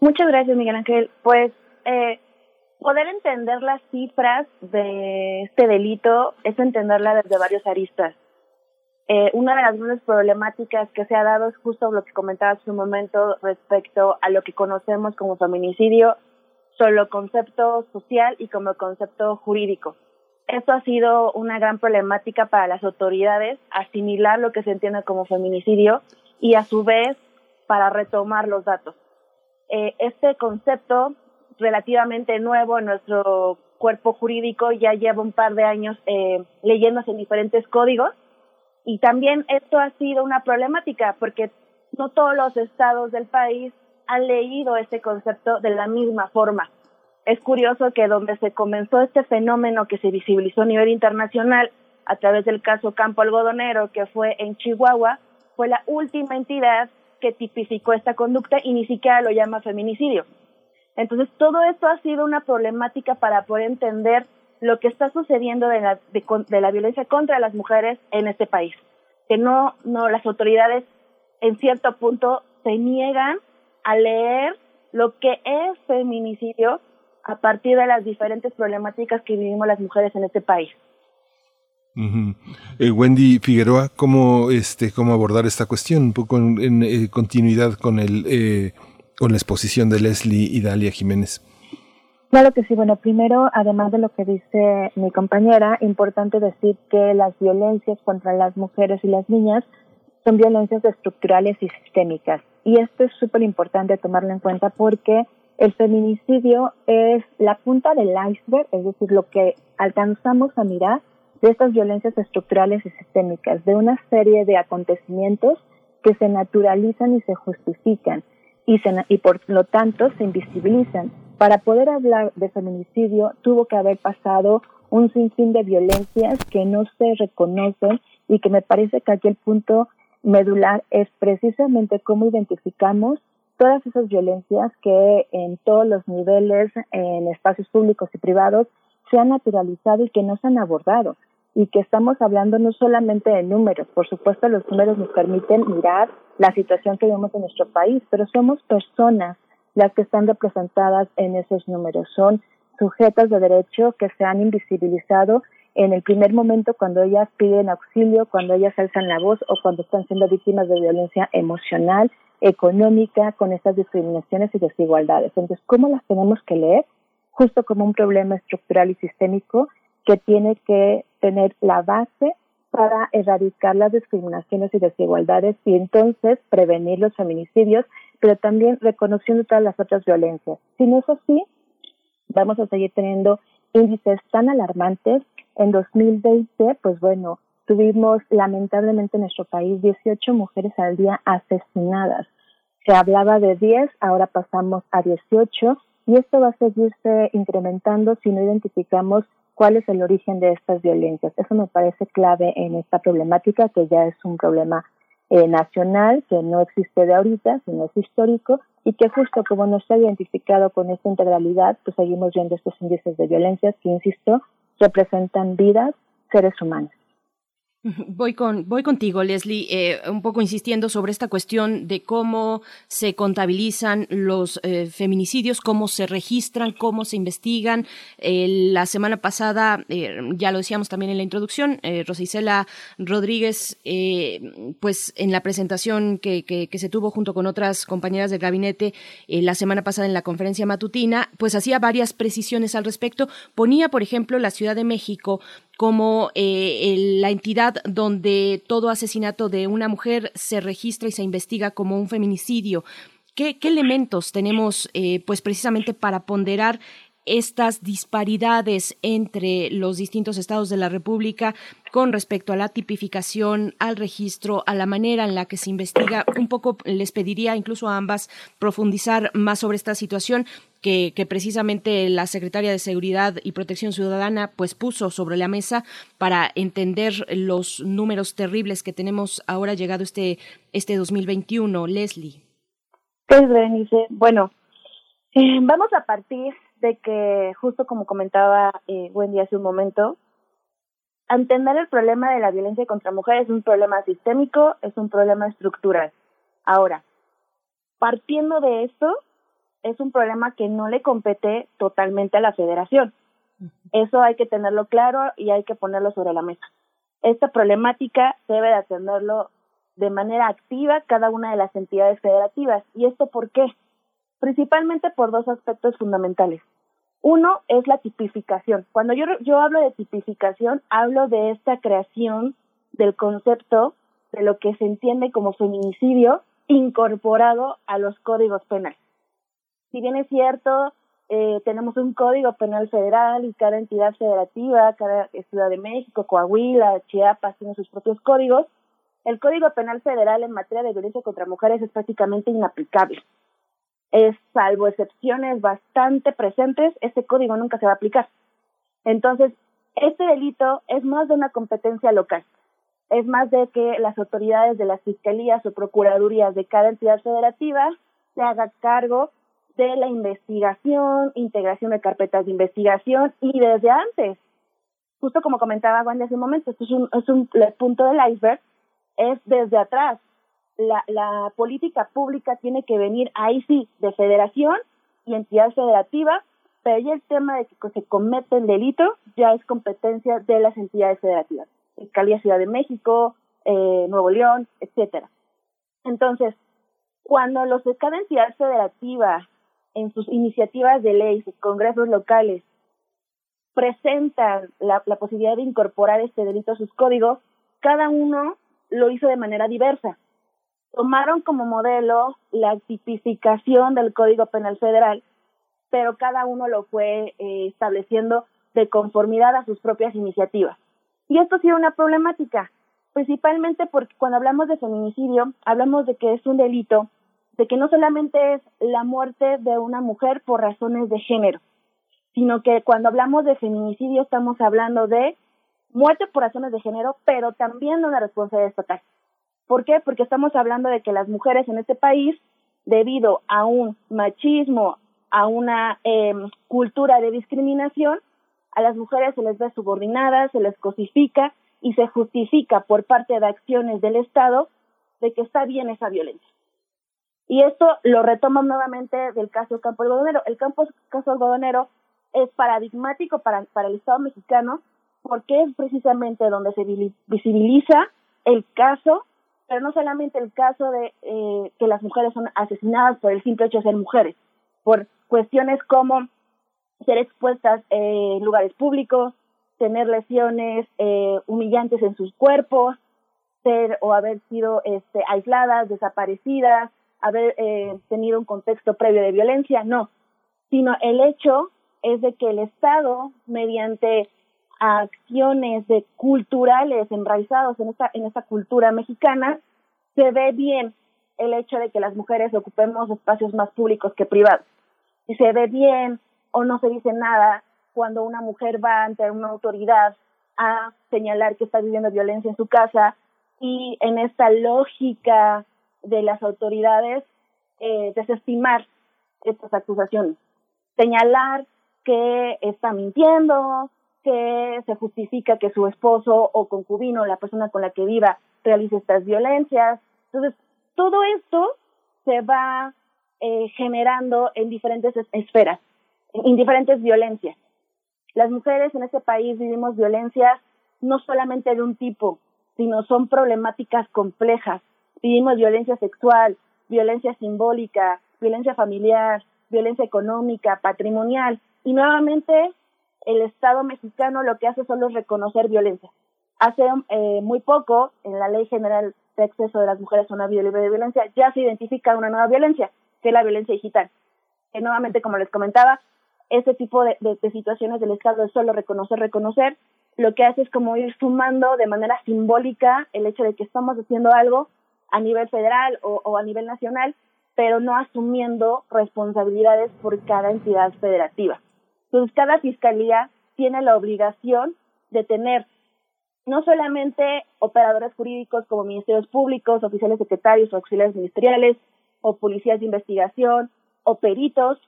Muchas gracias, Miguel Ángel. Pues eh, poder entender las cifras de este delito es entenderla desde varios aristas. Eh, una de las grandes problemáticas que se ha dado es justo lo que comentaba hace un momento respecto a lo que conocemos como feminicidio, solo concepto social y como concepto jurídico. Esto ha sido una gran problemática para las autoridades, asimilar lo que se entiende como feminicidio y a su vez para retomar los datos. Eh, este concepto relativamente nuevo en nuestro cuerpo jurídico, ya lleva un par de años eh, leyéndose en diferentes códigos y también esto ha sido una problemática porque no todos los estados del país han leído este concepto de la misma forma. Es curioso que donde se comenzó este fenómeno que se visibilizó a nivel internacional a través del caso Campo Algodonero, que fue en Chihuahua, fue la última entidad que tipificó esta conducta y ni siquiera lo llama feminicidio. Entonces, todo esto ha sido una problemática para poder entender lo que está sucediendo de la, de, la violencia contra las mujeres en este país. Que no, no, las autoridades en cierto punto se niegan a leer lo que es feminicidio a partir de las diferentes problemáticas que vivimos las mujeres en este país. Eh, Wendy Figueroa, ¿cómo, este, ¿cómo abordar esta cuestión? Un poco en, eh, continuidad con el eh, con la exposición de Leslie y Dalia Jiménez. Claro que sí. Bueno, primero, además de lo que dice mi compañera, importante decir que las violencias contra las mujeres y las niñas son violencias estructurales y sistémicas. Y esto es súper importante tomarlo en cuenta porque el feminicidio es la punta del iceberg, es decir, lo que alcanzamos a mirar de estas violencias estructurales y sistémicas, de una serie de acontecimientos que se naturalizan y se justifican y, y por lo tanto se invisibilizan. Para poder hablar de feminicidio tuvo que haber pasado un sinfín de violencias que no se reconocen y que me parece que aquí el punto medular es precisamente cómo identificamos todas esas violencias que en todos los niveles, en espacios públicos y privados, se han naturalizado y que no se han abordado y que estamos hablando no solamente de números, por supuesto los números nos permiten mirar la situación que vemos en nuestro país, pero somos personas las que están representadas en esos números, son sujetas de derecho que se han invisibilizado en el primer momento cuando ellas piden auxilio, cuando ellas alzan la voz o cuando están siendo víctimas de violencia emocional, económica, con estas discriminaciones y desigualdades. Entonces, ¿cómo las tenemos que leer? Justo como un problema estructural y sistémico que tiene que tener la base para erradicar las discriminaciones y desigualdades y entonces prevenir los feminicidios, pero también reconociendo todas las otras violencias. Si no es así, vamos a seguir teniendo índices tan alarmantes. En 2020, pues bueno, tuvimos lamentablemente en nuestro país 18 mujeres al día asesinadas. Se hablaba de 10, ahora pasamos a 18 y esto va a seguirse incrementando si no identificamos cuál es el origen de estas violencias. Eso me parece clave en esta problemática, que ya es un problema eh, nacional, que no existe de ahorita, sino es histórico, y que justo como no está identificado con esta integralidad, pues seguimos viendo estos índices de violencia que, insisto, representan vidas, seres humanos. Voy, con, voy contigo, Leslie, eh, un poco insistiendo sobre esta cuestión de cómo se contabilizan los eh, feminicidios, cómo se registran, cómo se investigan. Eh, la semana pasada, ya lo decíamos también en la introducción, Rosicela Rodríguez, pues en la presentación que, que, que, se tuvo junto con otras compañeras del gabinete la semana pasada en la conferencia matutina, pues hacía varias precisiones al respecto. Ponía, por ejemplo, la Ciudad de México como eh, la entidad donde todo asesinato de una mujer se registra y se investiga como un feminicidio. ¿Qué, elementos tenemos, eh, pues precisamente para ponderar estas disparidades entre los distintos estados de la República con respecto a la tipificación, al registro, a la manera en la que se investiga. Un poco les pediría incluso a ambas profundizar más sobre esta situación que, precisamente la secretaria de Seguridad y Protección Ciudadana pues puso sobre la mesa para entender los números terribles que tenemos ahora llegado este, este 2021. Leslie. Pues, bueno, eh, vamos a partir de que, justo como comentaba eh, Wendy hace un momento, entender el problema de la violencia contra mujeres es un problema sistémico, es un problema estructural. Ahora, partiendo de esto, es un problema que no le compete totalmente a la federación. Eso hay que tenerlo claro y hay que ponerlo sobre la mesa. Esta problemática debe de atenderlo de manera activa cada una de las entidades federativas. ¿Y esto por qué? Principalmente por dos aspectos fundamentales. Uno es la tipificación. Cuando yo, yo hablo de tipificación, hablo de esta creación del concepto de lo que se entiende como feminicidio incorporado a los códigos penales. Si bien es cierto, eh, tenemos un código penal federal y cada entidad federativa, cada Ciudad de México, Coahuila, Chiapas tiene sus propios códigos, el Código Penal Federal en materia de violencia contra mujeres es prácticamente inaplicable es, salvo excepciones bastante presentes, este código nunca se va a aplicar. Entonces, este delito es más de una competencia local, es más de que las autoridades de las fiscalías o procuradurías de cada entidad federativa se hagan cargo de la investigación, integración de carpetas de investigación y desde antes, justo como comentaba Wendy hace un momento, esto es un, es un el punto del iceberg, es desde atrás, la, la política pública tiene que venir ahí sí de federación y entidad federativa, pero ya el tema de que se cometen delitos ya es competencia de las entidades federativas, Fiscalía Ciudad de México, eh, Nuevo León, etcétera. Entonces, cuando los de cada entidad federativa en sus iniciativas de ley, sus congresos locales, presentan la posibilidad de incorporar este delito a sus códigos, cada uno lo hizo de manera diversa tomaron como modelo la tipificación del Código Penal Federal, pero cada uno lo fue eh, estableciendo de conformidad a sus propias iniciativas. Y esto ha sido una problemática, principalmente porque cuando hablamos de feminicidio, hablamos de que es un delito, de que no solamente es la muerte de una mujer por razones de género, sino que cuando hablamos de feminicidio estamos hablando de muerte por razones de género, pero también de una responsabilidad estatal. ¿Por qué? Porque estamos hablando de que las mujeres en este país, debido a un machismo, a una em, cultura de discriminación, a las mujeres se les ve subordinadas, se les cosifica y se justifica por parte de acciones del Estado de que está bien esa violencia. Y esto lo retoma nuevamente del caso Campo Algodonero. El campo, caso Algodonero es paradigmático para, para el Estado mexicano porque es precisamente donde se visibiliza el caso, pero no solamente el caso de eh, que las mujeres son asesinadas por el simple hecho de ser mujeres, por cuestiones como ser expuestas en lugares públicos, tener lesiones eh, humillantes en sus cuerpos, ser o haber sido este, aisladas, desaparecidas, haber eh, tenido un contexto previo de violencia, no, sino el hecho es de que el Estado, mediante acciones de culturales enraizados en esta, en esta cultura mexicana, se ve bien el hecho de que las mujeres ocupemos espacios más públicos que privados. Y se ve bien o no se dice nada cuando una mujer va ante una autoridad a señalar que está viviendo violencia en su casa y en esta lógica de las autoridades eh, desestimar estas acusaciones, señalar que está mintiendo, que se justifica que su esposo o concubino, la persona con la que viva, realice estas violencias. Entonces, todo esto se va eh, generando en diferentes esferas, en diferentes violencias. Las mujeres en este país vivimos violencias no solamente de un tipo, sino son problemáticas complejas. Vivimos violencia sexual, violencia simbólica, violencia familiar, violencia económica, patrimonial. Y nuevamente el Estado mexicano lo que hace solo es reconocer violencia. Hace eh, muy poco, en la Ley General de Acceso de las Mujeres a una Vida Libre de Violencia, ya se identifica una nueva violencia, que es la violencia digital. Que nuevamente, como les comentaba, ese tipo de, situaciones del Estado es solo reconocer, reconocer, lo que hace es como ir sumando de manera simbólica el hecho de que estamos haciendo algo a nivel federal o, a nivel nacional, pero no asumiendo responsabilidades por cada entidad federativa. Entonces, cada fiscalía tiene la obligación de tener no solamente operadores jurídicos como ministerios públicos, oficiales secretarios o auxiliares ministeriales, o policías de investigación, o peritos,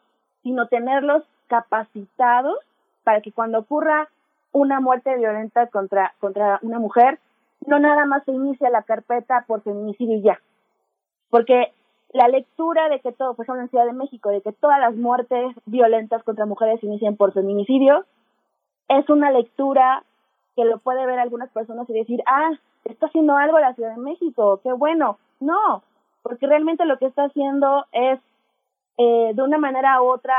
sino tenerlos capacitados para que cuando ocurra una muerte violenta contra, contra una mujer, no nada más se inicia la carpeta por feminicidio y ya. Porque la lectura de que todo, por ejemplo en Ciudad de México, de que todas las muertes violentas contra mujeres se inician por feminicidio, es una lectura que lo puede ver algunas personas y decir, ah, está haciendo algo la Ciudad de México, qué bueno. No, porque realmente lo que está haciendo es, eh, de una manera u otra,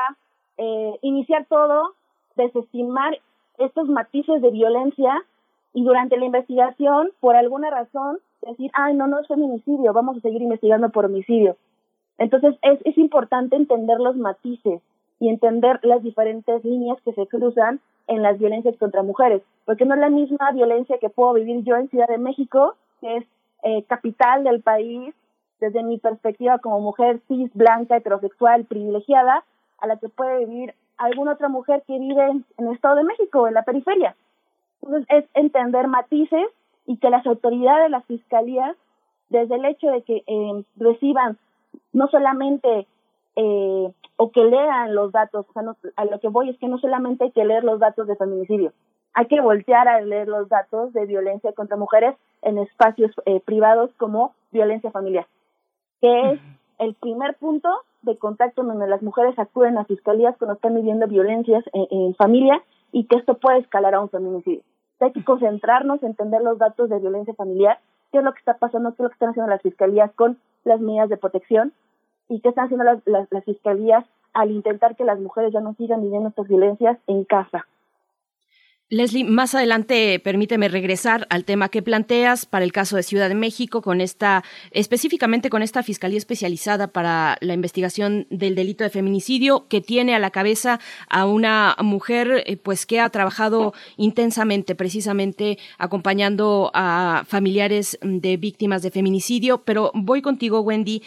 eh, iniciar todo, desestimar estos matices de violencia y durante la investigación, por alguna razón, decir, ay, no, no es feminicidio, vamos a seguir investigando por homicidio. Entonces, es, es importante entender los matices y entender las diferentes líneas que se cruzan en las violencias contra mujeres, porque no es la misma violencia que puedo vivir yo en Ciudad de México, que es eh, capital del país, desde mi perspectiva como mujer cis, blanca, heterosexual, privilegiada, a la que puede vivir alguna otra mujer que vive en, el Estado de México, en la periferia. Entonces, es entender matices y que las autoridades, las fiscalías, desde el hecho de que eh, reciban no solamente eh, o que lean los datos, o sea, a lo que voy es que no solamente hay que leer los datos de feminicidio, hay que voltear a leer los datos de violencia contra mujeres en espacios eh, privados como violencia familiar, que es el primer punto de contacto donde las mujeres acuden a fiscalías cuando están viviendo violencias en, familia y que esto puede escalar a un feminicidio. Hay que concentrarnos, en entender los datos de violencia familiar, qué es lo que está pasando, qué es lo que están haciendo las fiscalías con las medidas de protección y qué están haciendo las, las fiscalías al intentar que las mujeres ya no sigan viviendo estas violencias en casa. Leslie, más adelante permíteme regresar al tema que planteas para el caso de Ciudad de México, con esta, específicamente con esta Fiscalía Especializada para la Investigación del Delito de Feminicidio, que tiene a la cabeza a una mujer eh, pues que ha trabajado intensamente, precisamente acompañando a familiares de víctimas de feminicidio. Pero voy contigo, Wendy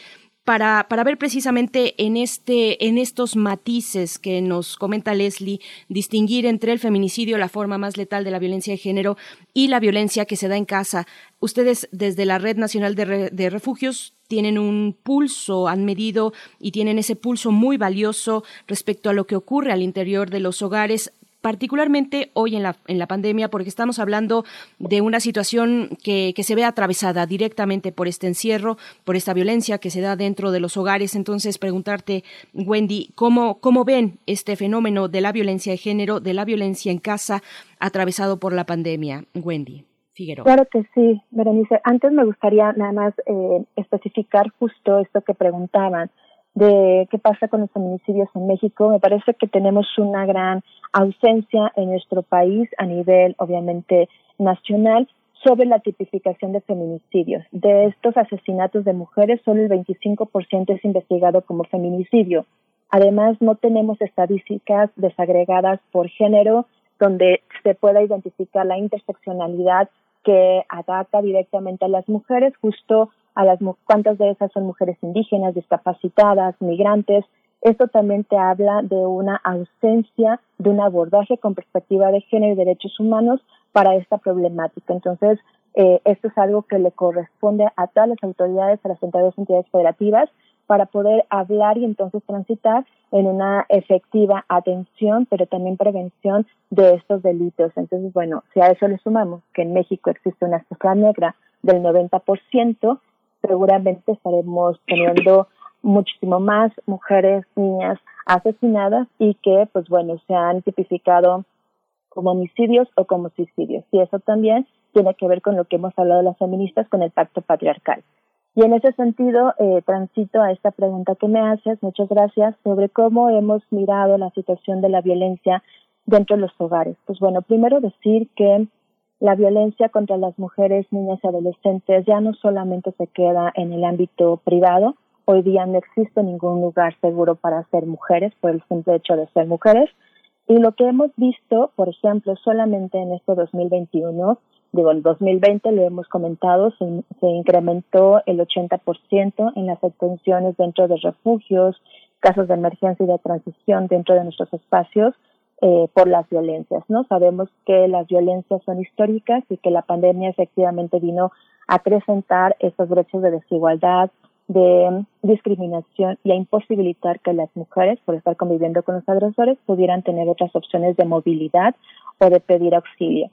para, para ver precisamente en, este, en estos matices que nos comenta Leslie, distinguir entre el feminicidio, la forma más letal de la violencia de género, y la violencia que se da en casa. Ustedes desde la Red Nacional de, de Refugios tienen un pulso, han medido y tienen ese pulso muy valioso respecto a lo que ocurre al interior de los hogares particularmente hoy en la, en la pandemia, porque estamos hablando de una situación que, que se ve atravesada directamente por este encierro, por esta violencia que se da dentro de los hogares. Entonces, preguntarte, Wendy, ¿cómo, cómo ven este fenómeno de la violencia de género, de la violencia en casa, atravesado por la pandemia? Wendy. Figueroa. Claro que sí, Berenice. Antes me gustaría nada más eh, especificar justo esto que preguntaban de qué pasa con los feminicidios en México. Me parece que tenemos una gran ausencia en nuestro país a nivel, obviamente, nacional sobre la tipificación de feminicidios. De estos asesinatos de mujeres, solo el 25% es investigado como feminicidio. Además, no tenemos estadísticas desagregadas por género donde se pueda identificar la interseccionalidad que ataca directamente a las mujeres, justo a las cuántas de esas son mujeres indígenas, discapacitadas, migrantes. Esto también te habla de una ausencia de un abordaje con perspectiva de género y derechos humanos para esta problemática. Entonces, eh, esto es algo que le corresponde a todas las autoridades, a las entidades federativas, para poder hablar y entonces transitar en una efectiva atención, pero también prevención de estos delitos. Entonces, bueno, si a eso le sumamos que en México existe una cifra negra del 90%, seguramente estaremos teniendo muchísimo más mujeres, niñas asesinadas y que, pues bueno, se han tipificado como homicidios o como suicidios. Y eso también tiene que ver con lo que hemos hablado las feministas con el pacto patriarcal. Y en ese sentido, eh, transito a esta pregunta que me haces, muchas gracias, sobre cómo hemos mirado la situación de la violencia dentro de los hogares. Pues bueno, primero decir que la violencia contra las mujeres, niñas y adolescentes ya no solamente se queda en el ámbito privado, hoy día no existe ningún lugar seguro para ser mujeres por el simple hecho de ser mujeres. Y lo que hemos visto, por ejemplo, solamente en este 2021, digo, el 2020 lo hemos comentado, se, se incrementó el 80% en las atenciones dentro de refugios, casos de emergencia y de transición dentro de nuestros espacios eh, por las violencias, ¿no? Sabemos que las violencias son históricas y que la pandemia efectivamente vino a acrecentar esas brechas de desigualdad, de discriminación y a imposibilitar que las mujeres, por estar conviviendo con los agresores, pudieran tener otras opciones de movilidad o de pedir auxilio.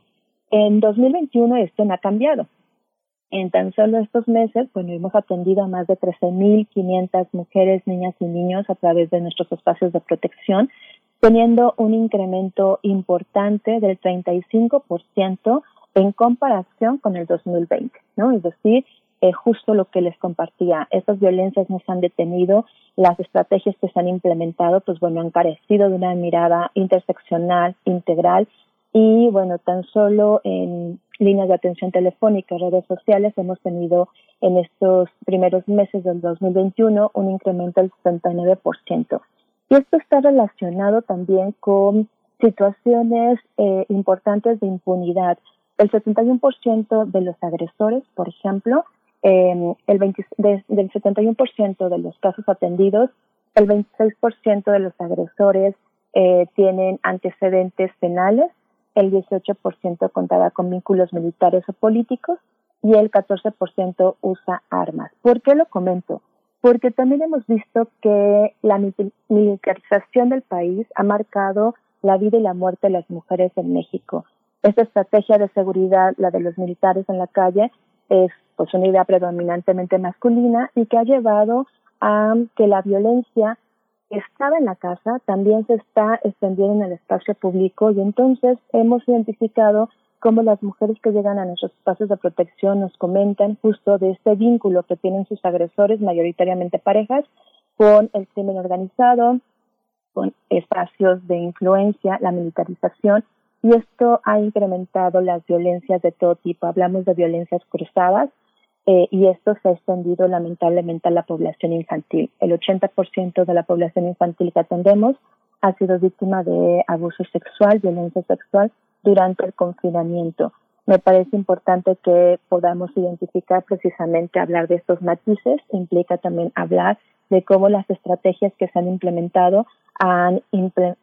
En 2021 esto no ha cambiado. En tan solo estos meses, bueno, hemos atendido a más de 13.500 mujeres, niñas y niños a través de nuestros espacios de protección, teniendo un incremento importante del 35% en comparación con el 2020, ¿no? Es decir, eh, justo lo que les compartía, estas violencias no se han detenido, las estrategias que se han implementado, pues bueno, han carecido de una mirada interseccional, integral y bueno, tan solo en líneas de atención telefónica, redes sociales, hemos tenido en estos primeros meses del 2021 un incremento del 79%. Y esto está relacionado también con situaciones eh, importantes de impunidad. El 71% de los agresores, por ejemplo, eh, el 20, del 71% de los casos atendidos, el 26% de los agresores eh, tienen antecedentes penales el 18% contaba con vínculos militares o políticos y el 14% usa armas. ¿Por qué lo comento? Porque también hemos visto que la militarización del país ha marcado la vida y la muerte de las mujeres en México. Esta estrategia de seguridad, la de los militares en la calle, es pues una idea predominantemente masculina y que ha llevado a que la violencia estaba en la casa también se está extendiendo en el espacio público y entonces hemos identificado cómo las mujeres que llegan a nuestros espacios de protección nos comentan justo de este vínculo que tienen sus agresores, mayoritariamente parejas, con el crimen organizado, con espacios de influencia, la militarización, y esto ha incrementado las violencias de todo tipo. Hablamos de violencias cruzadas, eh, y esto se ha extendido lamentablemente a la población infantil. El 80% de la población infantil que atendemos ha sido víctima de abuso sexual, violencia sexual durante el confinamiento. Me parece importante que podamos identificar precisamente hablar de estos matices, implica también hablar de cómo las estrategias que se han implementado han,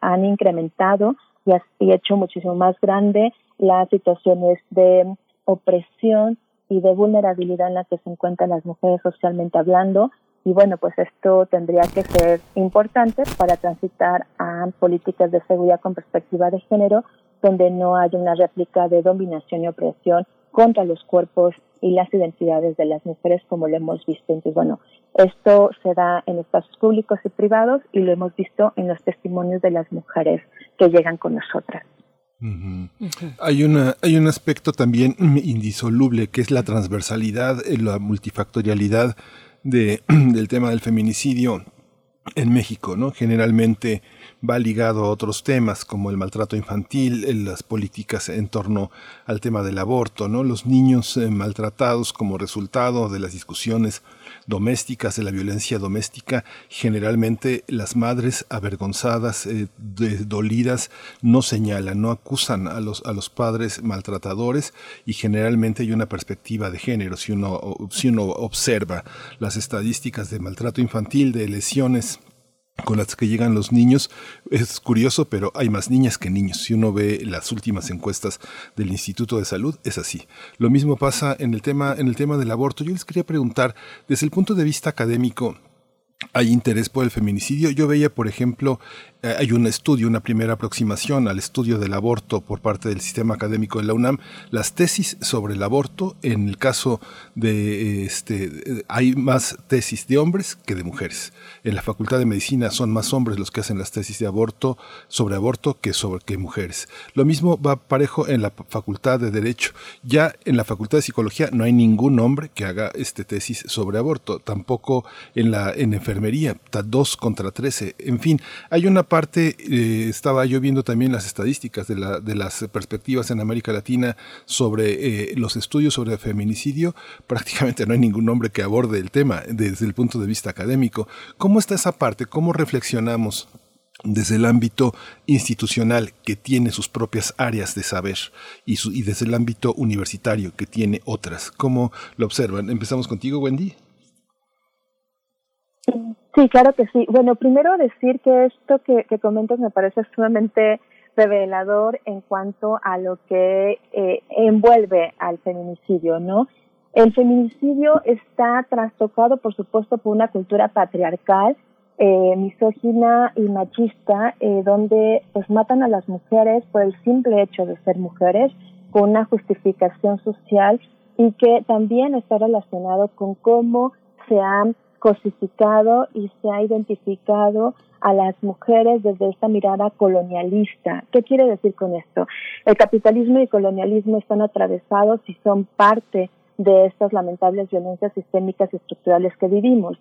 han incrementado y, y hecho muchísimo más grande las situaciones de opresión y de vulnerabilidad en la que se encuentran las mujeres socialmente hablando Y bueno, pues esto tendría que ser importante para transitar a políticas de seguridad con perspectiva de género, donde no haya una réplica de dominación y opresión contra los cuerpos y las identidades de las mujeres, como lo hemos visto. Entonces, bueno, esto se da en espacios públicos y privados y lo hemos visto en los testimonios de las mujeres que llegan con nosotras. Hay, una, hay un aspecto también indisoluble que es la transversalidad, eh, la multifactorialidad de, del tema del feminicidio en México, ¿no? Generalmente va ligado a otros temas como el maltrato infantil, las políticas en torno al tema del aborto, ¿no? Los niños eh, maltratados como resultado de las discusiones domésticas, de la violencia doméstica, generalmente las madres avergonzadas, eh, dolidas, no señalan, no acusan a los, a los padres maltratadores y generalmente hay una perspectiva de género. Si uno, si uno observa las estadísticas de maltrato infantil, de lesiones con las que llegan los niños. Es curioso, pero hay más niñas que niños. Si uno ve las últimas encuestas del Instituto de Salud, es así. Lo mismo pasa en el tema, en el tema del aborto. Yo les quería preguntar, desde el punto de vista académico, hay interés por el feminicidio. Yo veía, por ejemplo, hay un estudio, una primera aproximación al estudio del aborto por parte del sistema académico de la UNAM. Las tesis sobre el aborto, en el caso de este, hay más tesis de hombres que de mujeres. En la Facultad de Medicina son más hombres los que hacen las tesis de aborto sobre aborto que sobre que mujeres. Lo mismo va parejo en la Facultad de Derecho. Ya en la Facultad de Psicología no hay ningún hombre que haga este tesis sobre aborto. Tampoco en la en enfermería, dos contra trece. En fin, hay una parte, eh, estaba yo viendo también las estadísticas de, la, de las perspectivas en América Latina sobre eh, los estudios sobre feminicidio. Prácticamente no hay ningún hombre que aborde el tema desde el punto de vista académico. ¿Cómo está esa parte? ¿Cómo reflexionamos desde el ámbito institucional que tiene sus propias áreas de saber y, y, desde el ámbito universitario que tiene otras. ¿Cómo lo observan? Empezamos contigo, Wendy. Sí, claro que sí. Bueno, primero decir que esto que, que comentas me parece sumamente revelador en cuanto a lo que eh, envuelve al feminicidio, ¿no? El feminicidio está trastocado, por supuesto, por una cultura patriarcal, eh, misógina y machista, eh, donde pues matan a las mujeres por el simple hecho de ser mujeres, con una justificación social y que también está relacionado con cómo se han cosificado y se ha identificado a las mujeres desde esta mirada colonialista. ¿Qué quiere decir con esto? El capitalismo y el colonialismo están atravesados y son parte de estas lamentables violencias sistémicas y estructurales que vivimos.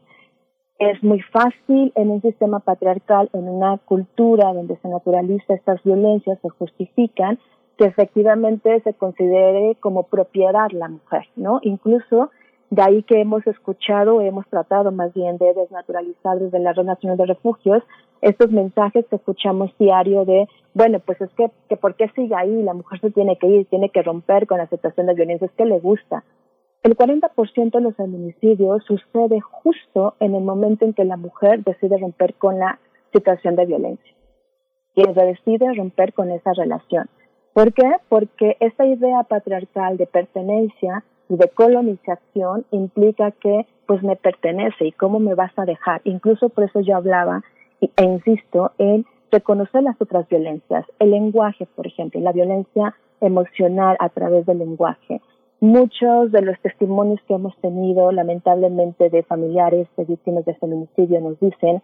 Es muy fácil en un sistema patriarcal, en una cultura donde se naturaliza estas violencias, se justifican, que efectivamente se considere como propiedad la mujer, ¿no? Incluso de ahí que hemos escuchado, hemos tratado más bien de desnaturalizar desde la Red Nacional de Refugios estos mensajes que escuchamos diario de, bueno, pues es que, que ¿por qué sigue ahí? La mujer se tiene que ir, tiene que romper con la aceptación de violencia, es que le gusta. El 40% de los feminicidios sucede justo en el momento en que la mujer decide romper con la situación de violencia y decide romper con esa relación. ¿Por qué? Porque esa idea patriarcal de pertenencia y de colonización implica que pues me pertenece y cómo me vas a dejar. Incluso por eso yo hablaba e insisto en reconocer las otras violencias, el lenguaje, por ejemplo, la violencia emocional a través del lenguaje. Muchos de los testimonios que hemos tenido, lamentablemente, de familiares de víctimas de feminicidio nos dicen,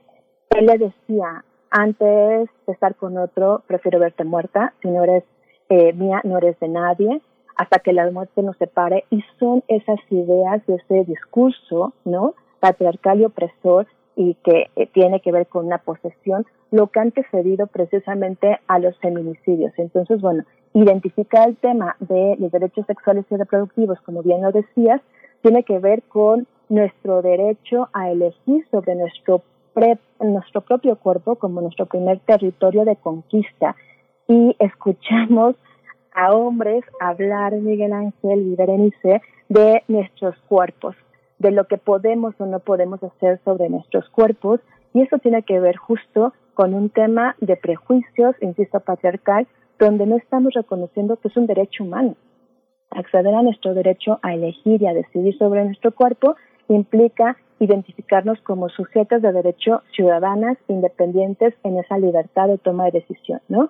él le decía, antes de estar con otro, prefiero verte muerta, si no eres eh, mía, no eres de nadie, hasta que la muerte nos separe y son esas ideas de ese discurso, ¿no? Patriarcal y opresor y que eh, tiene que ver con una posesión, lo que ha antecedido precisamente a los feminicidios. Entonces, bueno, identificar el tema de los derechos sexuales y reproductivos, como bien lo decías, tiene que ver con nuestro derecho a elegir sobre nuestro, nuestro propio cuerpo como nuestro primer territorio de conquista. Y escuchamos a hombres hablar, Miguel Ángel y Berenice, de nuestros cuerpos, de lo que podemos o no podemos hacer sobre nuestros cuerpos. Y eso tiene que ver justo con un tema de prejuicios, insisto, patriarcal, donde no estamos reconociendo que es un derecho humano. Acceder a nuestro derecho a elegir y a decidir sobre nuestro cuerpo implica identificarnos como sujetas de derecho ciudadanas independientes en esa libertad de toma de decisión, ¿no?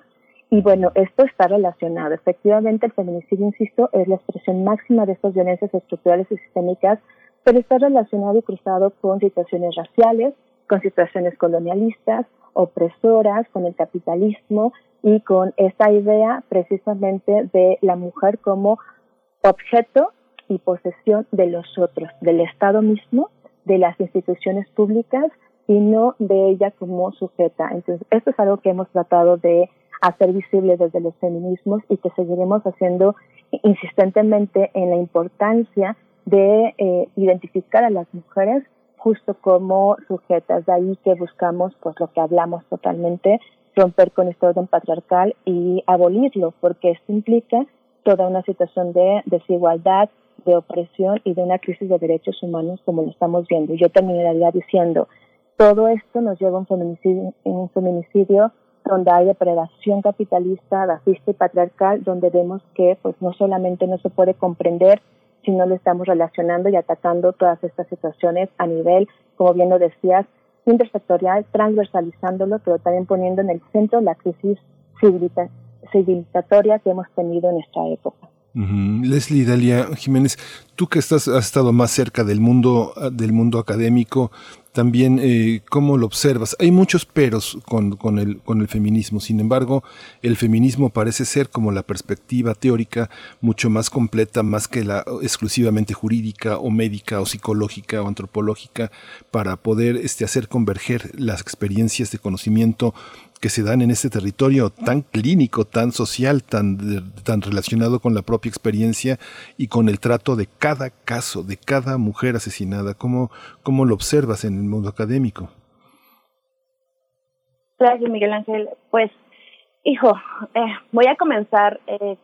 Y bueno, esto está relacionado. Efectivamente, el feminicidio, insisto, es la expresión máxima de estas violencias estructurales y sistémicas, pero está relacionado y cruzado con situaciones raciales, con situaciones colonialistas, opresoras, con el capitalismo y con esta idea precisamente de la mujer como objeto y posesión de los otros, del Estado mismo, de las instituciones públicas y no de ella como sujeta. Entonces, esto es algo que hemos tratado de hacer visible desde los feminismos y que seguiremos haciendo insistentemente en la importancia de eh, identificar a las mujeres justo como sujetas. De ahí que buscamos, pues lo que hablamos totalmente, romper con este orden patriarcal y abolirlo, porque esto implica toda una situación de desigualdad, de opresión y de una crisis de derechos humanos como lo estamos viendo. Yo terminaría diciendo, todo esto nos lleva a un feminicidio, un feminicidio donde hay depredación capitalista, racista y patriarcal, donde vemos que pues no solamente no se puede comprender, sino lo estamos relacionando y atacando todas estas situaciones a nivel, como bien lo decías, intersectorial, transversalizándolo, pero también poniendo en el centro la crisis civilizatoria que hemos tenido en esta época. Leslie Dalia Jiménez, tú que estás, has estado más cerca del mundo, del mundo académico, también eh, cómo lo observas. Hay muchos peros con, con, el, con el feminismo, sin embargo, el feminismo parece ser como la perspectiva teórica mucho más completa, más que la exclusivamente jurídica o médica o psicológica o antropológica, para poder este, hacer converger las experiencias de conocimiento que se dan en este territorio tan clínico, tan social, tan, tan relacionado con la propia experiencia y con el trato de cada caso, de cada mujer asesinada. ¿Cómo, cómo lo observas en el mundo académico? Gracias, Miguel Ángel. Pues, hijo, eh, voy a comenzar eh,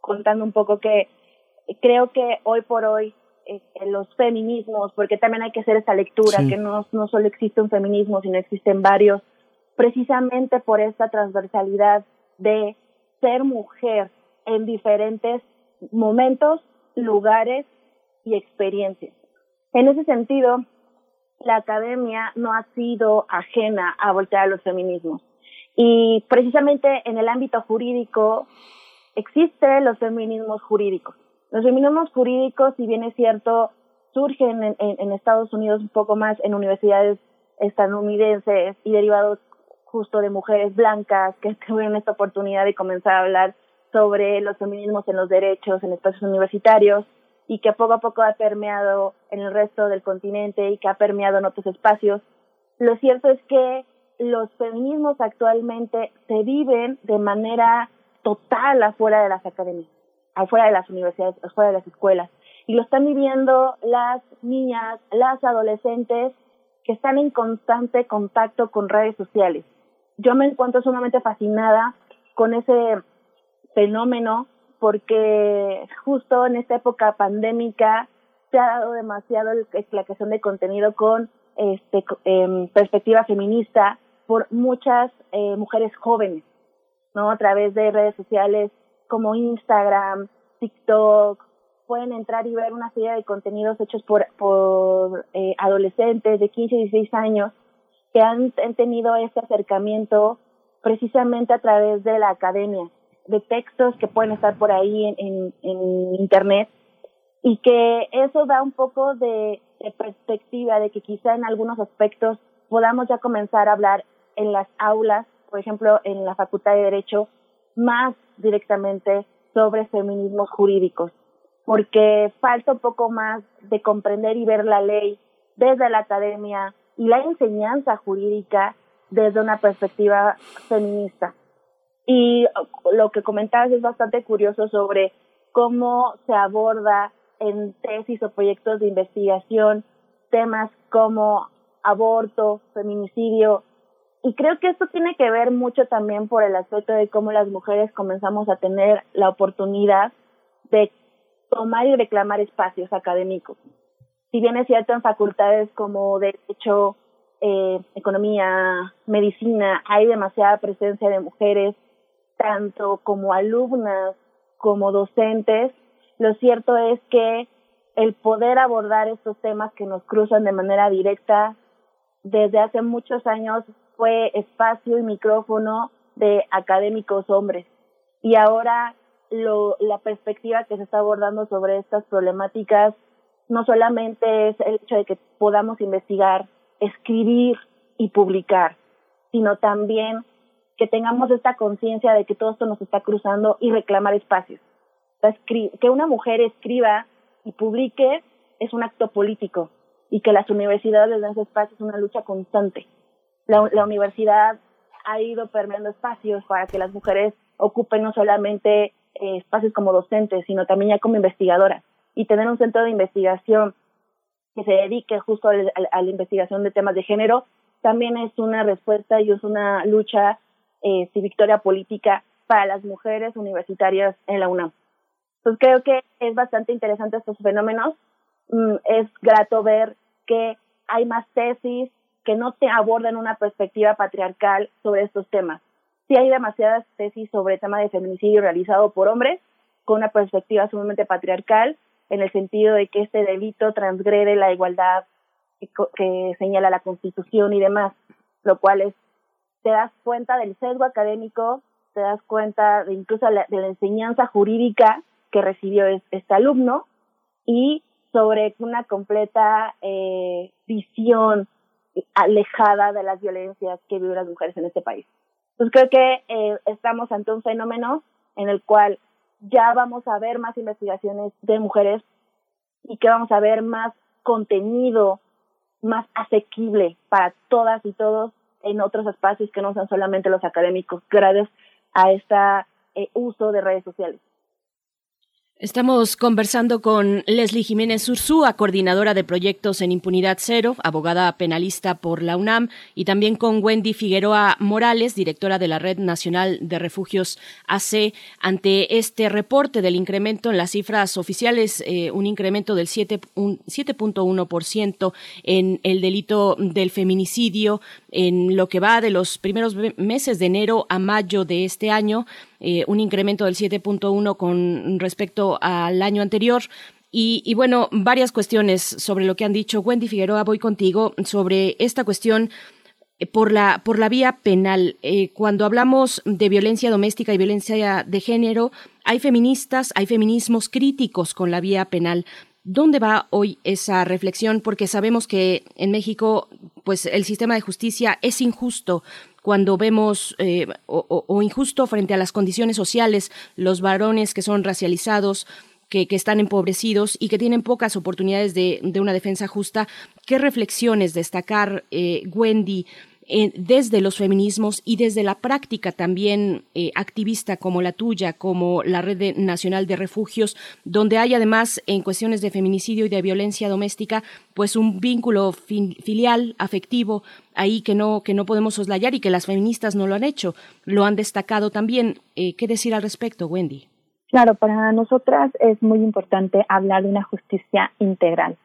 contando un poco que creo que hoy por hoy eh, los feminismos, porque también hay que hacer esa lectura, que no, no solo existe un feminismo, sino existen varios precisamente por esta transversalidad de ser mujer en diferentes momentos, lugares y experiencias. En ese sentido, la academia no ha sido ajena a voltear a los feminismos. Y precisamente en el ámbito jurídico existen los feminismos jurídicos. Los feminismos jurídicos, si bien es cierto, surgen en, en Estados Unidos un poco más en universidades estadounidenses y derivados justo de mujeres blancas que tuvieron esta oportunidad de comenzar a hablar sobre los feminismos en los derechos en espacios universitarios y que poco a poco ha permeado en el resto del continente y que ha permeado en otros espacios. Lo cierto es que los feminismos actualmente se viven de manera total afuera de las academias, afuera de las universidades, afuera de las escuelas. Y lo están viviendo las niñas, las adolescentes que están en constante contacto con redes sociales yo me encuentro sumamente fascinada con ese fenómeno porque justo en esta época pandémica se ha dado demasiado la creación de contenido con este eh, perspectiva feminista por muchas eh, mujeres jóvenes, ¿no? A través de redes sociales como Instagram, TikTok, pueden entrar y ver una serie de contenidos hechos por, eh, adolescentes de 15 y 16 años que han, tenido este acercamiento precisamente a través de la academia, de textos que pueden estar por ahí en, en, Internet y que eso da un poco de, perspectiva de que quizá en algunos aspectos podamos ya comenzar a hablar en las aulas, por ejemplo, en la Facultad de Derecho, más directamente sobre feminismos jurídicos, porque falta un poco más de comprender y ver la ley desde la academia, y la enseñanza jurídica desde una perspectiva feminista. Y lo que comentabas es bastante curioso sobre cómo se aborda en tesis o proyectos de investigación temas como aborto, feminicidio. Y creo que esto tiene que ver mucho también por el aspecto de cómo las mujeres comenzamos a tener la oportunidad de tomar y reclamar espacios académicos si bien es cierto en facultades como Derecho, eh, Economía, Medicina, hay demasiada presencia de mujeres, tanto como alumnas como docentes, lo cierto es que el poder abordar estos temas que nos cruzan de manera directa desde hace muchos años fue espacio y micrófono de académicos hombres. Y ahora lo, la perspectiva que se está abordando sobre estas problemáticas no solamente es el hecho de que podamos investigar, escribir y publicar, sino también que tengamos esta conciencia de que todo esto nos está cruzando y reclamar espacios. Que una mujer escriba y publique es un acto político y que las universidades den ese espacio es una lucha constante. La, universidad ha ido permeando espacios para que las mujeres ocupen no solamente eh, espacios como docentes, sino también ya como investigadoras. Y tener un centro de investigación que se dedique justo a, la investigación de temas de género también es una respuesta y es una lucha eh, y victoria política para las mujeres universitarias en la UNAM. Entonces creo que es bastante interesante estos fenómenos. Mm, es grato ver que hay más tesis que no te abordan una perspectiva patriarcal sobre estos temas. Sí hay demasiadas tesis sobre el tema de feminicidio realizado por hombres con una perspectiva sumamente patriarcal en el sentido de que este delito transgrede la igualdad que, señala la Constitución y demás, lo cual es, te das cuenta del sesgo académico, te das cuenta de incluso la, de la enseñanza jurídica que recibió este alumno y sobre una completa eh, visión alejada de las violencias que viven las mujeres en este país. Entonces creo que eh, estamos ante un fenómeno en el cual ya vamos a ver más investigaciones de mujeres y que vamos a ver más contenido más asequible para todas y todos en otros espacios que no sean solamente los académicos, gracias a este uso de redes sociales. Estamos conversando con Leslie Jiménez Ursúa, coordinadora de proyectos en Impunidad Cero, abogada penalista por la UNAM, y también con Wendy Figueroa Morales, directora de la Red Nacional de Refugios AC, ante este reporte del incremento en las cifras oficiales, eh, un incremento del 7.1% en el delito del feminicidio en lo que va de los primeros meses de enero a mayo de este año. Eh, un incremento del 7.1 con respecto al año anterior. Y, bueno, varias cuestiones sobre lo que han dicho. Wendy Figueroa, voy contigo sobre esta cuestión eh, por la, por la vía penal. Eh, cuando hablamos de violencia doméstica y violencia de género, hay feministas, hay feminismos críticos con la vía penal. ¿Dónde va hoy esa reflexión? Porque sabemos que en México, pues el sistema de justicia es injusto cuando vemos eh, o, injusto frente a las condiciones sociales, los varones que son racializados, que, están empobrecidos y que tienen pocas oportunidades de, una defensa justa. ¿Qué reflexiones destacar, eh, Wendy? Desde los feminismos y desde la práctica también eh, activista como la tuya, como la Red Nacional de Refugios, donde hay además en cuestiones de feminicidio y de violencia doméstica, pues un vínculo filial, afectivo, ahí que no, que no podemos soslayar y que las feministas no lo han hecho, lo han destacado también. Eh, ¿Qué decir al respecto, Wendy? Claro, para nosotras es muy importante hablar de una justicia integral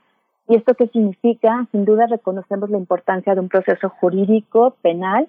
¿Y esto qué significa? Sin duda reconocemos la importancia de un proceso jurídico penal.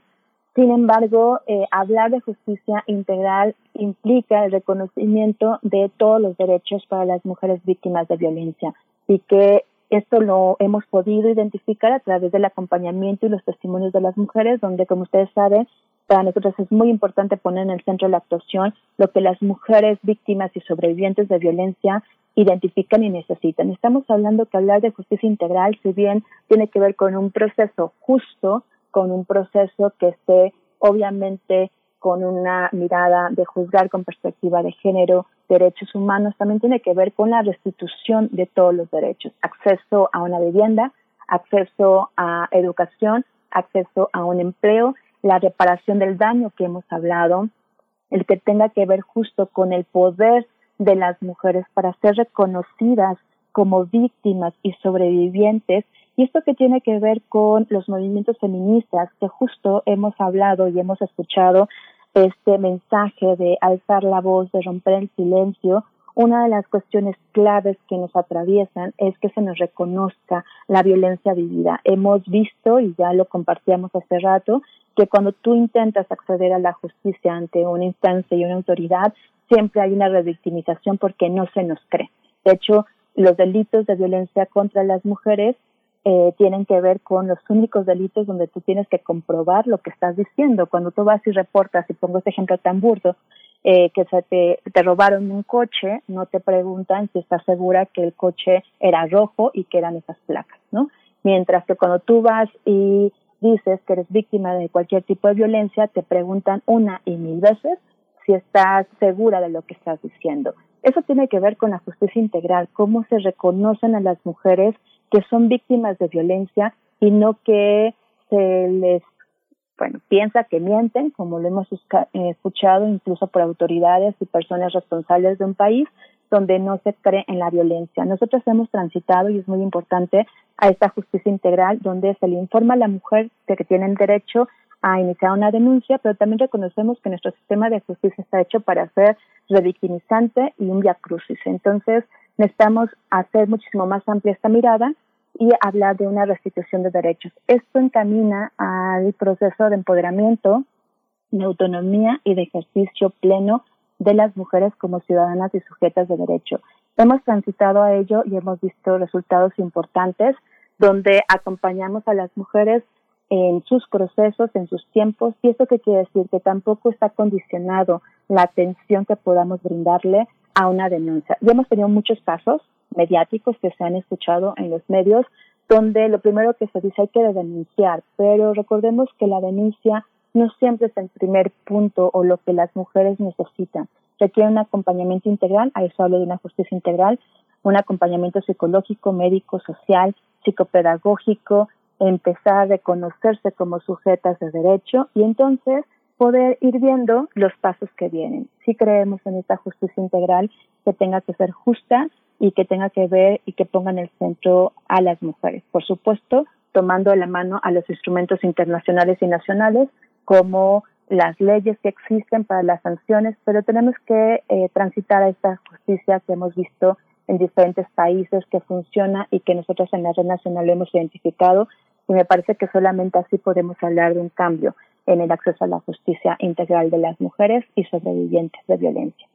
Sin embargo, eh, hablar de justicia integral implica el reconocimiento de todos los derechos para las mujeres víctimas de violencia y que esto lo hemos podido identificar a través del acompañamiento y los testimonios de las mujeres, donde, como ustedes saben, para nosotros es muy importante poner en el centro de la actuación lo que las mujeres víctimas y sobrevivientes de violencia identifican y necesitan. Estamos hablando que hablar de justicia integral, si bien tiene que ver con un proceso justo, con un proceso que esté obviamente con una mirada de juzgar con perspectiva de género, derechos humanos, también tiene que ver con la restitución de todos los derechos, acceso a una vivienda, acceso a educación, acceso a un empleo, la reparación del daño que hemos hablado, el que tenga que ver justo con el poder de las mujeres para ser reconocidas como víctimas y sobrevivientes. Y esto que tiene que ver con los movimientos feministas, que justo hemos hablado y hemos escuchado este mensaje de alzar la voz, de romper el silencio, una de las cuestiones claves que nos atraviesan es que se nos reconozca la violencia vivida. Hemos visto, y ya lo compartíamos hace rato, que cuando tú intentas acceder a la justicia ante una instancia y una autoridad, siempre hay una revictimización porque no se nos cree. De hecho, los delitos de violencia contra las mujeres eh, tienen que ver con los únicos delitos donde tú tienes que comprobar lo que estás diciendo. Cuando tú vas y reportas, y pongo este ejemplo tan burdo, eh, que se te, te robaron un coche, no te preguntan si estás segura que el coche era rojo y que eran esas placas, ¿no? Mientras que cuando tú vas y dices que eres víctima de cualquier tipo de violencia, te preguntan una y mil veces si estás segura de lo que estás diciendo. Eso tiene que ver con la justicia integral, cómo se reconocen a las mujeres que son víctimas de violencia y no que se les, bueno, piensa que mienten, como lo hemos eh, escuchado incluso por autoridades y personas responsables de un país donde no se cree en la violencia. Nosotros hemos transitado, y es muy importante, a esta justicia integral donde se le informa a la mujer de que tienen derecho a iniciar una denuncia, pero también reconocemos que nuestro sistema de justicia está hecho para ser revictimizante y un crucis. Entonces, necesitamos hacer muchísimo más amplia esta mirada y hablar de una restitución de derechos. Esto encamina al proceso de empoderamiento, de autonomía y de ejercicio pleno de las mujeres como ciudadanas y sujetas de derecho. Hemos transitado a ello y hemos visto resultados importantes donde acompañamos a las mujeres en sus procesos, en sus tiempos, y eso que quiere decir que tampoco está condicionado la atención que podamos brindarle a una denuncia. Ya hemos tenido muchos casos mediáticos que se han escuchado en los medios donde lo primero que se dice hay que denunciar, pero recordemos que la denuncia no siempre es el primer punto o lo que las mujeres necesitan. Requiere un acompañamiento integral, a eso hablo de una justicia integral, un acompañamiento psicológico, médico, social, psicopedagógico, empezar a reconocerse como sujetas de derecho y entonces poder ir viendo los pasos que vienen. Si creemos en esta justicia integral que tenga que ser justa y que tenga que ver y que ponga en el centro a las mujeres. Por supuesto, tomando la mano a los instrumentos internacionales y nacionales como las leyes que existen para las sanciones, pero tenemos que eh, transitar a esta justicia que hemos visto en diferentes países que funciona y que nosotros en la red nacional hemos identificado y me parece que solamente así podemos hablar de un cambio en el acceso a la justicia integral de las mujeres y sobrevivientes de violencia.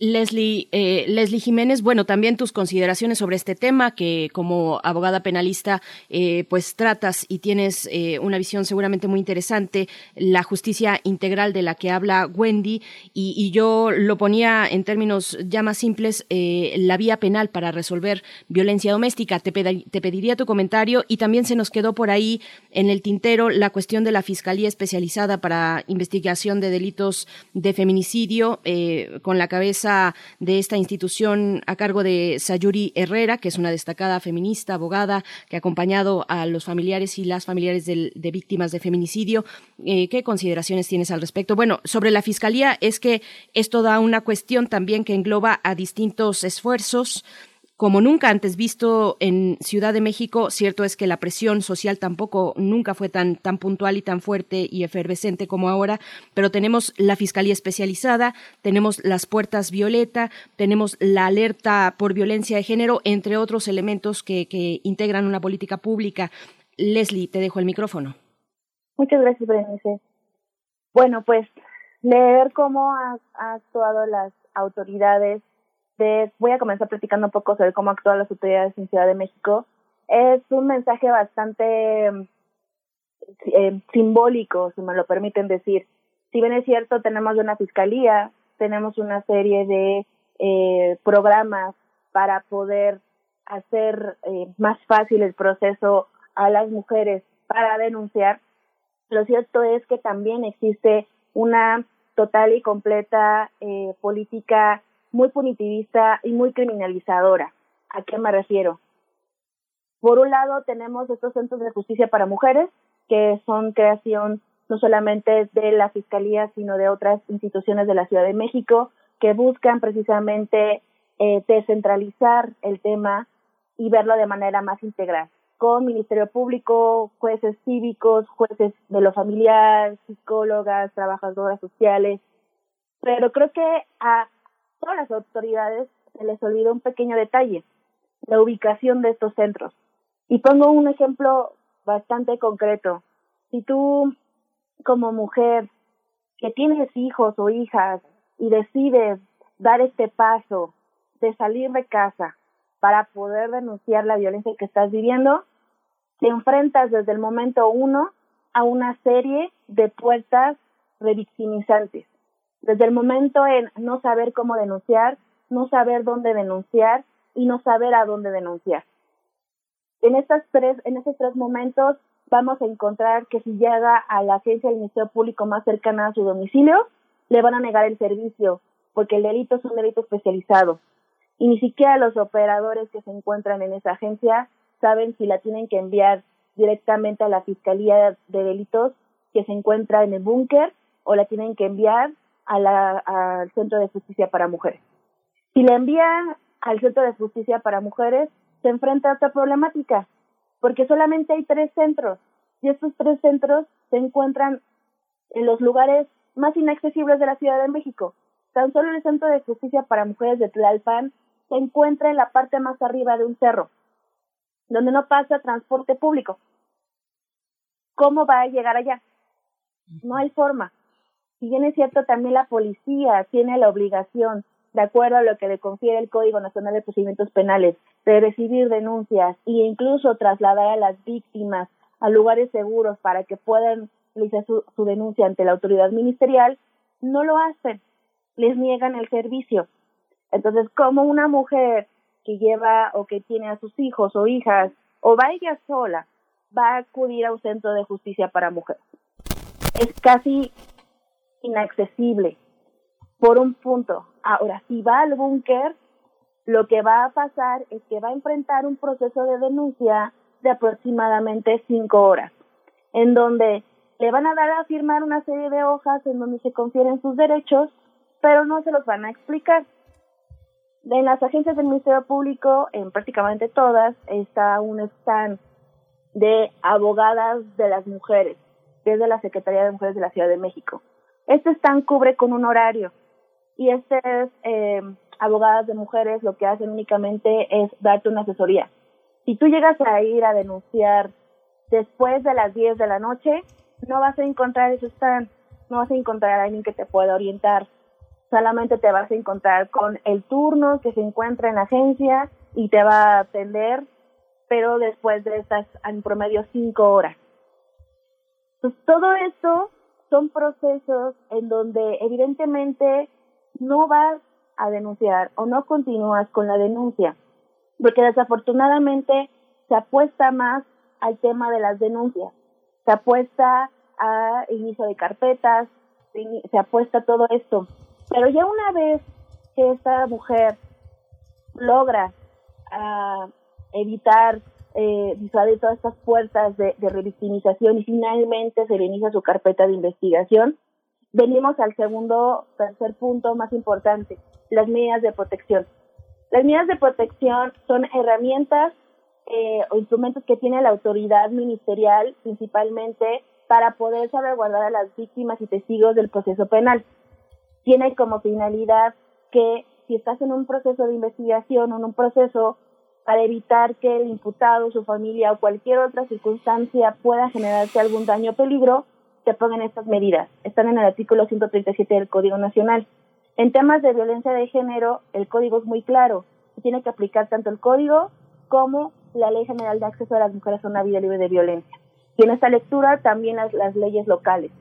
Leslie, eh, Leslie Jiménez, bueno, también tus consideraciones sobre este tema que como abogada penalista eh, pues tratas y tienes eh, una visión seguramente muy interesante, la justicia integral de la que habla Wendy y, yo lo ponía en términos ya más simples, la vía penal para resolver violencia doméstica. Te, te pediría tu comentario y también se nos quedó por ahí en el tintero la cuestión de la Fiscalía Especializada para Investigación de Delitos de Feminicidio con la cabeza de esta institución a cargo de Sayuri Herrera, que es una destacada feminista, abogada, que ha acompañado a los familiares y las familiares de, víctimas de feminicidio. Eh, ¿Qué consideraciones tienes al respecto? Bueno, sobre la Fiscalía es que esto da una cuestión también que engloba a distintos esfuerzos como nunca antes visto en Ciudad de México. Cierto es que la presión social tampoco nunca fue tan, tan puntual y tan fuerte y efervescente como ahora, pero tenemos la Fiscalía Especializada, tenemos las puertas violeta, tenemos la alerta por violencia de género, entre otros elementos que, que integran una política pública. Leslie, te dejo el micrófono. Muchas gracias, Berenice. Bueno, pues leer cómo han actuado las autoridades voy a comenzar platicando un poco sobre cómo actúan las autoridades en Ciudad de México. Es un mensaje bastante eh, simbólico, si me lo permiten decir. Si bien es cierto, tenemos una fiscalía, tenemos una serie de eh, programas para poder hacer eh, más fácil el proceso a las mujeres para denunciar. Lo cierto es que también existe una total y completa eh, política muy punitivista y muy criminalizadora. ¿A qué me refiero? Por un lado, tenemos estos centros de justicia para mujeres, que son creación no solamente de la Fiscalía, sino de otras instituciones de la Ciudad de México, que buscan precisamente eh, descentralizar el tema y verlo de manera más integral, con Ministerio Público, jueces cívicos, jueces de lo familiar, psicólogas, trabajadoras sociales. Pero creo que a todas las autoridades se les olvidó un pequeño detalle, la ubicación de estos centros. Y pongo un ejemplo bastante concreto. Si tú, como mujer que tienes hijos o hijas y decides dar este paso de salir de casa para poder denunciar la violencia que estás viviendo, te enfrentas desde el momento uno a una serie de puertas revictimizantes. Desde el momento en no saber cómo denunciar, no saber dónde denunciar y no saber a dónde denunciar. En estas tres, en estos tres momentos vamos a encontrar que si llega a la agencia del Ministerio Público más cercana a su domicilio, le van a negar el servicio, porque el delito es un delito especializado. Y ni siquiera los operadores que se encuentran en esa agencia saben si la tienen que enviar directamente a la Fiscalía de Delitos que se encuentra en el búnker o la tienen que enviar a la, al Centro de Justicia para Mujeres. Si la envían al Centro de Justicia para Mujeres, se enfrenta a otra problemática, porque solamente hay tres centros y estos tres centros se encuentran en los lugares más inaccesibles de la Ciudad de México. Tan solo el Centro de Justicia para Mujeres de Tlalpan se encuentra en la parte más arriba de un cerro, donde no pasa transporte público. ¿Cómo va a llegar allá? No hay forma. Si bien es cierto, también la policía tiene la obligación, de acuerdo a lo que le confiere el Código Nacional de Procedimientos Penales, de recibir denuncias e incluso trasladar a las víctimas a lugares seguros para que puedan realizar su, su denuncia ante la autoridad ministerial, no lo hacen, les niegan el servicio. Entonces, como una mujer que lleva o que tiene a sus hijos o hijas o va ella sola, va a acudir a un centro de justicia para mujeres. Es casi inaccesible por un punto. Ahora, si va al búnker, lo que va a pasar es que va a enfrentar un proceso de denuncia de aproximadamente cinco horas, en donde le van a dar a firmar una serie de hojas en donde se confieren sus derechos, pero no se los van a explicar. En las agencias del Ministerio Público, en prácticamente todas, está un stand de abogadas de las mujeres, desde la Secretaría de Mujeres de la Ciudad de México. Este stand cubre con un horario y este es eh, abogadas de mujeres lo que hacen únicamente es darte una asesoría. Si tú llegas a ir a denunciar después de las 10 de la noche, no vas a encontrar ese stand, no vas a encontrar a alguien que te pueda orientar. Solamente te vas a encontrar con el turno que se encuentra en la agencia y te va a atender, pero después de estas, en promedio, cinco horas. Entonces, todo esto son procesos en donde evidentemente no vas a denunciar o no continúas con la denuncia, porque desafortunadamente se apuesta más al tema de las denuncias, se apuesta a inicio de carpetas, se apuesta a todo esto. Pero ya una vez que esta mujer logra uh, evitar eh, disuadir todas estas puertas de, de revictimización y finalmente se inicia su carpeta de investigación, venimos al segundo, tercer punto más importante, las medidas de protección. Las medidas de protección son herramientas eh, o instrumentos que tiene la autoridad ministerial principalmente para poder salvaguardar a las víctimas y testigos del proceso penal. Tiene como finalidad que si estás en un proceso de investigación o en un proceso para evitar que el imputado, su familia o cualquier otra circunstancia pueda generarse algún daño o peligro, se pongan estas medidas. Están en el artículo 137 del Código Nacional. En temas de violencia de género, el código es muy claro. Se tiene que aplicar tanto el código como la Ley General de Acceso a las Mujeres a una Vida Libre de Violencia. Y en esta lectura también las, las leyes locales.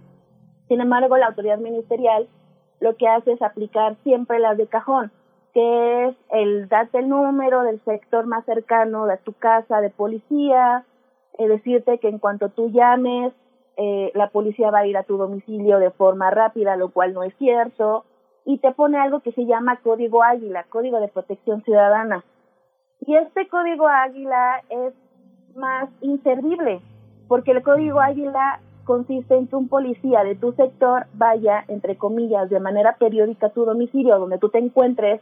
Sin embargo, la autoridad ministerial lo que hace es aplicar siempre las de cajón, que es el darte el número del sector más cercano de tu casa de policía, es decirte que en cuanto tú llames, eh, la policía va a ir a tu domicilio de forma rápida, lo cual no es cierto, y te pone algo que se llama Código Águila, Código de Protección Ciudadana. Y este Código Águila es más inservible, porque el Código Águila consiste en que un policía de tu sector vaya, entre comillas, de manera periódica a tu domicilio donde tú te encuentres,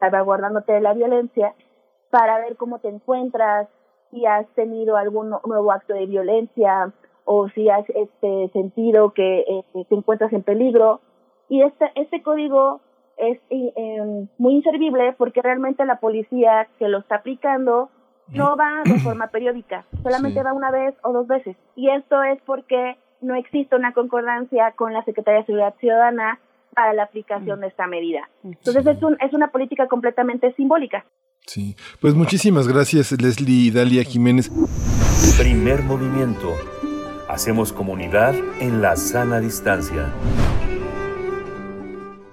salvaguardándote de la violencia, para ver cómo te encuentras, si has tenido algún nuevo acto de violencia, o si has este sentido que eh, te encuentras en peligro. Y este, este código es eh, muy inservible porque realmente la policía que lo está aplicando no va de forma periódica, solamente va una vez o dos veces. Y esto es porque no existe una concordancia con la Secretaría de Seguridad Ciudadana para la aplicación de esta medida. Entonces es, un, es una política completamente simbólica. Sí, pues muchísimas gracias Leslie y Dalia Jiménez. Primer movimiento. Hacemos comunidad en la sana distancia.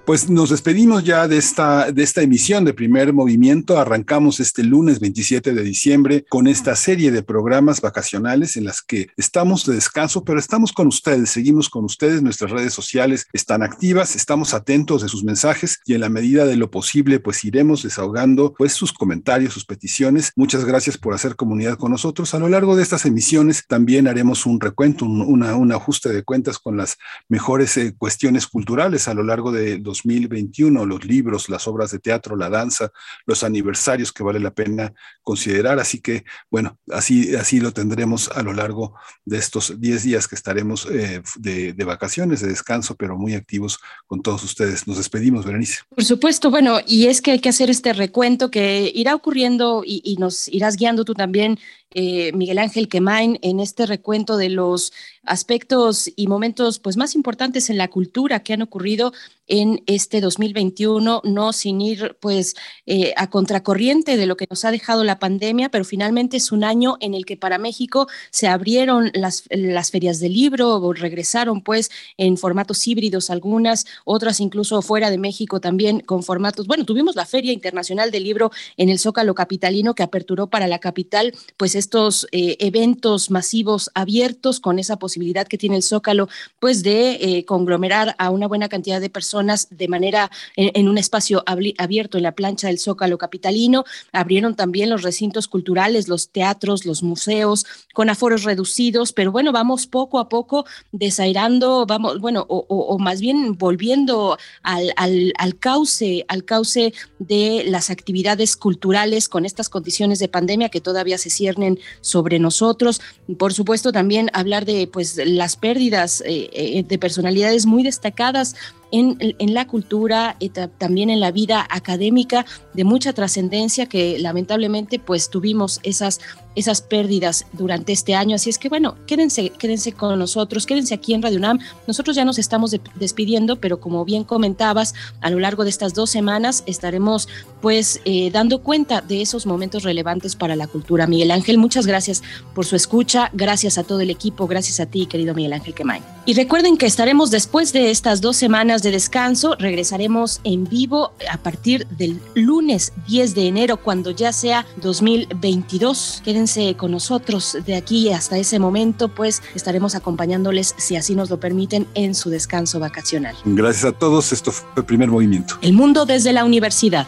Pues nos despedimos ya de esta, de esta emisión de primer movimiento. Arrancamos este lunes 27 de diciembre con esta serie de programas vacacionales en las que estamos de descanso, pero estamos con ustedes, seguimos con ustedes, nuestras redes sociales están activas, estamos atentos de sus mensajes y en la medida de lo posible pues iremos desahogando pues sus comentarios, sus peticiones. Muchas gracias por hacer comunidad con nosotros. A lo largo de estas emisiones también haremos un recuento, un, una, un ajuste de cuentas con las mejores eh, cuestiones culturales a lo largo de los 2021, los libros, las obras de teatro, la danza, los aniversarios que vale la pena considerar. Así que, bueno, así, así lo tendremos a lo largo de estos 10 días que estaremos eh, de, vacaciones, de descanso, pero muy activos con todos ustedes. Nos despedimos, Berenice. Por supuesto, bueno, y es que hay que hacer este recuento que irá ocurriendo y nos irás guiando tú también eh, Miguel Ángel Quemain en este recuento de los aspectos y momentos pues más importantes en la cultura que han ocurrido en este 2021, no sin ir pues eh, a contracorriente de lo que nos ha dejado la pandemia, pero finalmente es un año en el que para México se abrieron las, las ferias del libro, o regresaron pues en formatos híbridos algunas, otras incluso fuera de México también con formatos, bueno, tuvimos la Feria Internacional del Libro en el Zócalo Capitalino que aperturó para la capital pues estos eh, eventos masivos abiertos con esa posibilidad que tiene el Zócalo pues de eh, conglomerar a una buena cantidad de personas de manera en, en, un espacio abierto en la plancha del Zócalo Capitalino. Abrieron también los recintos culturales, los teatros, los museos, con aforos reducidos, pero bueno, vamos poco a poco desairando, vamos, bueno, o, o, o más bien volviendo al, al, al, cauce, al cauce de las actividades culturales con estas condiciones de pandemia que todavía se ciernen sobre nosotros. Por supuesto, también hablar de pues las pérdidas eh, eh de personalidades muy destacadas en, en la cultura, y también en la vida académica de mucha trascendencia que lamentablemente pues tuvimos esas esas pérdidas durante este año. Así es que bueno, quédense, quédense con nosotros, quédense aquí en Radio UNAM. Nosotros ya nos estamos de, despidiendo, pero como bien comentabas, a lo largo de estas dos semanas estaremos pues eh, dando cuenta de esos momentos relevantes para la cultura. Miguel Ángel, muchas gracias por su escucha, gracias a todo el equipo, gracias a ti, querido Miguel Ángel Quemay. Y recuerden que estaremos después de estas dos semanas de descanso, regresaremos en vivo a partir del lunes 10 de enero, cuando ya sea 2022. Quédense con nosotros de aquí hasta ese momento, pues estaremos acompañándoles, si así nos lo permiten, en su descanso vacacional. Gracias a todos, esto fue el primer movimiento. El mundo desde la universidad.